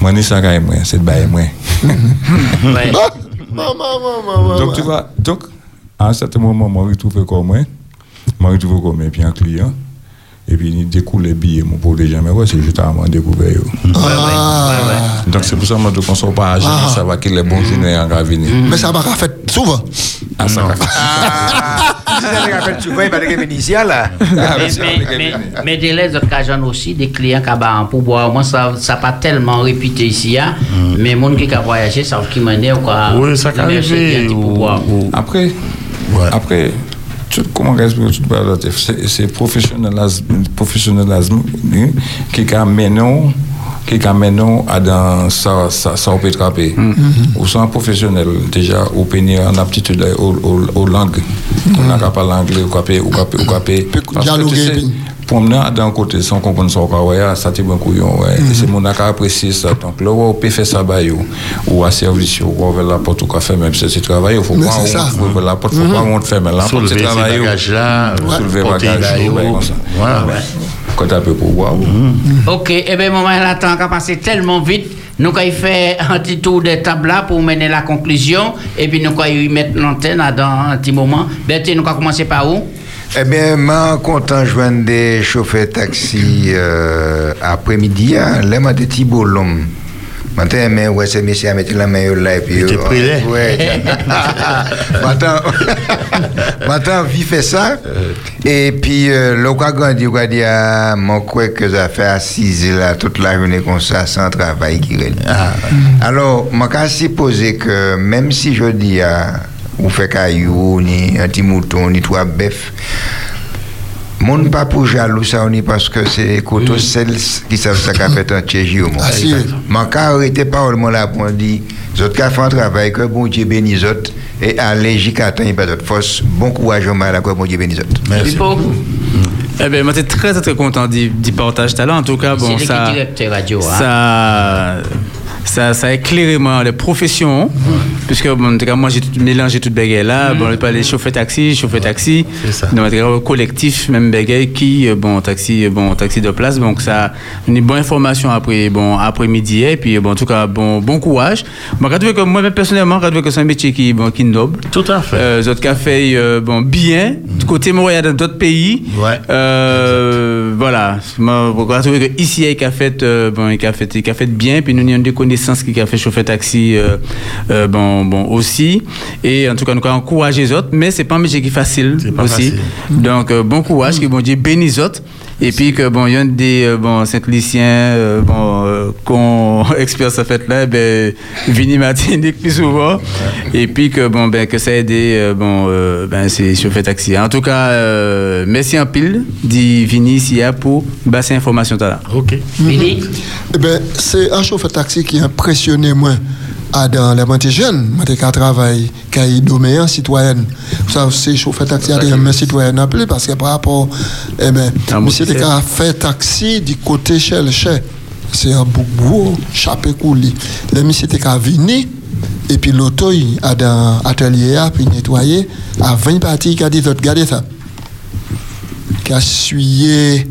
Mwen ni sa kaye mwen, set baye mwen. Donc, tu vois, donc, à un certain moment, mwen ritouve kon mwen, mwen ritouve kon mwen, pi an kliyan, et puis il découle les billets mon pauvre gens mais ouais c'est juste à moi découvrir ah. donc c'est pour ça que je ne sort pas à ah. ça va qu'il est bon journée en venir mais ça va faire souvent ah, ça va non. Mais, mais, mais, mais des les cas aussi, des clients qui ont pour boire. Moi, ça n'a pas tellement répété ici, hein, mais les gens qui ont voyagé, ça qui. Oui, ça. Après, après comment expliquer tout le relatif C'est c'est professionnalisme, professionnalisme hein, qui amène qui amène à dans ça ça ça on peut attraper. Ou sont professionnel déjà au pénis en aptitude aux, aux, aux langues. On n'a qu'à parler anglais ou qu'à ou qu'à ou qu'à parce pour mener d'un côté sans comprendre quoi ouais ça t'est bon couillon ouais. Et c'est mon qui apprécier ça. Donc là on peut faire ça bah yo. Ou à service ou ouvrir la porte ou quoi faire même si c'est travail il faut pas on ouvrir la porte faut pas on te ferme la porte c'est ces travail euh, soulever bagage là, Voilà. quand tu as peu pour boire Ok, et bien, moment là, temps a passé tellement vite. Nous avons fait un petit tour de table là pour mener la conclusion. Et puis, nous allons mettre l'antenne là dans un petit moment. Bertie, nous allons commencer par où? Eh bien, moi, content de joindre des chauffeurs taxi euh, après-midi, hein, là, des petits beaux l'homme. Maintenant, mais ouais, c'est monsieur à mettre la main là et puis. était euh, prêt, là? Ouais. Maintenant, maintenant, vif fait ça. Et puis, euh, le quoi grandi, quoi dire, ah, mon quoi que ça fait assise là toute la journée comme ça, sans travail qui reste. Alors, moi, quand supposer que même si je dis, ah, ou fait caillou, ni un petit mouton, ni trois bœufs, mon pas pour jaloux ça on est parce que c'est coteau celles qui savent ça qu'a fait un tchégi au monde. Ah, si. Mon cas arrêté parole mon là pour dire autres qui font un travail que bon Dieu bénisse autres et aller jusqu'à temps pas d'autre force bon courage au mal à quoi bon Dieu bénisse autres. Merci. Eh bien, moi, j'étais très, très content d'y d'y partager tout à l'heure. En tout cas, bon, C'est ça. Ça ça, ça éclaire vraiment les professions. Puisque, bon, en tout cas, moi, j'ai tout mélangé toute bagaille là. Bon, on des chauffeurs taxi, chauffeurs taxi. Donc, au collectif, même bagaille qui, euh, bon, taxi, euh, bon, taxi de place. Donc, ça, une bonne information après, bon, après-midi. Et puis, bon, en tout cas, bon, bon courage. Bon, que moi, même personnellement, veux que c'est un métier qui, bon, qui est noble. Tout à fait. Euh, autres cafés, euh, bon, bien. Du côté Montréal, dans d'autres pays. Ouais. Euh, voilà. Moi, tu veux que ici, il y a fait, euh, bon, il y a fait, il y a fait bien. Puis, nous, il y a des connaissances qui a fait chauffer taxi, euh, euh, bon, bon, aussi. Et en tout cas, nous avons encouragé les autres. Mais c'est pas un métier qui est facile aussi. facile. Donc, euh, bon courage, que bon Dieu bénisse les autres. Et puis que bon, il y a un des euh, bon Saint-Lyciens, euh, bon, euh, qu'on expert ça fait là, ben Vini Martinique plus souvent. Et puis que bon ben que ça a aidé, euh, bon euh, ben c'est taxi. En tout cas, euh, merci en pile, dit Vini ici pour bassin information là. Ok. Vini? Eh ben, c'est un chauffeur taxi qui a impressionné moi à dans les jeunes, moi qui travaille, qui a domaine citoyenne. Ça, c'est chauffeur taxi à des citoyenne en plus parce que par rapport, eh ben, monsieur qui a fait taxi du côté chez le chef. C'est un bougou, chapé couli. Le monsieur qui a venu, et puis l'auto, il a dans l'atelier, puis nettoyé, à 20 parties, qui a dit, regardez ça a essuyé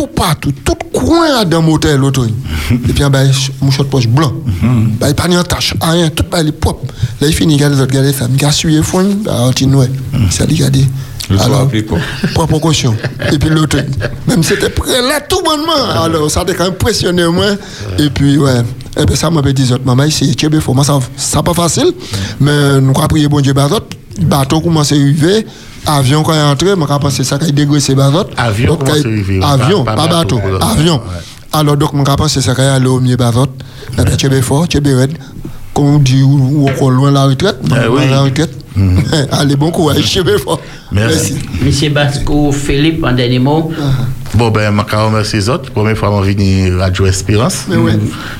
tout partout, tout coin dans mon hôtel l'auto. Et puis, ben, mon short poche blanc. Ben, il pas ni en tâche, rien, tout ben, il est propre. Là, il finit, il regarde, regarde ça, il a essuyé fond, ben, on tient, ouais. Ça dit. Soir, Alors. Prends précaution. Et puis l'autre, même c'était prêt là, tout bonnement. Alors, ça a quand même impressionné moi. Et puis, ouais. Et puis, ça m'a dit, autres, maman, ici, tu es. Moi, ça, pas facile. Mais nous avons prié, bon Dieu, bazot. Bateau commence à arriver. Avion quand il est entré, je pense que ça qui a dégraissé bazot. Avion Donc, à il- Avion, pas- pas pas bateau. bateau. Avion. Alors, donc, je pense que ça qui est allé au mieux bazot. Et puis, tu es fort, tu es raide. Comme on dit, ou ou loin de la retraite. Eh loin oui. de la retraite. Allez, bon courage, tu es fort. Merci. Monsieur Basco Philippe, en dernier mot. Bon, ben, je remercie les autres. Première fois, je suis venu Radio Espérance. Mais oui.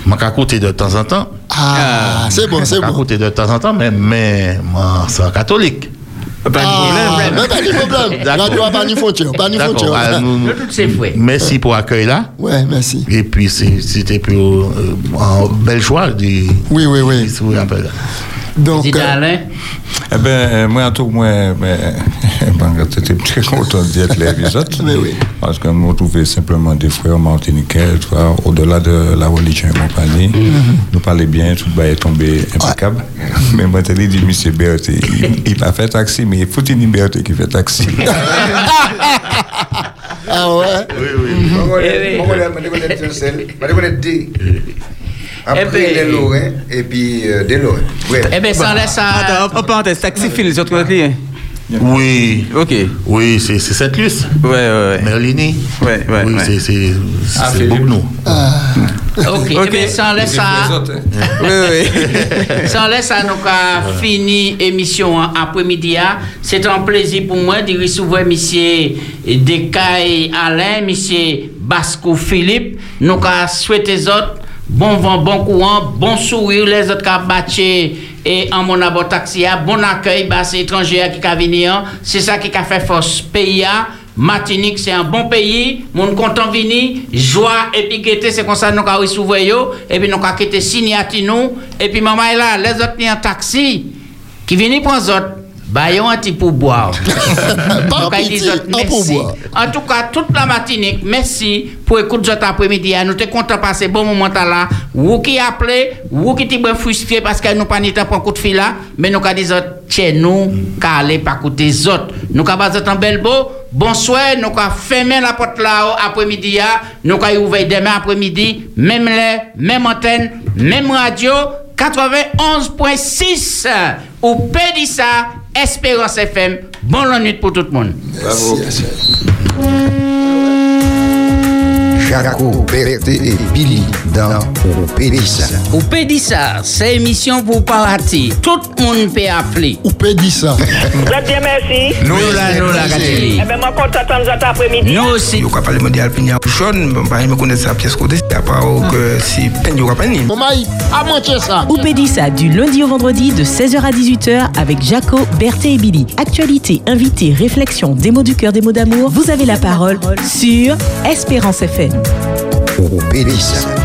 Je suis côté de temps en temps. Ah, c'est bon, c'est Je bon. côté de temps en temps, mais, mais moi, c'est catholique. Pas de Ah, problème. pas de problème. D'accord. Radio a pas ni frontière, pas D'accord. frontière. Nous- De toutes ses fouets. Merci pour l'accueil là. Ouais, merci. Et puis, c'est- c'était plus euh, un bel choix. Du, Oui, oui, oui. Donc, euh, Alain. Eh ben, euh, moi, en tout cas, moi, ben, ben, j'étais très content d'être autres. Mais oui. Parce que nous trouvons simplement des frères martiniquais, au-delà de la religion et compagnie. Mhm. Nous parlait bien, tout va est tombé impeccable. Mais moi, je dit, monsieur Berthe, il, il a fait taxi, mais il faut une Berthe qui fait taxi. ah ouais. Oui, oui. Je connais un Après, ben, les Lorrains et puis euh, des Lorrains. Eh bien, sans laisser Attends, en parenthèse, taxi fil, les autres côtés. Oui. Ok. Oui, c'est cette luce. Ouais, ouais, ouais. Merlini. Ouais, ouais, Oui, c'est c'est Ah, c'est Philippe. beaucoup nous. Ok, eh bien, sans laisser Oui, oui. Sans laisser nous avons fini l'émission en après-midi. hein. C'est un plaisir pour moi de recevoir monsieur Descailles Alain, monsieur Basco Philippe. Nous avons souhaité autres bon vent, bon courant, bon sourire, les autres qui ont battu et en mon abord taxi, hein. bon accueil, bah, c'est étranger qui venir. hein. C'est ça qui a fait force pays. hein. Martinique, c'est un bon pays. Mon content vini, joie et gaieté, c'est comme ça nous avons yo. Et puis nous avons quitté signati nous. Et puis maman est là, les autres en taxi. Qui viennent prendre les autres. Yo un petit pourboire. Pas un. En tout cas, toute la Martinique, merci pour écouter cet après-midi. Nous sommes contents de passer bon moment là. Vous qui appelez, vous qui êtes frustrés parce que nous pas pour un coup de fil là, mais nous avons dit autres, chez nous, qu'aller pas écouter les autres. Nous avons dit un bel beau. Bonsoir, nous avons fermé la porte là après-midi. là. Nous avons ouvert demain après-midi, même l'air, même antenne, même radio. 91.6 ou Pédissa, Espérance FM. Bonne nuit pour tout le monde. Jaco, Berté et Billy dans Pédissa. Ou Pédissa, c'est émission pour pas rater. Tout le monde peut appeler. Ou Pédissa. Très bien, merci. Nous là, nous là, Gateli. Eh bien, moi, content d'attendre cet après-midi. Nous aussi. Yo ka pale mwen di alpini a chon, mwen pa yon mwen konen sa piyes kote, a pa ou ke si pen yo ka pen ni. Maman, à ça. Oupédissa du lundi au vendredi de 16h à 18h avec Jaco, Berthé et Billy. Actualité, invité, réflexion, des mots du cœur, des mots d'amour. Vous avez la parole sur Espérance FM. Pédissa.